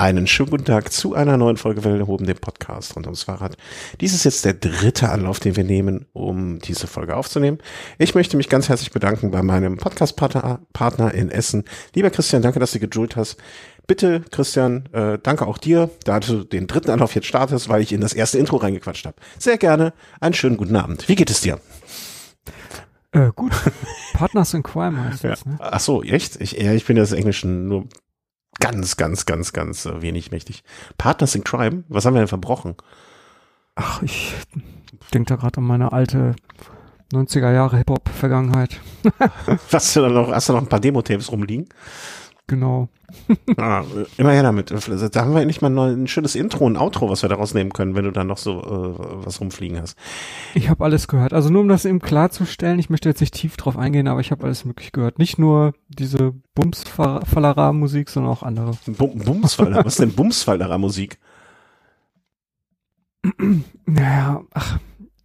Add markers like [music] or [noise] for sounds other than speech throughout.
Einen schönen guten Tag zu einer neuen Folge Welle oben, dem Podcast rund ums Fahrrad. Dies ist jetzt der dritte Anlauf, den wir nehmen, um diese Folge aufzunehmen. Ich möchte mich ganz herzlich bedanken bei meinem Podcast-Partner in Essen. Lieber Christian, danke, dass du geduld hast. Bitte, Christian, äh, danke auch dir, da du den dritten Anlauf jetzt startest, weil ich in das erste Intro reingequatscht habe. Sehr gerne. Einen schönen guten Abend. Wie geht es dir? Äh, gut. Partners in Crime heißt das, ja. ne? Ach so, echt? Ich, ja, ich bin das Englischen nur ganz, ganz, ganz, ganz äh, wenig mächtig. Partners in Crime? Was haben wir denn verbrochen? Ach, ich denke da gerade an meine alte 90er Jahre Hip-Hop-Vergangenheit. [laughs] hast, du da noch, hast du noch ein paar Demo-Tapes rumliegen? Genau. ah, immer her damit. Da haben wir endlich mal ein schönes Intro und Outro, was wir daraus nehmen können, wenn du dann noch so äh, was rumfliegen hast. Ich habe alles gehört. Also nur um das eben klarzustellen, ich möchte jetzt nicht tief drauf eingehen, aber ich habe alles möglich gehört. Nicht nur diese Bumsfallera-Musik, sondern auch andere. Bum was ist denn Bumsfallera-Musik? naja, ach,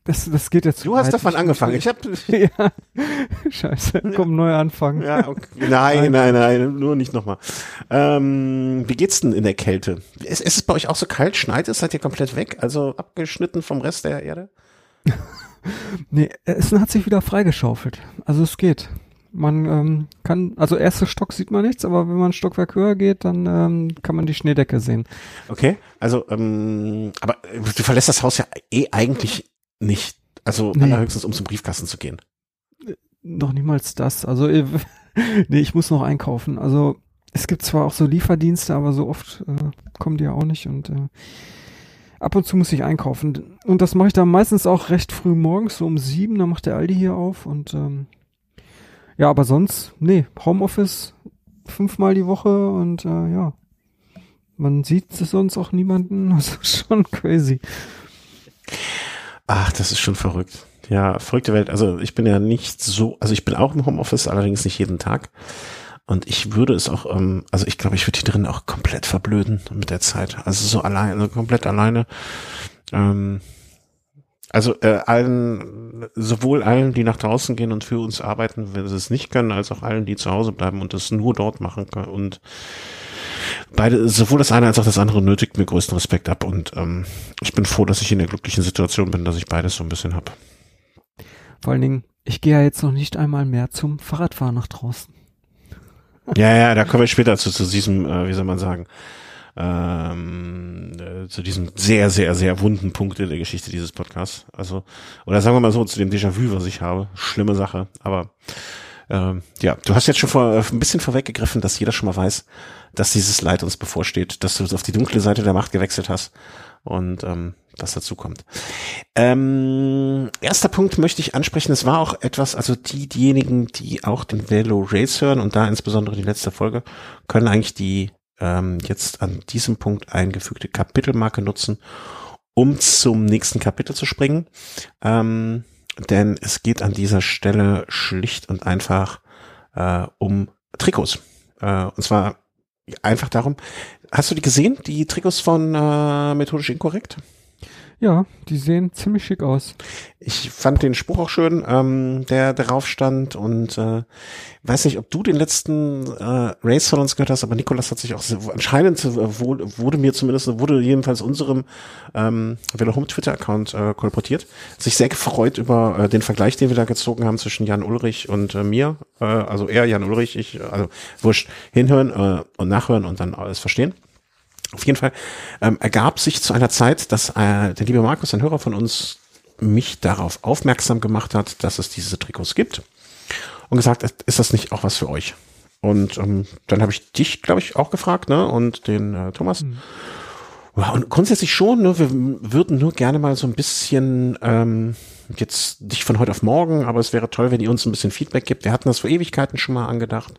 das, das geht jetzt. Du hast davon ich angefangen. Ich habe. [laughs] ja. Scheiße. Komm, neu anfangen. Ja, okay. Nein, nein, nein, nur nicht nochmal. Ähm, wie geht's denn in der Kälte? Ist, ist es bei euch auch so kalt? Schneit es? Seid ihr komplett weg? Also abgeschnitten vom Rest der Erde? [laughs] nee, Essen hat sich wieder freigeschaufelt. Also es geht. Man ähm, kann, also erster Stock sieht man nichts, aber wenn man ein Stockwerk höher geht, dann ähm, kann man die Schneedecke sehen. Okay, also, ähm, aber du verlässt das Haus ja eh eigentlich nicht. Also nee. allerhöchstens, um zum Briefkasten zu gehen. Noch niemals das. Also äh, [laughs] nee, ich muss noch einkaufen. Also es gibt zwar auch so Lieferdienste, aber so oft äh, kommen die ja auch nicht und äh, ab und zu muss ich einkaufen. Und das mache ich dann meistens auch recht früh morgens, so um sieben, dann macht der Aldi hier auf und ähm, ja, aber sonst, nee, Homeoffice fünfmal die Woche und äh, ja, man sieht sonst auch niemanden, das [laughs] ist schon crazy. Ach, das ist schon verrückt. Ja, verrückte Welt. Also ich bin ja nicht so, also ich bin auch im Homeoffice, allerdings nicht jeden Tag. Und ich würde es auch, ähm, also ich glaube, ich würde hier drin auch komplett verblöden mit der Zeit. Also so alleine, also komplett alleine. Ähm, also äh, allen, sowohl allen, die nach draußen gehen und für uns arbeiten, wenn sie es nicht können, als auch allen, die zu Hause bleiben und es nur dort machen können. Und beide, sowohl das eine als auch das andere nötigt mir größten Respekt ab und ähm, ich bin froh, dass ich in der glücklichen Situation bin, dass ich beides so ein bisschen hab. Vor allen Dingen, ich gehe ja jetzt noch nicht einmal mehr zum Fahrradfahren nach draußen. Ja, ja, da kommen wir später zu, zu diesem, äh, wie soll man sagen, ähm, äh, zu diesem sehr, sehr, sehr wunden Punkt in der Geschichte dieses Podcasts. Also, oder sagen wir mal so, zu dem Déjà-vu, was ich habe. Schlimme Sache, aber ähm, ja, du hast jetzt schon vor, äh, ein bisschen vorweggegriffen, dass jeder schon mal weiß, dass dieses Leid uns bevorsteht, dass du auf die dunkle Seite der Macht gewechselt hast und ähm, was dazu kommt. Ähm, erster Punkt möchte ich ansprechen, es war auch etwas, also die, diejenigen, die auch den Velo Race hören und da insbesondere die letzte Folge, können eigentlich die ähm, jetzt an diesem Punkt eingefügte Kapitelmarke nutzen, um zum nächsten Kapitel zu springen. Ähm, denn es geht an dieser Stelle schlicht und einfach äh, um Trikots. Äh, und zwar einfach darum, hast du die gesehen, die Trikots von äh, Methodisch Inkorrekt? Ja, die sehen ziemlich schick aus. Ich fand den Spruch auch schön, ähm, der darauf stand und äh, weiß nicht, ob du den letzten äh, Race von uns gehört hast, aber Nikolas hat sich auch anscheinend äh, wurde mir zumindest wurde jedenfalls unserem ähm, Velo Home Twitter Account äh, kolportiert, sich sehr gefreut über äh, den Vergleich, den wir da gezogen haben zwischen Jan Ulrich und äh, mir, äh, also er Jan Ulrich, ich also wurscht hinhören äh, und nachhören und dann alles verstehen. Auf jeden Fall ähm, ergab sich zu einer Zeit, dass äh, der liebe Markus, ein Hörer von uns, mich darauf aufmerksam gemacht hat, dass es diese Trikots gibt und gesagt, ist das nicht auch was für euch? Und ähm, dann habe ich dich, glaube ich, auch gefragt, ne? Und den äh, Thomas. Mhm. Ja, und grundsätzlich schon, ne? Wir würden nur gerne mal so ein bisschen ähm, jetzt nicht von heute auf morgen, aber es wäre toll, wenn ihr uns ein bisschen Feedback gibt. Wir hatten das vor Ewigkeiten schon mal angedacht.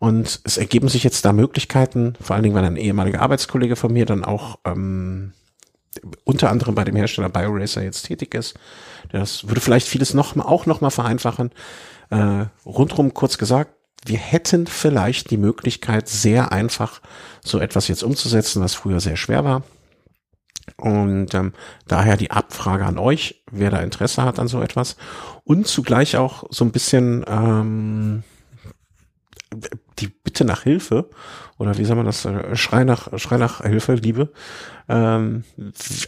Und es ergeben sich jetzt da Möglichkeiten, vor allen Dingen, weil ein ehemaliger Arbeitskollege von mir dann auch ähm, unter anderem bei dem Hersteller BioRacer jetzt tätig ist. Das würde vielleicht vieles noch auch noch mal vereinfachen. Äh, rundrum kurz gesagt, wir hätten vielleicht die Möglichkeit, sehr einfach so etwas jetzt umzusetzen, was früher sehr schwer war. Und ähm, daher die Abfrage an euch, wer da Interesse hat an so etwas. Und zugleich auch so ein bisschen ähm, die Bitte nach Hilfe oder wie soll man das, äh, Schrei nach, Schrei nach Hilfe, Liebe. Ähm,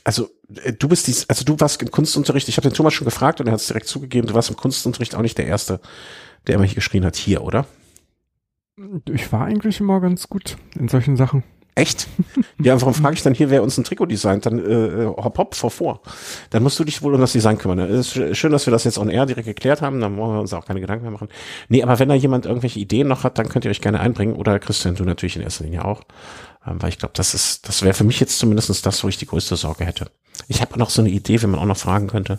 also äh, du bist dies, also du warst im Kunstunterricht, ich habe den Thomas schon gefragt und er hat es direkt zugegeben, du warst im Kunstunterricht auch nicht der Erste, der immer hier geschrien hat, hier, oder? Ich war eigentlich immer ganz gut in solchen Sachen. Echt? Ja, warum frage ich dann hier, wer uns ein Trikot designt? Dann äh, hopp hopp vor vor. Dann musst du dich wohl um das Design kümmern. Es ist schön, dass wir das jetzt on air direkt geklärt haben. Dann wollen wir uns auch keine Gedanken mehr machen. Nee, aber wenn da jemand irgendwelche Ideen noch hat, dann könnt ihr euch gerne einbringen. Oder Christian, du natürlich in erster Linie auch. Ähm, weil ich glaube, das ist, das wäre für mich jetzt zumindest das, wo ich die größte Sorge hätte. Ich habe noch so eine Idee, wenn man auch noch fragen könnte.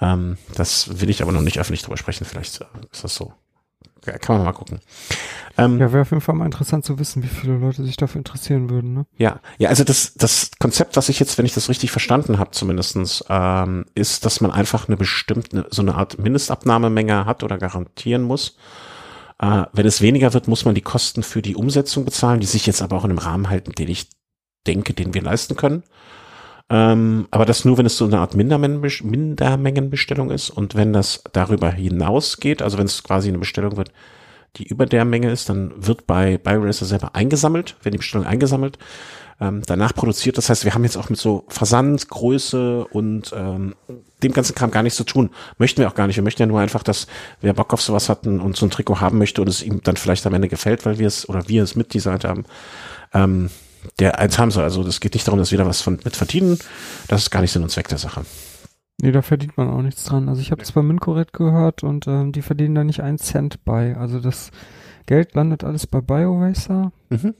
Ähm, das will ich aber noch nicht öffentlich drüber sprechen. Vielleicht äh, ist das so. Kann man mal gucken. Ähm, ja, wäre auf jeden Fall mal interessant zu wissen, wie viele Leute sich dafür interessieren würden. Ne? Ja, ja, also das, das Konzept, was ich jetzt, wenn ich das richtig verstanden habe, zumindestens, ähm, ist, dass man einfach eine bestimmte, so eine Art Mindestabnahmemenge hat oder garantieren muss. Äh, wenn es weniger wird, muss man die Kosten für die Umsetzung bezahlen, die sich jetzt aber auch in einem Rahmen halten, den ich denke, den wir leisten können. Ähm, aber das nur, wenn es so eine Art Mindermengenbestellung ist und wenn das darüber hinausgeht, also wenn es quasi eine Bestellung wird, die über der Menge ist, dann wird bei BioRacer selber eingesammelt, wenn die Bestellung eingesammelt, ähm, danach produziert. Das heißt, wir haben jetzt auch mit so Versand, Größe und ähm, dem ganzen Kram gar nichts zu tun. Möchten wir auch gar nicht. Wir möchten ja nur einfach, dass wer Bock auf sowas hatten und so ein Trikot haben möchte und es ihm dann vielleicht am Ende gefällt, weil wir es oder wir es mitdesignt haben, ähm, der eins haben soll. Also es geht nicht darum, dass wir da was von mit verdienen. Das ist gar nicht Sinn und Zweck der Sache. Nee, da verdient man auch nichts dran. Also ich habe das bei Mincoret gehört und ähm, die verdienen da nicht einen Cent bei. Also das Geld landet alles bei BioRacer. Mhm.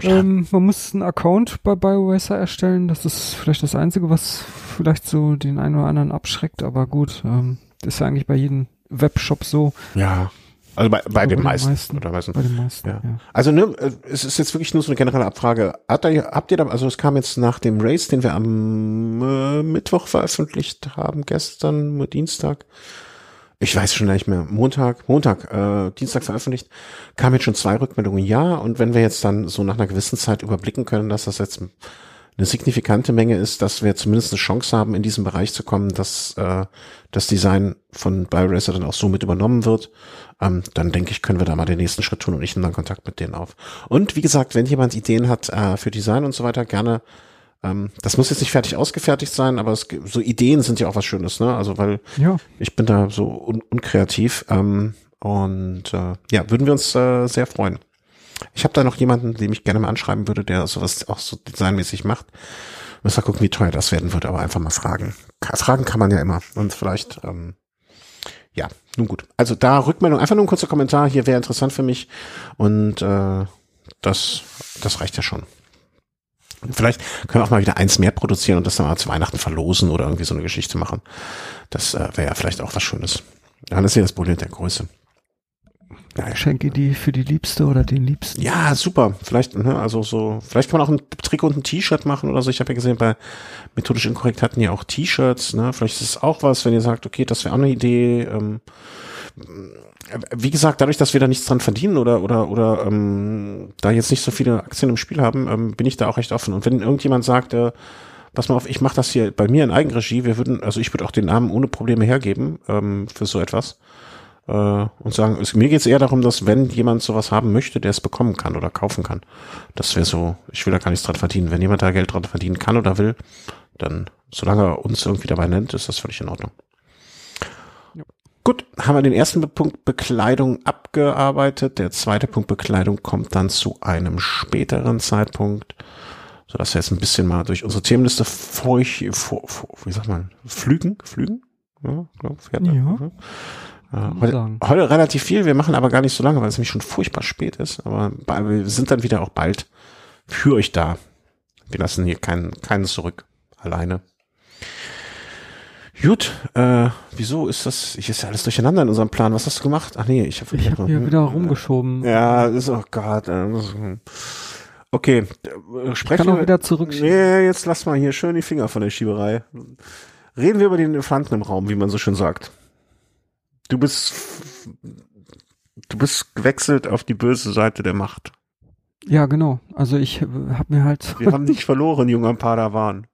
Ja. Ähm, man muss einen Account bei BioRacer erstellen. Das ist vielleicht das Einzige, was vielleicht so den einen oder anderen abschreckt. Aber gut, ähm, das ist ja eigentlich bei jedem Webshop so. Ja. Also bei, bei, den, meisten, meisten, oder meisten. Bei den meisten. Ja. ja. Also ne, es ist jetzt wirklich nur so eine generelle Abfrage. Hat da, habt ihr da, also es kam jetzt nach dem Race, den wir am äh, Mittwoch veröffentlicht haben, gestern, Dienstag, ich weiß schon nicht mehr, Montag, Montag, äh, Dienstag veröffentlicht, kamen jetzt schon zwei Rückmeldungen, ja. Und wenn wir jetzt dann so nach einer gewissen Zeit überblicken können, dass das jetzt eine signifikante Menge ist, dass wir zumindest eine Chance haben, in diesem Bereich zu kommen, dass äh, das Design von BioRacer dann auch so mit übernommen wird, ähm, dann denke ich, können wir da mal den nächsten Schritt tun und ich nehme dann Kontakt mit denen auf. Und wie gesagt, wenn jemand Ideen hat äh, für Design und so weiter, gerne ähm, das muss jetzt nicht fertig ausgefertigt sein, aber es, so Ideen sind ja auch was Schönes, ne? Also weil ja. ich bin da so un unkreativ ähm, und äh, ja, würden wir uns äh, sehr freuen. Ich habe da noch jemanden, den ich gerne mal anschreiben würde, der sowas auch so designmäßig macht. Müssen wir gucken, wie teuer das werden würde, aber einfach mal fragen. Fragen kann man ja immer. Und vielleicht, ähm, ja, nun gut. Also da Rückmeldung, einfach nur ein kurzer Kommentar, hier wäre interessant für mich. Und äh, das, das reicht ja schon. Vielleicht können wir auch mal wieder eins mehr produzieren und das dann mal zu Weihnachten verlosen oder irgendwie so eine Geschichte machen. Das äh, wäre ja vielleicht auch was Schönes. Ja, das ist ja das Problem der Größe. Ja, Schenke die für die Liebste oder den Liebsten. Ja, super. Vielleicht, ne, also so, vielleicht kann man auch ein Trikot und ein T-Shirt machen oder so. Ich habe ja gesehen, bei Methodisch Inkorrekt hatten ja auch T-Shirts, ne? Vielleicht ist es auch was, wenn ihr sagt, okay, das wäre auch eine Idee. Ähm, wie gesagt, dadurch, dass wir da nichts dran verdienen oder oder oder ähm, da jetzt nicht so viele Aktien im Spiel haben, ähm, bin ich da auch recht offen. Und wenn irgendjemand sagt, äh, pass mal auf, ich mache das hier bei mir in Eigenregie, wir würden, also ich würde auch den Namen ohne Probleme hergeben ähm, für so etwas äh, und sagen, es, mir geht es eher darum, dass wenn jemand sowas haben möchte, der es bekommen kann oder kaufen kann. Das wäre so, ich will da gar nichts dran verdienen. Wenn jemand da Geld dran verdienen kann oder will, dann, solange er uns irgendwie dabei nennt, ist das völlig in Ordnung. Gut, haben wir den ersten Punkt Bekleidung abgearbeitet. Der zweite Punkt Bekleidung kommt dann zu einem späteren Zeitpunkt, so dass wir jetzt ein bisschen mal durch unsere Themenliste feuch, wie sagt man, flügen, flügen? Ja, glaub, fährt ja. Ja, heute, heute, relativ viel, wir machen aber gar nicht so lange, weil es nämlich schon furchtbar spät ist. Aber wir sind dann wieder auch bald für euch da. Wir lassen hier keinen, keinen zurück. Alleine. Gut, äh, wieso ist das, ich ist ja alles durcheinander in unserem Plan. Was hast du gemacht? Ach nee, ich habe ich hab hier wieder rumgeschoben. Ja, ist, oh Gott. Äh, okay, sprechen wir. wieder zurück. Nee, jetzt lass mal hier schön die Finger von der Schieberei. Reden wir über den Elefanten im Raum, wie man so schön sagt. Du bist, du bist gewechselt auf die böse Seite der Macht. Ja, genau. Also ich habe mir halt. Wir haben nicht verloren, junger Padawan.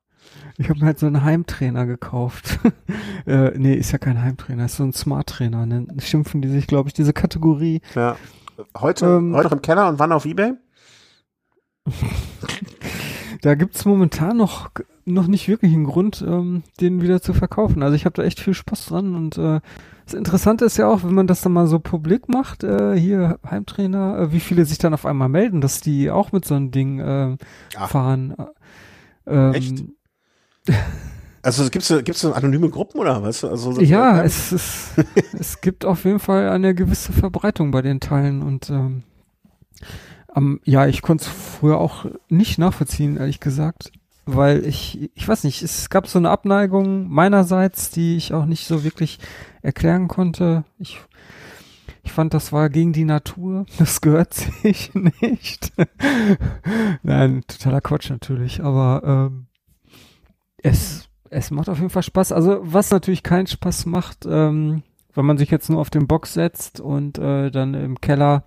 Ich habe mir halt so einen Heimtrainer gekauft. [laughs] äh, nee, ist ja kein Heimtrainer, ist so ein Smart-Trainer. Ne? Schimpfen die sich, glaube ich, diese Kategorie. Ja. Heute, ähm, heute im Keller und wann auf Ebay? [laughs] da gibt's momentan noch noch nicht wirklich einen Grund, ähm, den wieder zu verkaufen. Also ich habe da echt viel Spaß dran und äh, das Interessante ist ja auch, wenn man das dann mal so publik macht, äh, hier Heimtrainer, äh, wie viele sich dann auf einmal melden, dass die auch mit so einem Ding äh, fahren. Ähm, echt? [laughs] Also gibt's gibt's so anonyme Gruppen oder was? Also ja, es ist, [laughs] es gibt auf jeden Fall eine gewisse Verbreitung bei den Teilen und ähm, um, ja, ich konnte es früher auch nicht nachvollziehen, ehrlich gesagt weil ich, ich weiß nicht, es gab so eine Abneigung meinerseits, die ich auch nicht so wirklich erklären konnte. Ich, ich fand, das war gegen die Natur. [laughs] Das gehört sich nicht. [laughs] Nein, totaler Quatsch natürlich, aber ähm, es, es macht auf jeden Fall Spaß. Also was natürlich keinen Spaß macht, ähm, wenn man sich jetzt nur auf den Box setzt und äh, dann im Keller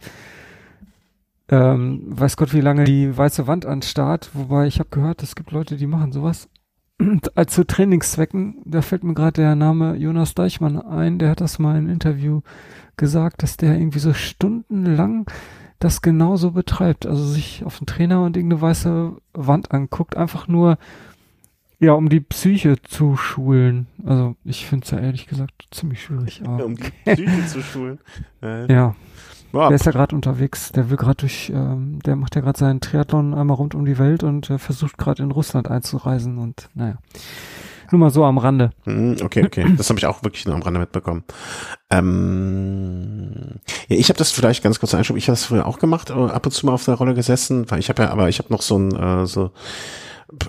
ähm, weiß Gott, wie lange die weiße Wand anstarrt. Wobei ich habe gehört, es gibt Leute, die machen sowas. Und als zu Trainingszwecken, da fällt mir gerade der Name Jonas Deichmann ein, der hat das mal in einem Interview gesagt, dass der irgendwie so stundenlang das genauso betreibt. Also sich auf den Trainer und irgendeine weiße Wand anguckt, einfach nur, ja, um die Psyche zu schulen. Also ich finde es ja ehrlich gesagt ziemlich schwierig. Aber um die Psyche zu schulen. Äh. [laughs] Ja. Ja. Der ist ja gerade unterwegs, der will gerade durch, ähm, der macht ja gerade seinen Triathlon einmal rund um die Welt und äh, versucht gerade in Russland einzureisen und naja. Nur mal so am Rande. Hm, okay, okay. Das habe ich auch wirklich nur am Rande mitbekommen. Ähm, ja, ich habe das vielleicht ganz kurz einschub. Ich habe das früher auch gemacht, ab und zu mal auf der Rolle gesessen, weil ich habe ja, aber ich habe noch so ein äh, so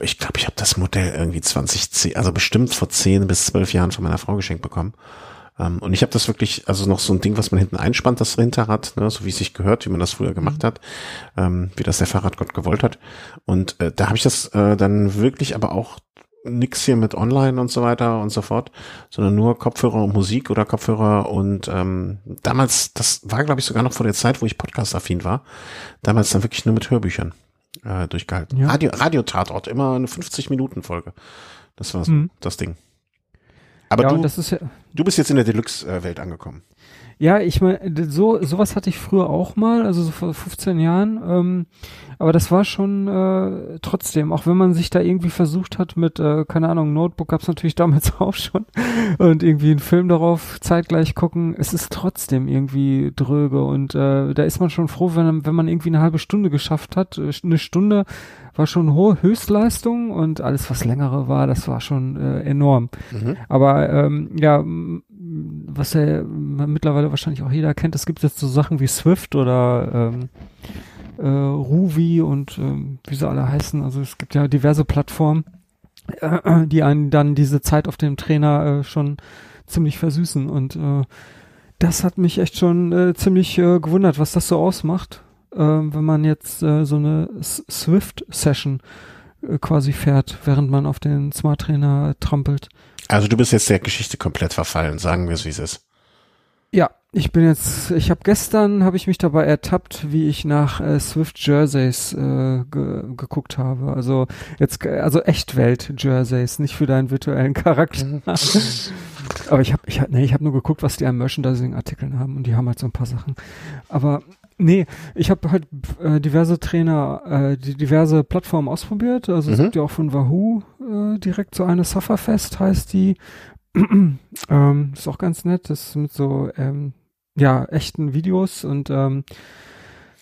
ich glaube, ich habe das Modell irgendwie 2010, also bestimmt vor 10 bis 12 Jahren von meiner Frau geschenkt bekommen. Ähm, und ich habe das wirklich, also noch so ein Ding, was man hinten einspannt, das Hinterrad, ne, so wie es sich gehört, wie man das früher gemacht mhm. hat, ähm, wie das der Fahrradgott gewollt hat. Und äh, da habe ich das äh, dann wirklich aber auch nix hier mit Online und so weiter und so fort, sondern nur Kopfhörer und Musik oder Kopfhörer und ähm, damals, das war glaube ich sogar noch vor der Zeit, wo ich Podcast-affin war, damals dann wirklich nur mit Hörbüchern äh, durchgehalten. Ja. Radio, Radio-Tatort, immer eine 50-Minuten-Folge. Das war so mhm. das Ding. Aber ja, du, ja, du bist jetzt in der Deluxe-Welt angekommen. Ja, ich meine, so sowas hatte ich früher auch mal, also so vor 15 Jahren. Ähm, aber das war schon äh, trotzdem, auch wenn man sich da irgendwie versucht hat mit, äh, keine Ahnung, Notebook gab's natürlich [laughs] damals auch schon und irgendwie einen Film darauf zeitgleich gucken, es ist trotzdem irgendwie dröge und äh, da ist man schon froh, wenn, wenn man irgendwie eine halbe Stunde geschafft hat. Äh, eine Stunde war schon hohe Höchstleistung und alles, was längere war, das war schon äh, enorm. Mhm. Aber ähm, ja, was ja mittlerweile wahrscheinlich auch jeder kennt, es gibt jetzt so Sachen wie Swift oder ähm, äh, Ruvi und ähm, wie sie alle heißen. Also es gibt ja diverse Plattformen, äh, die einen dann diese Zeit auf dem Trainer äh, schon ziemlich versüßen und äh, das hat mich echt schon äh, ziemlich äh, gewundert, was das so ausmacht äh, wenn man jetzt äh, so eine Swift-Session äh, quasi fährt, während man auf den Smart Trainer trampelt. Also du bist jetzt der Geschichte komplett verfallen, sagen wir es, wie es ist. Ja, ich bin jetzt, ich habe gestern, habe ich mich dabei ertappt, wie ich nach äh, Swift Jerseys äh, ge geguckt habe. Also jetzt, also Echtwelt Jerseys, nicht für deinen virtuellen Charakter. Mhm. [laughs] Aber ich habe, ich, nee, ich habe nur geguckt, was die an Merchandising-Artikeln haben und die haben halt so ein paar Sachen. Aber Nee, ich habe halt äh, diverse Trainer, äh, die diverse Plattformen ausprobiert. Also mhm. es gibt ja auch von Wahoo äh, direkt so eine Sufferfest heißt die. [clears throat] ähm, ist auch ganz nett, das ist mit so ähm, ja echten Videos und ähm,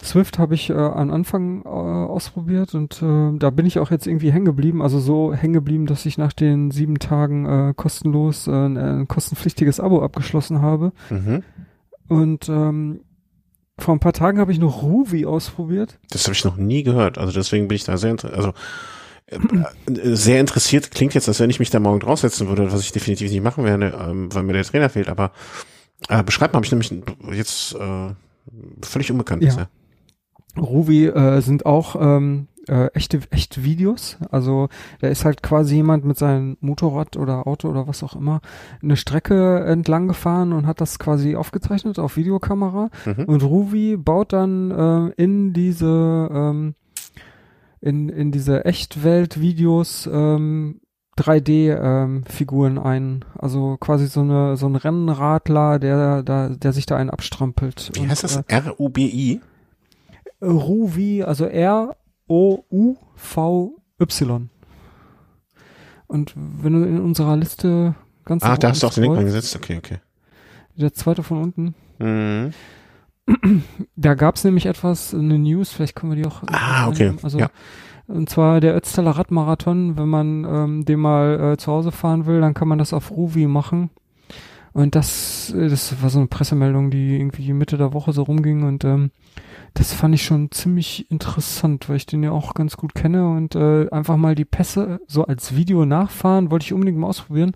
Swift habe ich äh, am Anfang äh, ausprobiert und äh, da bin ich auch jetzt irgendwie hängen geblieben. Also so hängen geblieben, dass ich nach den sieben Tagen äh, kostenlos äh, ein, ein kostenpflichtiges Abo abgeschlossen habe. Mhm. Und ähm, vor ein paar Tagen habe ich noch Ruby ausprobiert. Das habe ich noch nie gehört. Also deswegen bin ich da sehr, also äh, äh, sehr interessiert. Klingt jetzt, als wenn ich mich da morgen draufsetzen würde, was ich definitiv nicht machen werde, ähm, weil mir der Trainer fehlt. Aber äh, beschreibt mal, habe ich nämlich jetzt äh, völlig unbekannt ja. bisher. Ruby äh, sind auch ähm, äh, echte, echte Videos. Also da ist halt quasi jemand mit seinem Motorrad oder Auto oder was auch immer eine Strecke entlang gefahren und hat das quasi aufgezeichnet auf Videokamera. Mhm. Und Ruby baut dann äh, in diese ähm, in, in diese Echtwelt-Videos ähm, 3D-Figuren ähm, ein. Also quasi so eine so ein Rennradler, der da, der sich da einen abstrampelt. Wie heißt das? Äh, R-U-B-I? Ruvi, also R-O-U-V-Y. Und wenn du in unserer Liste ganz Ach, da hast du auch den Link eingesetzt. Okay, okay. Der zweite von unten. Mhm. Da gab es nämlich etwas, eine News, vielleicht können wir die auch. Ah, okay. Also ja. Und zwar der Ötztaler Radmarathon, wenn man ähm, den mal äh, zu Hause fahren will, dann kann man das auf Ruvi machen. Und das, äh, das war so eine Pressemeldung, die irgendwie Mitte der Woche so rumging und ähm, das fand ich schon ziemlich interessant, weil ich den ja auch ganz gut kenne und äh, einfach mal die Pässe so als Video nachfahren, wollte ich unbedingt mal ausprobieren.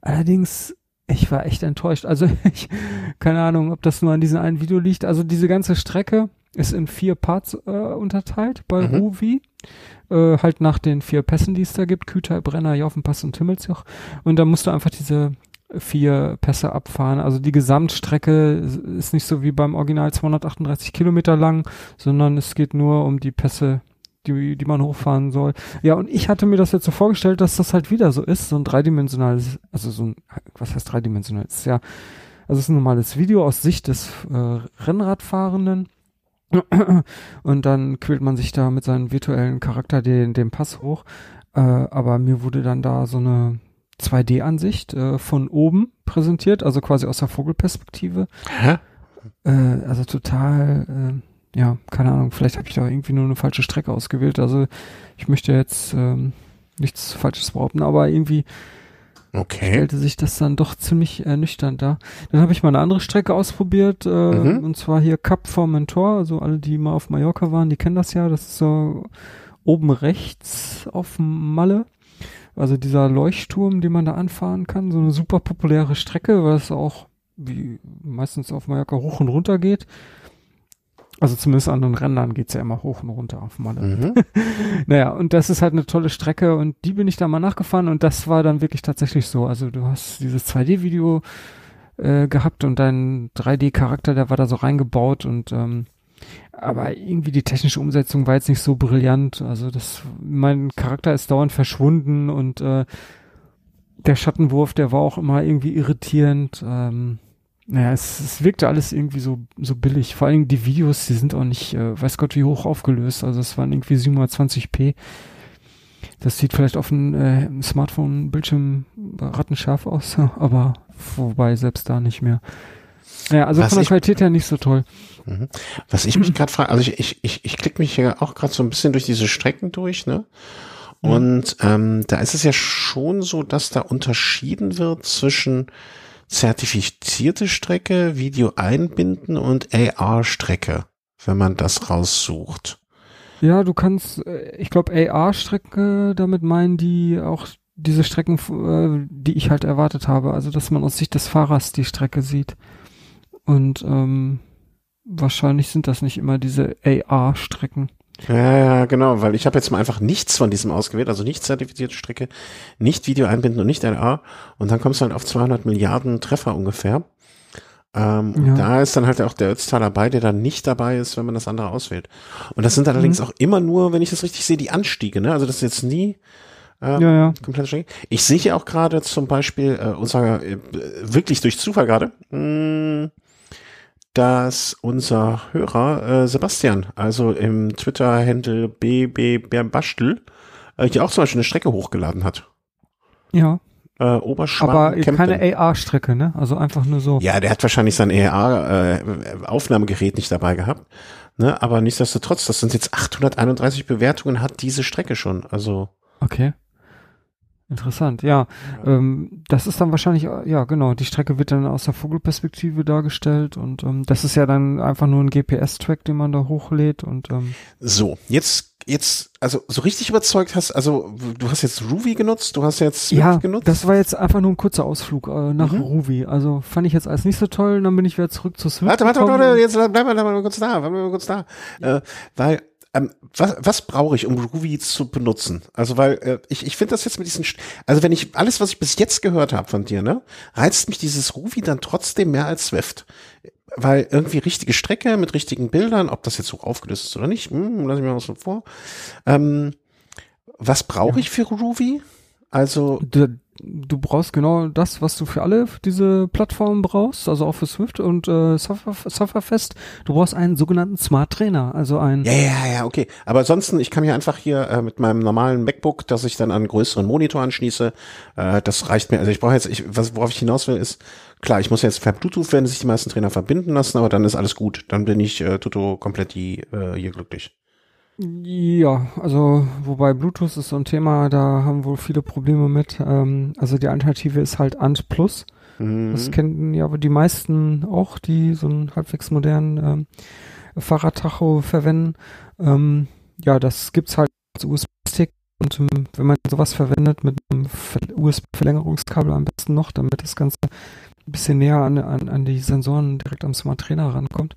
Allerdings, ich war echt enttäuscht. Also [laughs] ich, keine Ahnung, ob das nur an diesem einen Video liegt. Also diese ganze Strecke, ist in vier Parts äh, unterteilt bei mhm. Ruvi. Äh, halt nach den vier Pässen, die es da gibt, Küter, Brenner, Jaufenpass und Timmelsjoch. Und da musst du einfach diese vier Pässe abfahren. Also die Gesamtstrecke ist nicht so wie beim Original 238 Kilometer lang, sondern es geht nur um die Pässe, die, die man hochfahren soll. Ja, und ich hatte mir das jetzt so vorgestellt, dass das halt wieder so ist, so ein dreidimensionales, also so ein, was heißt dreidimensional? Es ist ja, also es ist ein normales Video aus Sicht des äh, Rennradfahrenden und dann quält man sich da mit seinem virtuellen Charakter den, den Pass hoch. Äh, aber mir wurde dann da so eine 2D-Ansicht äh, von oben präsentiert, also quasi aus der Vogelperspektive. Hä? Äh, also total, äh, ja, keine Ahnung, vielleicht habe ich da irgendwie nur eine falsche Strecke ausgewählt. Also ich möchte jetzt ähm, nichts Falsches behaupten, aber irgendwie Okay. Stellte sich das dann doch ziemlich ernüchternd da. Dann habe ich mal eine andere Strecke ausprobiert, äh, mhm. und zwar hier Cap Formentor. Also alle, die mal auf Mallorca waren, die kennen das ja. Das ist so oben rechts auf Malle. Also dieser Leuchtturm, den man da anfahren kann. So eine super populäre Strecke, weil es auch wie meistens auf Mallorca hoch und runter geht. Also zumindest an den Rändern geht's ja immer hoch und runter auf Malle. Mhm. [laughs] naja, und das ist halt eine tolle Strecke und die bin ich da mal nachgefahren und das war dann wirklich tatsächlich so. Also du hast dieses 2D-Video äh, gehabt und dein 3D-Charakter, der war da so reingebaut und ähm, aber irgendwie die technische Umsetzung war jetzt nicht so brillant. Also das, mein Charakter ist dauernd verschwunden und äh, der Schattenwurf, der war auch immer irgendwie irritierend. Ähm, naja, es, es wirkte alles irgendwie so, so billig. Vor allem die Videos, die sind auch nicht, äh, weiß Gott, wie hoch aufgelöst. Also es waren irgendwie 720p. Das sieht vielleicht auf dem äh, Smartphone-Bildschirm rattenscharf aus, [laughs] aber wobei selbst da nicht mehr. Ja, also Was von der Qualität her nicht so toll. Mhm. Was ich mich [clears throat] gerade frage, also ich, ich, ich, ich klicke mich ja auch gerade so ein bisschen durch diese Strecken durch, ne? Mhm. Und ähm, da ist es ja schon so, dass da unterschieden wird zwischen zertifizierte Strecke, Video einbinden und AR-Strecke, wenn man das raussucht. Ja, du kannst, äh, ich glaube, AR-Strecke, damit meinen die auch diese Strecken, äh, die ich halt erwartet habe. Also, dass man aus Sicht des Fahrers die Strecke sieht. Und ähm, wahrscheinlich sind das nicht immer diese AR-Strecken. Ja, ja, genau, weil ich habe jetzt mal einfach nichts von diesem ausgewählt, also nicht zertifizierte Strecke, nicht Video einbinden und nicht LA und dann kommst du halt auf 200 Milliarden Treffer ungefähr. Ähm, ja. Und da ist dann halt auch der Ötztaler dabei, der dann nicht dabei ist, wenn man das andere auswählt. Und das sind allerdings mhm. auch immer nur, wenn ich das richtig sehe, die Anstiege, ne? Also das ist jetzt nie ähm, ja, ja. komplett Strecke. Ich sehe hier auch gerade zum Beispiel äh, unser äh, wirklich durch Zufall gerade. Mh, hm, dass unser Hörer äh, Sebastian, also im Twitter-Handle bbberbastel, äh, hier auch zum Beispiel eine Strecke hochgeladen hat. Ja. Äh, Oberschwaben. Aber Campen. keine AR-Strecke, ne? Also einfach nur so. Ja, der hat wahrscheinlich sein AR-Aufnahmegerät äh, nicht dabei gehabt. Ne? Aber nichtsdestotrotz, das sind jetzt 831 Bewertungen, hat diese Strecke schon. Also. Okay. Interessant, ja. ja. Ähm, das ist dann wahrscheinlich, ja genau, die Strecke wird dann aus der Vogelperspektive dargestellt und ähm, das ist ja dann einfach nur ein GPS-Track, den man da hochlädt und ähm, So, jetzt, jetzt, also so richtig überzeugt hast, also du hast jetzt Ruby genutzt, du hast jetzt Swift ja, genutzt? das war jetzt einfach nur ein kurzer Ausflug äh, nach mhm. Ruby, also fand ich jetzt alles nicht so toll, dann bin ich wieder zurück zu Swift Warte, warte, warte, jetzt bleib mal, bleib mal kurz da, bleib mal kurz da, ja. äh, weil ähm, was, was brauche ich, um Ruby zu benutzen? Also, weil äh, ich, ich finde das jetzt mit diesen, also wenn ich alles, was ich bis jetzt gehört habe von dir, ne, reizt mich dieses Ruby dann trotzdem mehr als Swift. Weil irgendwie richtige Strecke mit richtigen Bildern, ob das jetzt hoch aufgelöst ist oder nicht, hm, lass ich mir mal was vor. Ähm, was brauche ja. ich für Ruby? Also Du, du brauchst genau das, was du für alle diese Plattformen brauchst, also auch für Swift und äh, Sufferfest. Du brauchst einen sogenannten Smart Trainer, also ein Ja, ja, ja, okay. Aber ansonsten, ich kann mir einfach hier äh, mit meinem normalen MacBook, das ich dann an einen größeren Monitor anschließe, äh, das reicht mir. Also ich brauche jetzt, ich, was, worauf ich hinaus will, ist, klar, ich muss jetzt per Bluetooth werden sich die meisten Trainer verbinden lassen, aber dann ist alles gut. Dann bin ich äh, Tuto komplett die, äh, hier glücklich. Ja, also wobei Bluetooth ist so ein Thema, da haben wohl viele Probleme mit. Ähm, also die Alternative ist halt Ant Plus. Mhm. Das kennen ja aber die meisten auch, die so einen halbwegs modernen ähm, Fahrradtacho verwenden. Ähm, ja, das gibt's halt als USB-Stick und wenn man sowas verwendet mit einem USB-Verlängerungskabel am besten noch, damit das Ganze ein bisschen näher an, an, an die Sensoren direkt am Smart Trainer rankommt,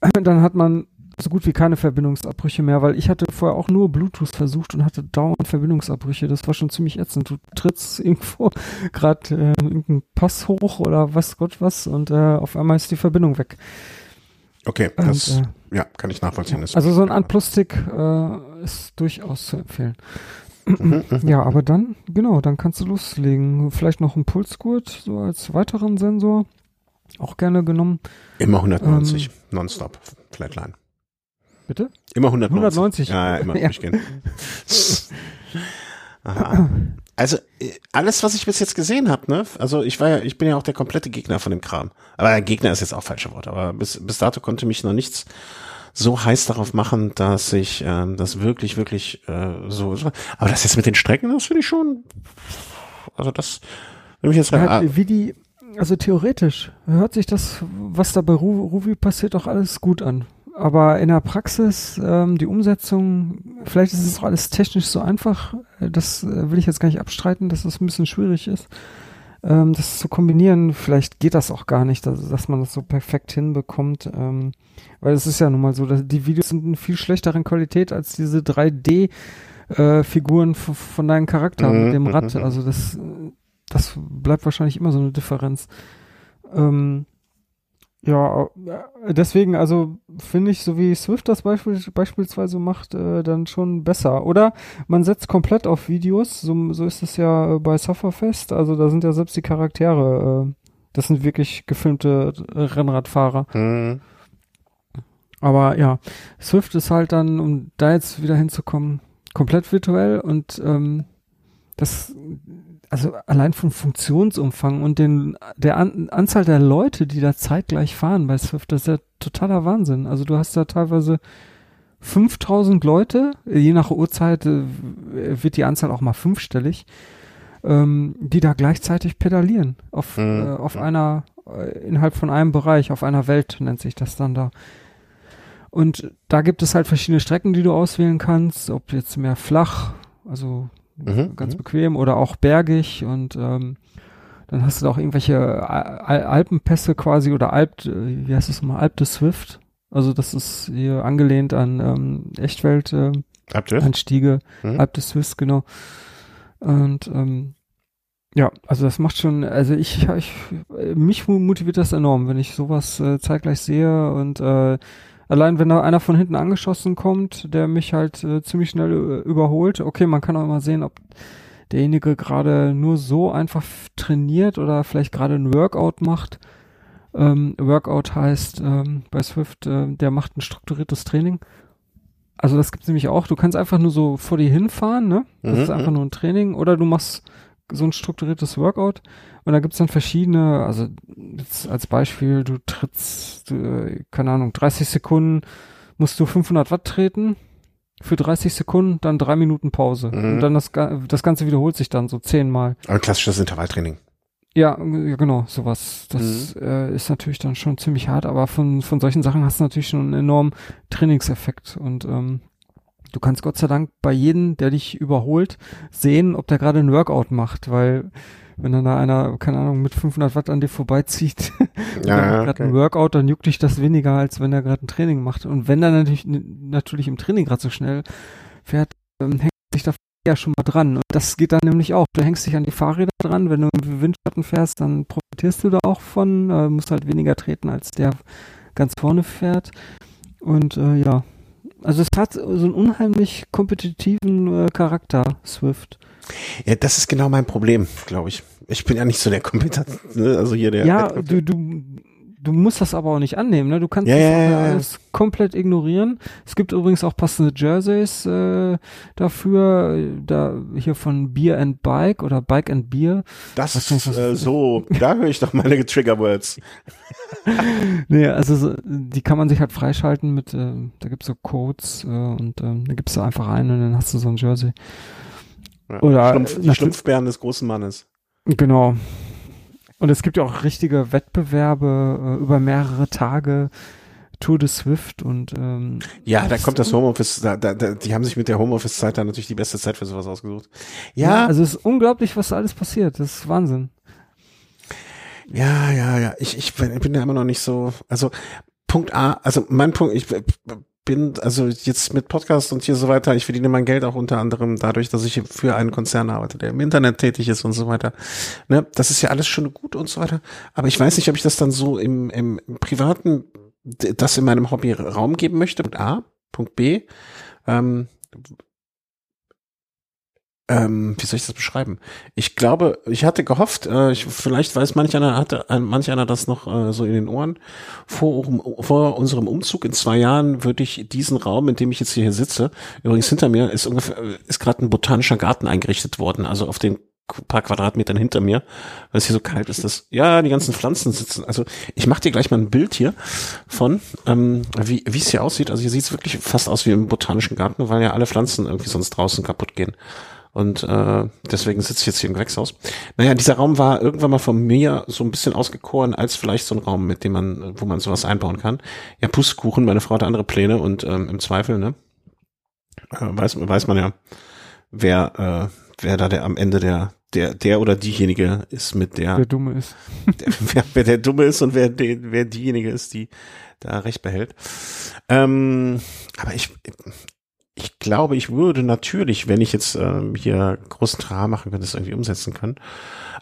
[clears throat] dann hat man so gut wie keine Verbindungsabbrüche mehr, weil ich hatte vorher auch nur Bluetooth versucht und hatte dauernd Verbindungsabbrüche. Das war schon ziemlich ätzend. Du trittst [laughs] irgendwo gerade äh, irgendeinen Pass hoch oder was Gott was und äh, auf einmal ist die Verbindung weg. Okay, Und, das, äh, ja, kann ich nachvollziehen. Das- also so ein Unplusstick äh, ist durchaus zu empfehlen. Mhm, [clears throat] mhm. Ja, aber dann, genau, dann kannst du loslegen. Vielleicht noch ein Pulsgurt, so als weiteren Sensor. Auch gerne genommen. Immer 190, Ähm, nonstop, Flatline. Bitte? Immer 190. 190. Ja, ja, immer [laughs] Ja. Aha. Also äh, alles, was ich bis jetzt gesehen habe, ne? Also ich war ja, ich bin ja auch der komplette Gegner von dem Kram. Aber Gegner ist jetzt auch falsche Wort. Aber bis bis dato konnte mich noch nichts so heiß darauf machen, dass ich ähm, das wirklich, wirklich äh, so. so- Aber das jetzt mit den Strecken, das finde ich schon. Also das, wenn mich jetzt rein, Ja, wie die, also theoretisch hört sich das, was da bei Ru Ruby passiert, auch alles gut an. Aber in der Praxis, ähm, die Umsetzung, vielleicht ist es auch alles technisch so einfach, äh, das äh, will ich jetzt gar nicht abstreiten, dass es ein bisschen schwierig ist, ähm, das zu kombinieren. Vielleicht geht das auch gar nicht, dass, dass man das so perfekt hinbekommt. Ähm, weil es ist ja nun mal so, dass die Videos sind in viel schlechteren Qualität als diese 3D äh, Figuren von deinem Charakter Mhm, mit dem Rad. mhm. Also das, das bleibt wahrscheinlich immer so eine Differenz. Ähm, ja, äh, deswegen, also finde ich, so wie Swift das beispiel, beispielsweise macht, äh, dann schon besser. Oder man setzt komplett auf Videos, so, so ist es ja bei Sufferfest, also da sind ja selbst die Charaktere, äh, das sind wirklich gefilmte Rennradfahrer. Mhm. Aber ja, Swift ist halt dann, um da jetzt wieder hinzukommen, komplett virtuell und ähm, das, also allein vom Funktionsumfang und den, der An Anzahl der Leute, die da zeitgleich fahren bei Swift, das ist ja totaler Wahnsinn. Also du hast da teilweise 5000 Leute, je nach Uhrzeit äh, wird die Anzahl auch mal fünfstellig, ähm, die da gleichzeitig pedalieren auf, Mhm. äh, auf einer, äh, innerhalb von einem Bereich, auf einer Welt nennt sich das dann da. Und da gibt es halt verschiedene Strecken, die du auswählen kannst, ob jetzt mehr flach, also Mhm, ganz mhm. bequem oder auch bergig und ähm, dann hast du da auch irgendwelche Al Al Alpenpässe quasi oder Alp, äh, wie heißt das nochmal, Alp de Swift. Also das ist hier angelehnt an ähm, Echtwelt äh? Anstiege, Mhm. Alp de Swift, genau. Und ähm, ja, also das macht schon, also ich, ich mich motiviert das enorm, wenn ich sowas äh, zeitgleich sehe und äh, allein wenn da einer von hinten angeschossen kommt, der mich halt äh, ziemlich schnell äh, überholt, okay, man kann auch immer sehen, ob derjenige gerade nur so einfach trainiert oder vielleicht gerade ein Workout macht. Ähm, Workout heißt ähm, bei Swift, äh, der macht ein strukturiertes Training. Also das gibt's nämlich auch. Du kannst einfach nur so vor dir hinfahren, ne? Das Mhm, ist einfach mhm. nur ein Training. Oder du machst so ein strukturiertes Workout. Und da gibt's dann verschiedene, also jetzt als Beispiel, du trittst, äh, keine Ahnung, 30 Sekunden musst du 500 Watt treten für 30 Sekunden, dann drei Minuten Pause. Mhm. Und dann das, das Ganze wiederholt sich dann so zehnmal. Ein klassisches Intervalltraining. Ja, ja, genau, sowas. Das Mhm. äh, ist natürlich dann schon ziemlich hart, aber von, von solchen Sachen hast du natürlich schon einen enormen Trainingseffekt und ähm, du kannst Gott sei Dank bei jedem, der dich überholt, sehen, ob der gerade ein Workout macht, weil wenn dann da einer, keine Ahnung, mit 500 Watt an dir vorbeizieht, [laughs] Ja, gerade ein okay. Workout, dann juckt dich das weniger, als wenn er gerade ein Training macht. Und wenn er natürlich, natürlich im Training gerade so schnell fährt, ähm, hängt sich da ja schon mal dran. Und das geht dann nämlich auch. Du hängst dich an die Fahrräder dran. Wenn du im Windschatten fährst, dann profitierst du da auch von. Äh, musst halt weniger treten, als der ganz vorne fährt. Und äh, ja, Also es hat so einen unheimlich kompetitiven äh, Charakter, Swift. Ja, das ist genau mein Problem, glaube ich. Ich bin ja nicht so der Kompetent, ne? also hier der. Ja, du, du, du musst das aber auch nicht annehmen, ne? Du kannst Ja, das alles komplett ignorieren. Es gibt übrigens auch passende Jerseys äh, dafür, äh, da hier von Beer and Bike oder Bike and Beer. Das Was ist äh, so, da höre ich doch meine Triggerwords. [laughs] Nee, also so, die kann man sich halt freischalten mit, äh, da gibt's so Codes äh, und ähm, da gibst du einfach ein und dann hast du so ein Jersey. Ja. Oder, Schlumpf, die Schlumpfbären des großen Mannes. Genau. Und es gibt ja auch richtige Wettbewerbe äh, über mehrere Tage. Tour de Swift und ähm, Ja, da kommt das Homeoffice, da, da, da, die haben sich mit der Homeoffice-Zeit dann natürlich die beste Zeit für sowas ausgesucht. ja, Ja, also es ist unglaublich, was da alles passiert. Das ist Wahnsinn. ja, ja, ja. Ich, ich bin bin ja immer noch nicht so, also Punkt A, also mein Punkt, ich bin, also jetzt mit Podcast und hier so weiter, ich verdiene mein Geld auch unter anderem dadurch, dass ich für einen Konzern arbeite, der im Internet tätig ist und so weiter. Ne, das ist ja alles schon gut und so weiter. Aber ich weiß nicht, ob ich das dann so im, im, privaten, das in meinem Hobby Raum geben möchte. Punkt A. Punkt B. Ähm, ähm, wie soll ich das beschreiben? Ich glaube, ich hatte gehofft, äh, ich, vielleicht weiß manch einer, hatte manch einer das noch äh, so in den Ohren. Vor, vor unserem Umzug in zwei Jahren würde ich diesen Raum, in dem ich jetzt hier sitze, übrigens hinter mir ist ungefähr, äh, ist gerade ein botanischer Garten eingerichtet worden, also auf den paar Quadratmetern hinter mir, weil es hier so kalt ist, dass ja die ganzen Pflanzen sitzen. Also ich mache dir gleich mal ein Bild hier von, ähm, wie es hier aussieht. Also hier sieht es wirklich fast aus wie im botanischen Garten, weil ja alle Pflanzen irgendwie sonst draußen kaputt gehen. Und äh, deswegen sitze ich jetzt hier im Gewächshaus. Naja, dieser Raum war irgendwann mal von mir so ein bisschen ausgekoren als vielleicht so ein Raum, mit dem man, wo man sowas einbauen kann. Ja, Pustekuchen, meine Frau hat andere Pläne und ähm, im Zweifel, ne? Äh, weiß, weiß man ja, wer, äh, wer da der am Ende der, der, der oder diejenige ist mit der, Wer dumme ist. [laughs] der wer, wer der Dumme ist und wer, de, wer diejenige ist, die da recht behält. Ähm, aber ich, ich glaube, ich würde natürlich, wenn ich jetzt ähm, hier großen Trara machen könnte, das irgendwie umsetzen können.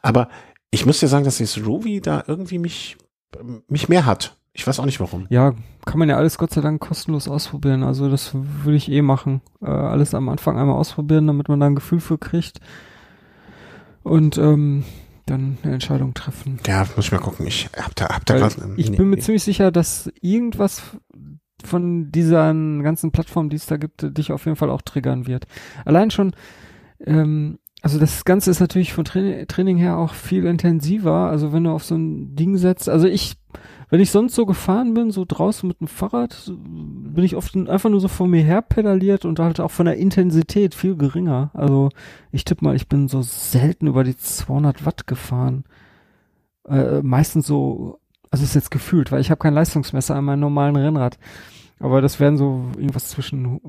Aber ich muss dir sagen, dass jetzt Ruby da irgendwie mich, mich mehr hat. Ich weiß auch nicht warum. Ja, kann man ja alles Gott sei Dank kostenlos ausprobieren. Also das würde ich eh machen. Äh, alles am Anfang einmal ausprobieren, damit man da ein Gefühl für kriegt. Und ähm, dann eine Entscheidung treffen. Ja, muss ich mal gucken. Ich hab da, hab da gerade. ich bin mir ziemlich sicher, dass irgendwas von diesen ganzen Plattformen, die es da gibt, dich auf jeden Fall auch triggern wird. Allein schon, ähm, also das Ganze ist natürlich von Training, Training her auch viel intensiver. Also wenn du auf so ein Ding setzt, also ich, wenn ich sonst so gefahren bin, so draußen mit dem Fahrrad, bin ich oft einfach nur so vor mir her pedaliert und halt auch von der Intensität viel geringer. Also ich tippe mal, ich bin so selten über die 200 Watt gefahren. Äh, meistens so also ist jetzt gefühlt, weil ich habe kein Leistungsmesser an meinem normalen Rennrad. Aber das wären so irgendwas zwischen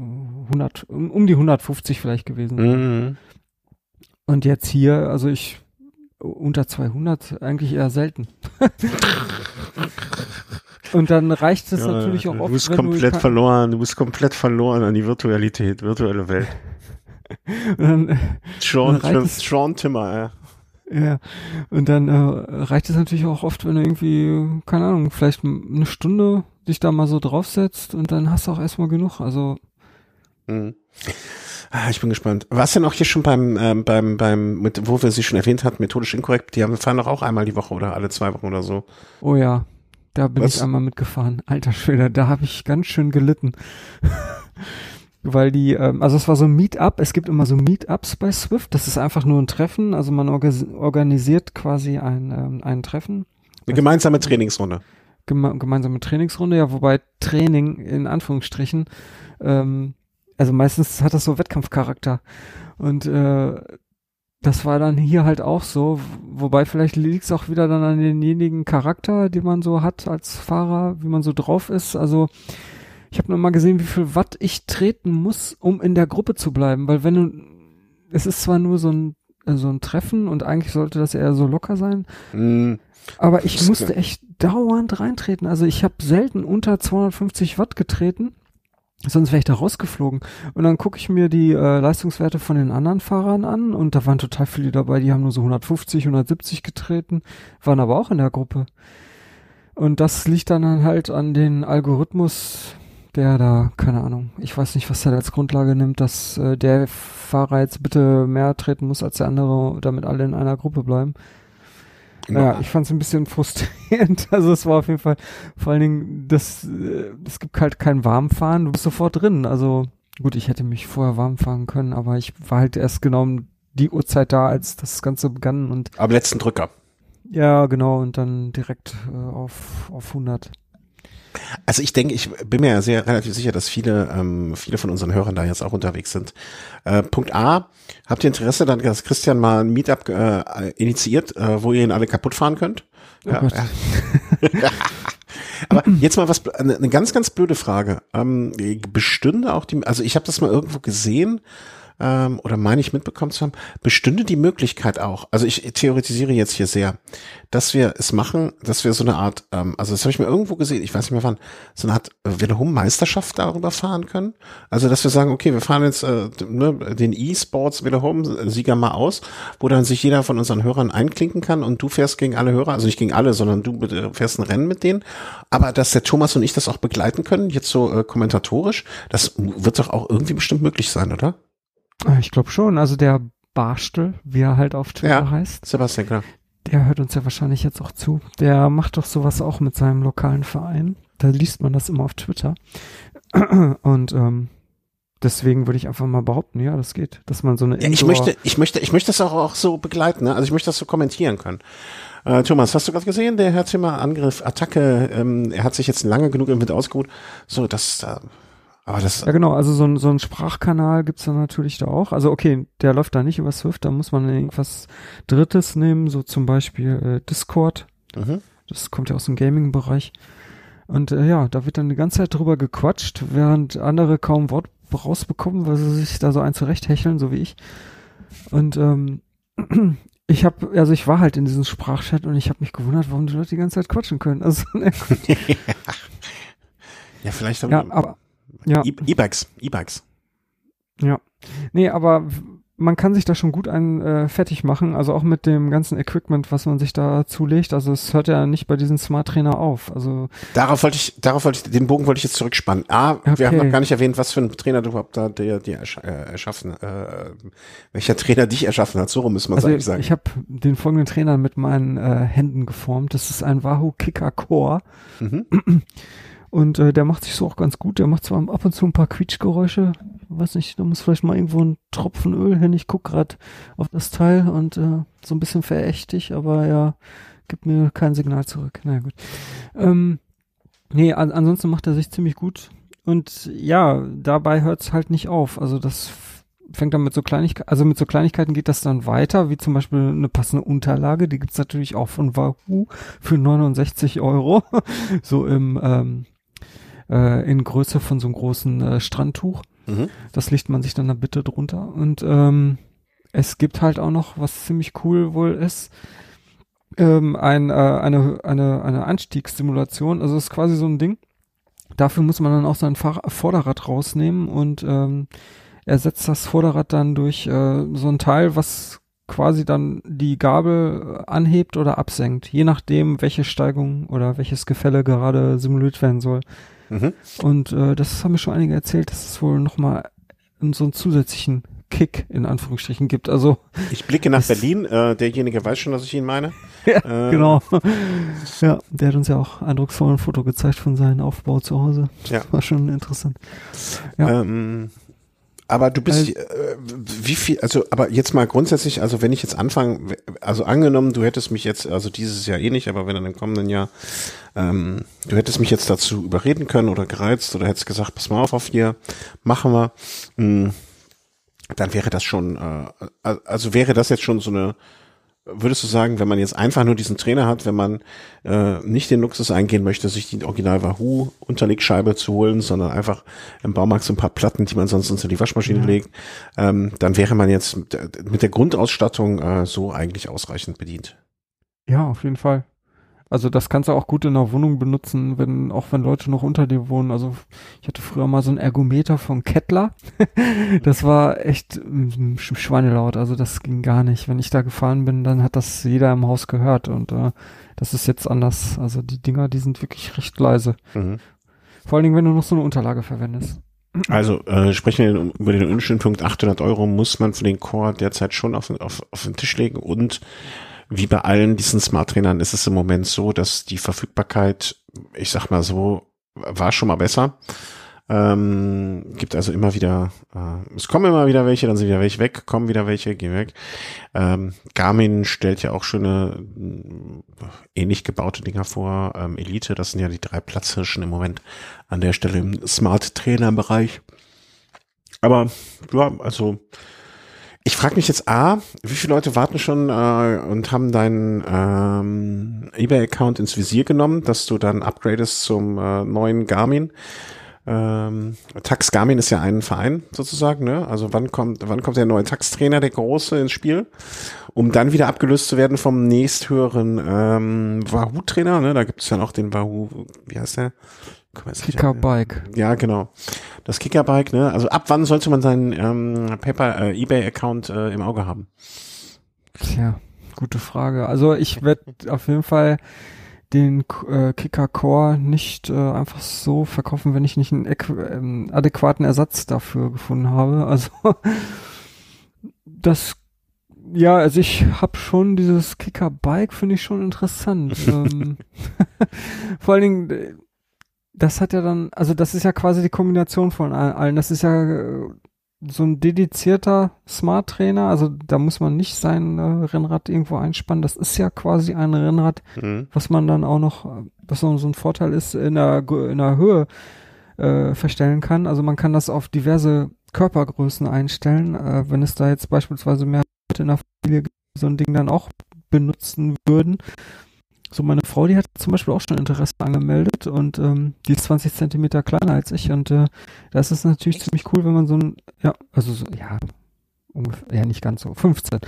100, um die 150 vielleicht gewesen. Mhm. Und jetzt hier, also ich unter 200 eigentlich eher selten. [laughs] Und dann reicht es Ja, natürlich auch oft, du bist komplett du verloren, du bist komplett verloren an die Virtualität, virtuelle Welt. [laughs] dann, Sean, Dann Sean Timmer, ja. Ja, und dann äh, reicht es natürlich auch oft, wenn du irgendwie, keine Ahnung, vielleicht eine Stunde dich da mal so draufsetzt und dann hast du auch erstmal genug. Also, Mhm. Ah, ich bin gespannt. Was denn auch hier schon beim, ähm, beim, beim, mit, wo wir sie schon erwähnt hatten, methodisch inkorrekt, die haben, fahren doch auch einmal die Woche oder alle zwei Wochen oder so. oh ja, da bin Was? ich einmal mitgefahren. Alter Schwede, da habe ich ganz schön gelitten. [laughs] Weil die, ähm, also es war so ein Meetup, es gibt immer so Meetups bei Swift, das ist einfach nur ein Treffen, also man orgas- organisiert quasi ein, ähm, ein Treffen. Eine gemeinsame Trainingsrunde. geme gemeinsame Trainingsrunde, ja, wobei Training in Anführungsstrichen, ähm, also meistens hat das so Wettkampfcharakter. Und äh, das war dann hier halt auch so, wobei vielleicht liegt es auch wieder dann an denjenigen Charakter, den man so hat als Fahrer, wie man so drauf ist. Also ich habe nur mal gesehen, wie viel Watt ich treten muss, um in der Gruppe zu bleiben, weil wenn du, es ist zwar nur so ein äh, so ein Treffen und eigentlich sollte das eher so locker sein, Mhm. aber ich musste klar. echt dauernd reintreten. Also ich habe selten unter 250 Watt getreten. Sonst wäre ich da rausgeflogen. Und dann gucke ich mir die äh, Leistungswerte von den anderen Fahrern an und da waren total viele dabei, die haben nur so 150, 170 getreten, waren aber auch in der Gruppe. Und das liegt dann halt an den Algorithmus der da, keine Ahnung, ich weiß nicht, was er als Grundlage nimmt, dass äh, der Fahrer jetzt bitte mehr treten muss als der andere, damit alle in einer Gruppe bleiben. Naja, ich fand es ein bisschen frustrierend. [laughs] Also es war auf jeden Fall vor allen Dingen, das, äh, es gibt halt kein Warmfahren, du bist sofort drin. Also gut, ich hätte mich vorher warm fahren können, aber ich war halt erst genau um die Uhrzeit da, als das Ganze begann und. Am letzten Drücker. Ja, genau, und dann direkt äh, auf, auf 100. Also ich denke, ich bin mir ja sehr relativ sicher, dass viele, ähm, viele von unseren Hörern da jetzt auch unterwegs sind. Äh, Punkt A, habt ihr Interesse, dann, dass Christian mal ein Meetup äh, initiiert, äh, wo ihr ihn alle kaputt fahren könnt? Oh ja. [laughs] Aber jetzt mal was, eine, eine ganz, ganz blöde Frage. Ähm, bestünde auch die, also ich habe das mal irgendwo gesehen, ähm, oder meine ich mitbekommen zu haben, bestünde die Möglichkeit auch, also ich theoretisiere jetzt hier sehr, dass wir es machen, dass wir so eine Art, ähm, also das habe ich mir irgendwo gesehen, ich weiß nicht mehr wann, so eine Art Velohome-Meisterschaft darüber fahren können. Also dass wir sagen, okay, wir fahren jetzt äh, ne, den E-Sports Velohome-Sieger mal aus, wo dann sich jeder von unseren Hörern einklinken kann und du fährst gegen alle Hörer, also nicht gegen alle, sondern du fährst ein Rennen mit denen. Aber dass der Thomas und ich das auch begleiten können, jetzt so äh, kommentatorisch, das wird doch auch irgendwie bestimmt möglich sein, oder? Äh, ich glaube schon. Also der Barstel, wie er halt auf Twitter ja, heißt. Sebastian, klar. Der hört uns ja wahrscheinlich jetzt auch zu. Der macht doch sowas auch mit seinem lokalen Verein. Da liest man das immer auf Twitter. [clears throat] Und ähm, deswegen würde ich einfach mal behaupten, ja, das geht, dass man so eine ja, ich möchte, ich möchte, ich möchte das auch, auch so begleiten. Ne? Also ich möchte das so kommentieren können. Äh, Thomas, hast du gerade gesehen, der Herzimmer Angriff, Attacke, ähm, er hat sich jetzt lange genug im Wind ausgeruht. So, das, äh, aber das ja genau, also so ein, so ein Sprachkanal gibt's dann natürlich da auch. Also okay, der läuft da nicht über Swift, da muss man irgendwas Drittes nehmen, so zum Beispiel äh, Discord. Mhm. Das kommt ja aus dem Gaming-Bereich. Und äh, ja, da wird dann die ganze Zeit drüber gequatscht, während andere kaum Wort rausbekommen, weil sie sich da so ein zurechthecheln, so wie ich. Und ähm, [clears throat] ich habe, also ich war halt in diesem Sprachchat und ich habe mich gewundert, warum die Leute die ganze Zeit quatschen können. Also [laughs] ne. [laughs] ja, vielleicht haben ja, aber ja. E-Bikes, E-Bikes. Ja. Nee, aber man kann sich da schon gut ein äh, fertig machen, also auch mit dem ganzen Equipment, was man sich da zulegt. Also es hört ja nicht bei diesem Smart Trainer auf. Also darauf wollte ich, darauf wollte ich, den Bogen wollte ich jetzt zurückspannen. Ah, okay. wir haben noch gar nicht erwähnt, was für ein Trainer du überhaupt da der dir ersch äh, erschaffen, äh, welcher Trainer dich erschaffen hat. So rum muss man also eigentlich sagen. Ich habe den folgenden Trainer mit meinen äh, Händen geformt. Das ist ein Wahoo Kicker Core. Mhm. [clears throat] Und äh, der macht sich so auch ganz gut. Der macht zwar ab und zu ein paar Quietschgeräusche. Weiß nicht, da muss vielleicht mal irgendwo ein Tropfen Öl hin. Ich guck grad auf das Teil und äh, so ein bisschen verächtig, aber ja, gibt mir kein Signal zurück. Na naja, gut. Ähm, nee, an, ansonsten macht er sich ziemlich gut. Und ja, dabei hört's halt nicht auf. Also das fängt dann mit so Kleinigkeiten, also mit so Kleinigkeiten geht das dann weiter, wie zum Beispiel eine passende Unterlage, die gibt's natürlich auch von Wahoo für 69 Euro, [laughs] so im ähm, äh, in Größe von so einem großen äh, Strandtuch. Mhm. Das legt man sich dann da bitte drunter. Und ähm, es gibt halt auch noch, was ziemlich cool wohl ist, ähm, ein, äh, eine, eine, eine Anstiegssimulation. Also es ist quasi so ein Ding. Dafür muss man dann auch sein Fahr Vorderrad rausnehmen und ähm, ersetzt das Vorderrad dann durch äh, so ein Teil, was quasi dann die Gabel anhebt oder absenkt, je nachdem, welche Steigung oder welches Gefälle gerade simuliert werden soll. Mhm. Und äh, das haben mir schon einige erzählt, dass es wohl nochmal so einen zusätzlichen Kick in Anführungsstrichen gibt. Also ich blicke nach Berlin. Äh, derjenige weiß schon, dass ich ihn meine. [laughs] ja, äh, genau. Ja, der hat uns ja auch eindrucksvoll ein Foto gezeigt von seinem Aufbau zu Hause. Das ja. war schon interessant. Ja. Ähm, aber du bist, äh, wie viel, also, aber jetzt mal grundsätzlich, also wenn ich jetzt anfange, also angenommen, du hättest mich jetzt, also dieses Jahr eh nicht, aber wenn dann im kommenden Jahr, ähm, du hättest mich jetzt dazu überreden können oder gereizt oder hättest gesagt, pass mal auf, auf hier, machen wir, mh, hm, dann wäre das schon, äh, also wäre das jetzt schon so eine, würdest du sagen, wenn man jetzt einfach nur diesen Trainer hat, wenn man äh, nicht den Luxus eingehen möchte, sich die Original Wahoo Unterlegscheibe zu holen, sondern einfach im Baumarkt so ein paar Platten, die man sonst unter die Waschmaschine ja. legt, ähm, dann wäre man jetzt mit der Grundausstattung äh, so eigentlich ausreichend bedient. Ja, auf jeden Fall. Also das kannst du auch gut in der Wohnung benutzen, wenn auch wenn Leute noch unter dir wohnen. Also ich hatte früher mal so ein Ergometer von Kettler. [laughs] das war echt schweinelaut. Also das ging gar nicht. Wenn ich da gefahren bin, dann hat das jeder im Haus gehört und äh, das ist jetzt anders. Also die Dinger, die sind wirklich recht leise. Mhm. Vor allen Dingen, wenn du noch so eine Unterlage verwendest. Also äh, sprechen wir über den Unschönpunkt 800 Euro muss man für den Core derzeit schon auf, auf, auf den Tisch legen und wie bei allen diesen Smart Trainern ist es im Moment so, dass die Verfügbarkeit, ich sag mal so, war schon mal besser. Ähm, gibt also immer wieder, äh, es kommen immer wieder welche, dann sind wieder welche weg, kommen wieder welche, gehen weg. Ähm, Garmin stellt ja auch schöne äh, ähnlich gebaute Dinger vor. Ähm, Elite, das sind ja die drei Platzhirschen im Moment an der Stelle im Smart Trainer Bereich. Aber ja, also ich frage mich jetzt A, wie viele Leute warten schon äh, und haben deinen ähm, eBay-Account ins Visier genommen, dass du dann upgradest zum äh, neuen Garmin? Ähm, Tax Garmin ist ja ein Verein sozusagen, ne? Also wann kommt, wann kommt der neue Tax-Trainer, der große, ins Spiel, um dann wieder abgelöst zu werden vom nächsthöheren ähm, Wahoo-Trainer, ne? Da gibt es ja noch den Wahoo, wie heißt der? Kickerbike. Ja, genau. Das Kickerbike, ne? Also ab wann sollte man seinen ähm, Paper äh, eBay-Account äh, im Auge haben? Tja, gute Frage. Also ich werde auf jeden Fall den äh, Kicker Core nicht äh, einfach so verkaufen, wenn ich nicht einen ähm, adäquaten Ersatz dafür gefunden habe. [laughs] Also das ja, also ich habe schon dieses Kicker Bike finde ich schon interessant. [laughs] ähm, [laughs] vor allen Dingen das hat ja dann, also das ist ja quasi die Kombination von allen. Das ist ja äh, so ein dedizierter Smart Trainer, also da muss man nicht sein äh, Rennrad irgendwo einspannen. Das ist ja quasi ein Rennrad, mhm. was man dann auch noch, was so, so ein Vorteil ist, in der, in der Höhe äh, verstellen kann. Also man kann das auf diverse Körpergrößen einstellen. Äh, wenn es da jetzt beispielsweise mehr Leute in der Familie so ein Ding dann auch benutzen würden, so, meine Frau, die hat zum Beispiel auch schon Interesse angemeldet und ähm, die ist 20 Zentimeter kleiner als ich und äh, da ist natürlich ziemlich cool, wenn man so ein, ja, also so, ja, ungefähr, ja, nicht ganz so, 15.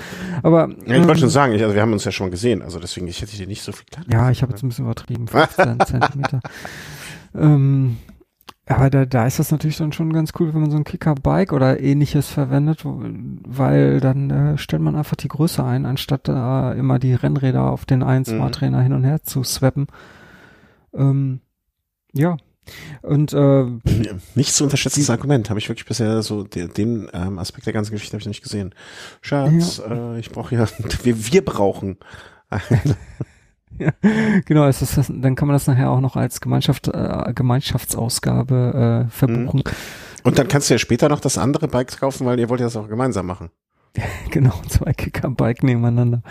Aber. Ja, ich wollte schon ähm, sagen, ich, also wir haben uns ja schon gesehen, also deswegen, ich hätte dir nicht so viel kleiner. Ja, ich habe jetzt ein bisschen übertrieben, 15 Zentimeter. [laughs] Ähm, aber da, da ist das natürlich dann schon ganz cool, wenn man so ein Kicker-Bike oder ähnliches verwendet, weil dann äh, stellt man einfach die Größe ein, anstatt äh, immer die Rennräder auf den einen mhm. Smart Trainer hin und her zu swappen. Ähm, ja. Und äh, [clears throat] nicht zu unterschätzendes Argument, habe ich wirklich bisher so den, den ähm, Aspekt der ganzen Geschichte habe ich noch nicht gesehen. Schatz, ja. äh, ich brauche ja, [laughs] wir, wir brauchen ja, [laughs] genau, es ist das, dann kann man das nachher auch noch als Gemeinschaft, äh, Gemeinschaftsausgabe äh, verbuchen. Mhm. Und dann kannst du ja später noch das andere Bike kaufen, weil ihr wollt ja das auch gemeinsam machen. [laughs] genau, zwei Kicker-Bike nebeneinander.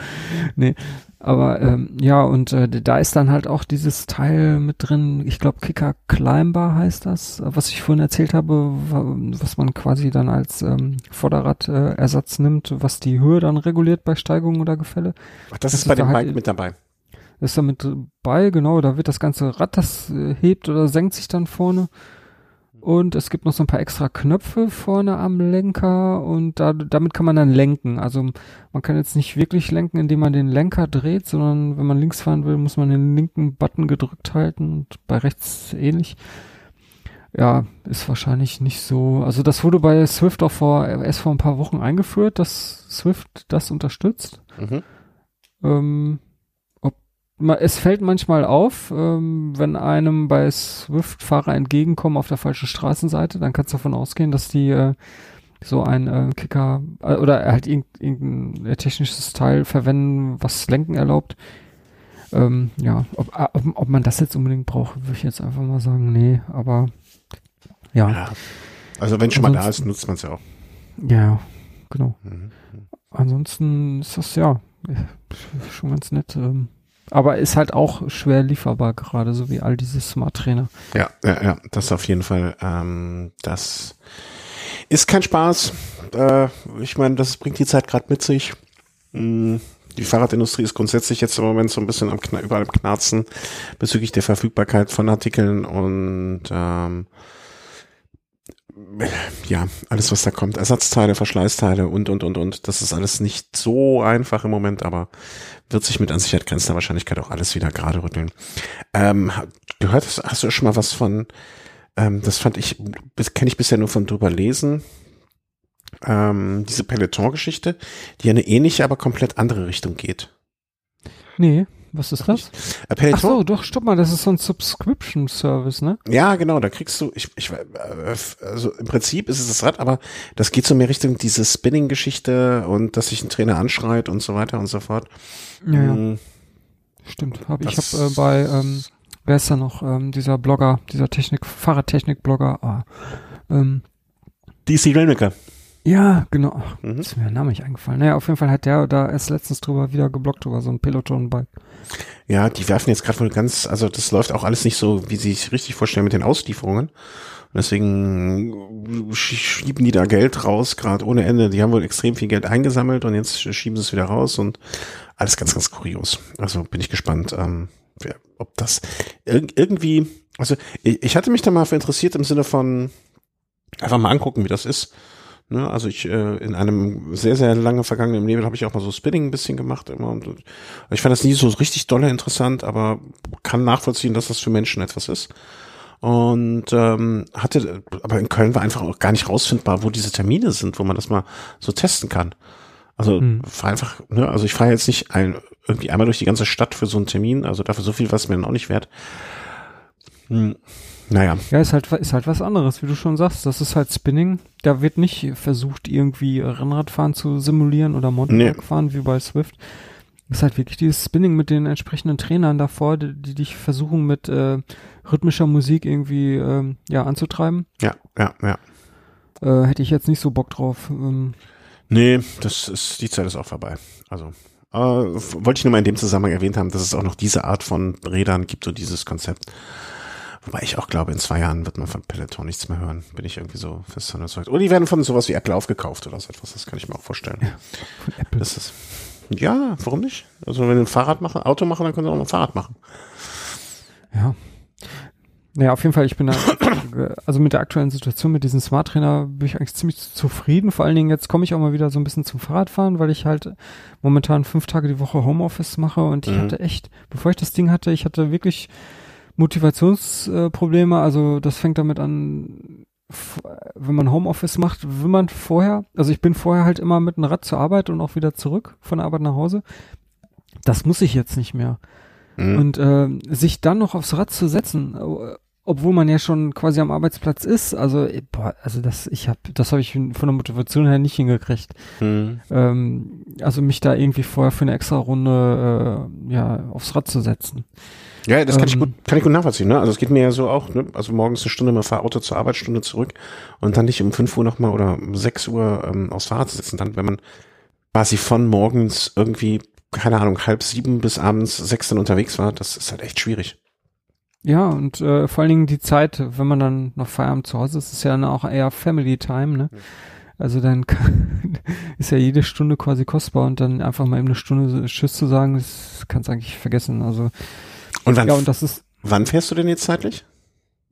Nee, aber ähm, ja, und äh, da ist dann halt auch dieses Teil mit drin, ich glaube Kicker Climber heißt das, was ich vorhin erzählt habe, was man quasi dann als ähm, Vorderradersatz äh, nimmt, was die Höhe dann reguliert bei Steigungen oder Gefälle. Ach, das, das ist bei dem halt Bike mit dabei ist da mit bei, genau, da wird das ganze Rad, das äh, hebt oder senkt sich dann vorne. Und es gibt noch so ein paar extra Knöpfe vorne am Lenker und da, damit kann man dann lenken. Also man kann jetzt nicht wirklich lenken, indem man den Lenker dreht, sondern wenn man links fahren will, muss man den linken Button gedrückt halten und bei rechts ähnlich. Ja, ist wahrscheinlich nicht so. Also das wurde bei Swift auch vor erst vor ein paar Wochen eingeführt, dass Swift das unterstützt. Mhm. Ähm, es fällt manchmal auf, ähm, wenn einem bei Swift-Fahrer entgegenkommen auf der falschen Straßenseite, dann kannst du davon ausgehen, dass die äh, so ein äh, Kicker äh, oder halt irgendein technisches Teil verwenden, was Lenken erlaubt. Ähm, ja, ob, äh, ob, ob, man das jetzt unbedingt braucht, würde ich jetzt einfach mal sagen, nee, aber ja. ja. Also wenn schon mal da ist, nutzt man es ja auch. Ja, genau. Mhm. Ansonsten ist das ja schon ganz nett. Ähm, aber ist halt auch schwer lieferbar gerade, so wie all diese Smart Trainer. Ja, ja, ja, das auf jeden Fall. Ähm, das ist kein Spaß. Äh, ich meine, das bringt die Zeit gerade mit sich. Mhm. Die Fahrradindustrie ist grundsätzlich jetzt im Moment so ein bisschen am überall am Knarzen bezüglich der Verfügbarkeit von Artikeln und ähm, ja, alles was da kommt, Ersatzteile, Verschleißteile und und und und, das ist alles nicht so einfach im Moment, aber wird sich mit an Sicherheit grenzender Wahrscheinlichkeit auch alles wieder gerade rütteln. Ähm, gehört, hast du schon mal was von, ähm, das fand ich, kenne ich bisher nur von drüber lesen, ähm, diese Peloton-Geschichte, die eine ähnliche, aber komplett andere Richtung geht. Nee, Was ist das? Äh, Ach so, doch, stopp mal, das ist so ein Subscription Service, ne? Ja, genau, da kriegst du, ich, ich, äh, also im Prinzip ist es das Rad, aber das geht so mehr Richtung diese Spinning-Geschichte und dass sich ein Trainer anschreit und so weiter und so fort. Ja. Mm, Stimmt. Hab, ich habe äh, bei, ähm, wer ist da noch, ähm, dieser Blogger, dieser Technik, Fahrradtechnik-Blogger, ah, ähm, DC Rainmaker. Ja, genau, Mhm. ist mir der Name nicht eingefallen. Naja, auf jeden Fall hat der da erst letztens drüber wieder geblockt über so ein Peloton-Bike. Ja, die werfen jetzt gerade wohl ganz, also das läuft auch alles nicht so, wie sie sich richtig vorstellen mit den Auslieferungen. Und deswegen sch- schieben die da Geld raus, gerade ohne Ende. Die haben wohl extrem viel Geld eingesammelt und jetzt schieben sie es wieder raus und alles ganz, ganz kurios. Also bin ich gespannt, ähm, ob das irg irgendwie, also ich, ich hatte mich da mal für interessiert im Sinne von einfach mal angucken, wie das ist. Ne, also ich äh, in einem sehr, sehr lange vergangenen Leben habe ich auch mal so Spinning ein bisschen gemacht immer und ich fand das nie so richtig dolle interessant, aber kann nachvollziehen, dass das für Menschen etwas ist. Und ähm, hatte, aber in Köln war einfach auch gar nicht rausfindbar, wo diese Termine sind, wo man das mal so testen kann. Also Hm. war einfach, ne, also ich fahre jetzt nicht ein, irgendwie einmal durch die ganze Stadt für so einen Termin, also dafür so viel was mir dann auch nicht wert. Hm, naja, Ja, ist halt, ist halt was anderes, wie du schon sagst. Das ist halt Spinning. Da wird nicht versucht, irgendwie Rennradfahren zu simulieren oder Mountainbikefahren wie bei Swift. Ist halt wirklich dieses Spinning mit den entsprechenden Trainern davor, die, die dich versuchen mit äh, rhythmischer Musik irgendwie ähm, ja anzutreiben. ja, ja, ja. Äh, hätte ich jetzt nicht so Bock drauf. Ähm, Nee, das ist, die Zeit ist auch vorbei. Also, äh, wollte ich nur mal in dem Zusammenhang erwähnt haben, dass es auch noch diese Art von Rädern gibt und dieses Konzept. Wobei ich auch glaube, in zwei Jahren wird man von Peloton nichts mehr hören. Bin ich irgendwie so fest überzeugt. Oder die werden von sowas wie Apple aufgekauft oder so etwas. Das kann ich mir auch vorstellen. von Apple. Das ist, ja, warum nicht? Also, wenn wir ein Fahrrad machen, Auto machen, dann können sie auch noch ein Fahrrad machen. Ja. Naja, auf jeden Fall, ich bin da, [coughs] also mit der aktuellen Situation mit diesem Smart Trainer bin ich eigentlich ziemlich zufrieden. Vor allen Dingen jetzt komme ich auch mal wieder so ein bisschen zum Fahrradfahren, weil ich halt momentan fünf Tage die Woche Homeoffice mache und ich Mhm. hatte echt, bevor ich das Ding hatte, ich hatte wirklich Motivationsprobleme. Also das fängt damit an, wenn man Homeoffice macht, will man vorher, also ich bin vorher halt immer mit dem Rad zur Arbeit und auch wieder zurück von der Arbeit nach Hause. Das muss ich jetzt nicht mehr. Mhm. Und äh, sich dann noch aufs Rad zu setzen, äh, obwohl man ja schon quasi am Arbeitsplatz ist, also äh, boah, also das ich habe das habe ich von der Motivation her nicht hingekriegt. Mhm. Ähm, also mich da irgendwie vorher für eine extra Runde äh, ja aufs Rad zu setzen. Ja, das kann ich Ähm, gut, kann ich gut nachvollziehen, ne? Also es geht mir ja so auch, ne? Also morgens eine Stunde mit Fahrauto zur Arbeit, Stunde zurück und dann nicht um 5 Uhr nochmal oder um 6 Uhr ähm, aufs Fahrrad zu sitzen. Dann, wenn man quasi von morgens irgendwie, keine Ahnung, halb sieben bis abends sechs dann unterwegs war, das ist halt echt schwierig. Ja, und äh, vor allen Dingen die Zeit, wenn man dann noch Feierabend zu Hause ist, ist ja dann auch eher Family Time, ne? Also dann kann, [laughs] ist ja jede Stunde quasi kostbar und dann einfach mal eben eine Stunde Tschüss zu sagen, das kannst du eigentlich vergessen. Also Und wann, ja, und das ist wann fährst du denn jetzt zeitlich?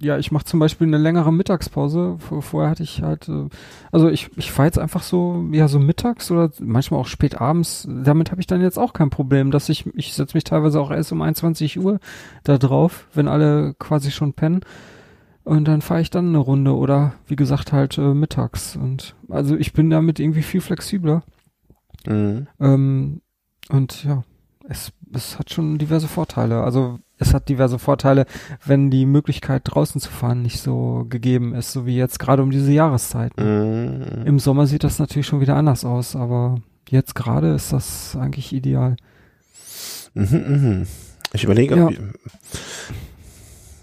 Ja, ich mache zum Beispiel eine längere Mittagspause. Vor- Vorher hatte ich halt, äh, also ich, ich fahre jetzt einfach so, ja, so mittags oder manchmal auch spät abends. Damit habe ich dann jetzt auch kein Problem, dass ich, ich setze mich teilweise auch erst um 21 Uhr da drauf, wenn alle quasi schon pennen. Und dann fahre ich dann eine Runde oder wie gesagt halt äh, mittags. Und also ich bin damit irgendwie viel flexibler. Mhm. Ähm, und ja, es, es hat schon diverse Vorteile. Also es hat diverse Vorteile, wenn die Möglichkeit draußen zu fahren nicht so gegeben ist, so wie jetzt gerade um diese Jahreszeit. Mhm. Im Sommer sieht das natürlich schon wieder anders aus, aber jetzt gerade ist das eigentlich ideal. Mhm, mhm. Ich überlege, ob Ja. ich-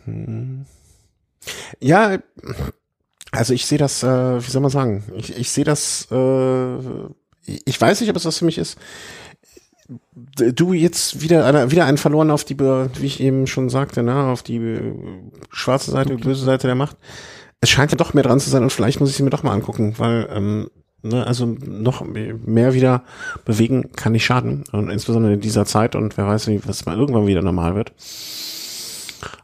Hm. ja, also ich sehe das, äh, wie soll man sagen, ich, ich sehe das, äh, ich weiß nicht, ob es was für mich ist. Du jetzt wieder einer, wieder einen verloren auf die, wie ich eben schon sagte, ne, auf die äh, schwarze Seite, Okay. böse Seite der Macht. Es scheint ja doch mehr dran zu sein und vielleicht muss ich sie mir doch mal angucken, weil ähm, ne, also noch mehr wieder bewegen kann nicht schaden und insbesondere in dieser Zeit und wer weiß, wie was mal irgendwann wieder normal wird.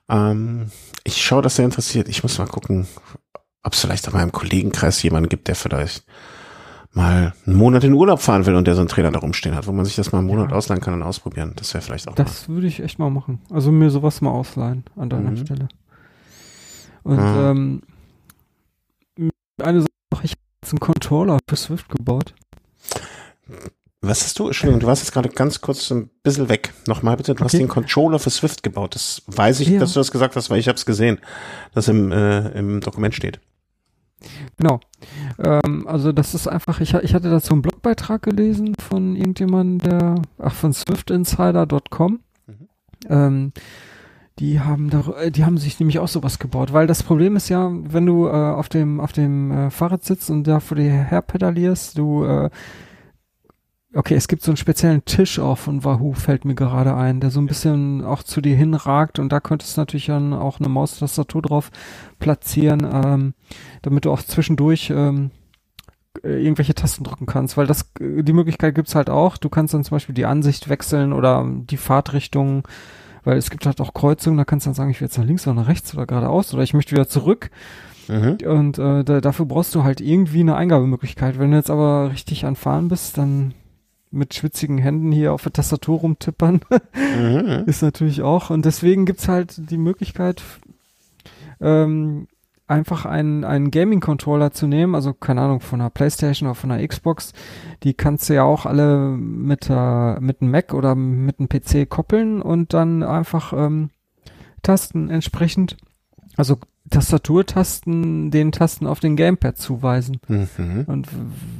Ähm, ich schaue das sehr interessiert. Ich muss mal gucken, ob es vielleicht in meinem Kollegenkreis jemanden gibt, der vielleicht mal einen Monat in Urlaub fahren will und der so einen Trainer da rumstehen hat, wo man sich das mal einen Monat Ja. ausleihen kann und ausprobieren. Das wäre vielleicht auch mal. Das würde ich echt mal machen. Also mir sowas mal ausleihen an deiner Mhm. Stelle. Und Ah. ähm, eine Sache, ich habe jetzt einen Controller für Swift gebaut. Wa- Was hast du? Entschuldigung, du warst jetzt gerade ganz kurz ein bisschen weg. Nochmal bitte, du okay. hast den Controller für Swift gebaut. Das weiß ich, ja. dass du das gesagt hast, weil ich habe es gesehen, dass im, äh, im Dokument steht. Genau. Ähm, also das ist einfach, ich, ich hatte dazu einen Blogbeitrag gelesen von irgendjemandem, der, ach, von swiftinsider.com. Mhm. Ähm, die haben da, die haben sich nämlich auch sowas gebaut, weil das Problem ist ja, wenn du äh, auf dem auf dem äh, Fahrrad sitzt und da vor dir her pedalierst, du äh, Okay, es gibt so einen speziellen Tisch auch von Wahoo, fällt mir gerade ein, der so ein bisschen auch zu dir hinragt und da könntest du natürlich dann auch eine Maustastatur drauf platzieren, ähm, damit du auch zwischendurch ähm, äh, irgendwelche Tasten drücken kannst, weil das die Möglichkeit gibt's halt auch. Du kannst dann zum Beispiel die Ansicht wechseln oder die Fahrtrichtung, weil es gibt halt auch Kreuzungen, da kannst du dann sagen, ich will jetzt nach links oder nach rechts oder geradeaus oder ich möchte wieder zurück. Mhm. Und äh, da, dafür brauchst du halt irgendwie eine Eingabemöglichkeit. Wenn du jetzt aber richtig an Fahren bist, dann mit schwitzigen Händen hier auf der Tastatur rumtippern. mhm. [laughs] Ist natürlich auch. Und deswegen gibt's halt die Möglichkeit, ähm, einfach einen, einen Gaming-Controller zu nehmen, also keine Ahnung, von einer Playstation oder von einer Xbox, die kannst du ja auch alle mit, äh, mit einem Mac oder mit einem PC koppeln und dann einfach ähm, Tasten entsprechend, also Tastaturtasten den Tasten auf den Gamepad zuweisen. Mhm. Und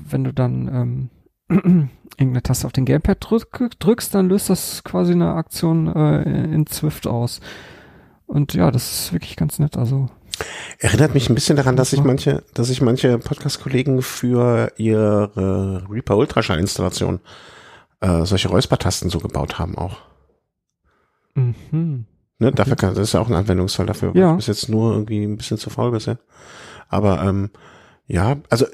wenn du dann ähm, [clears throat] irgendeine Taste auf den Gamepad drück, drückst, dann löst das quasi eine Aktion äh, in Swift aus. Und ja, das ist wirklich ganz nett. Also Erinnert mich ein bisschen daran, dass ich manche, dass ich manche Podcast-Kollegen für ihre Reaper Ultraschall-Installation äh, solche Räuspertasten so gebaut haben auch. Mhm. Ne, dafür kann, das ist ja auch ein Anwendungsfall dafür. Ja. Bis jetzt nur irgendwie ein bisschen zu faul bisher. Aber ähm, ja, also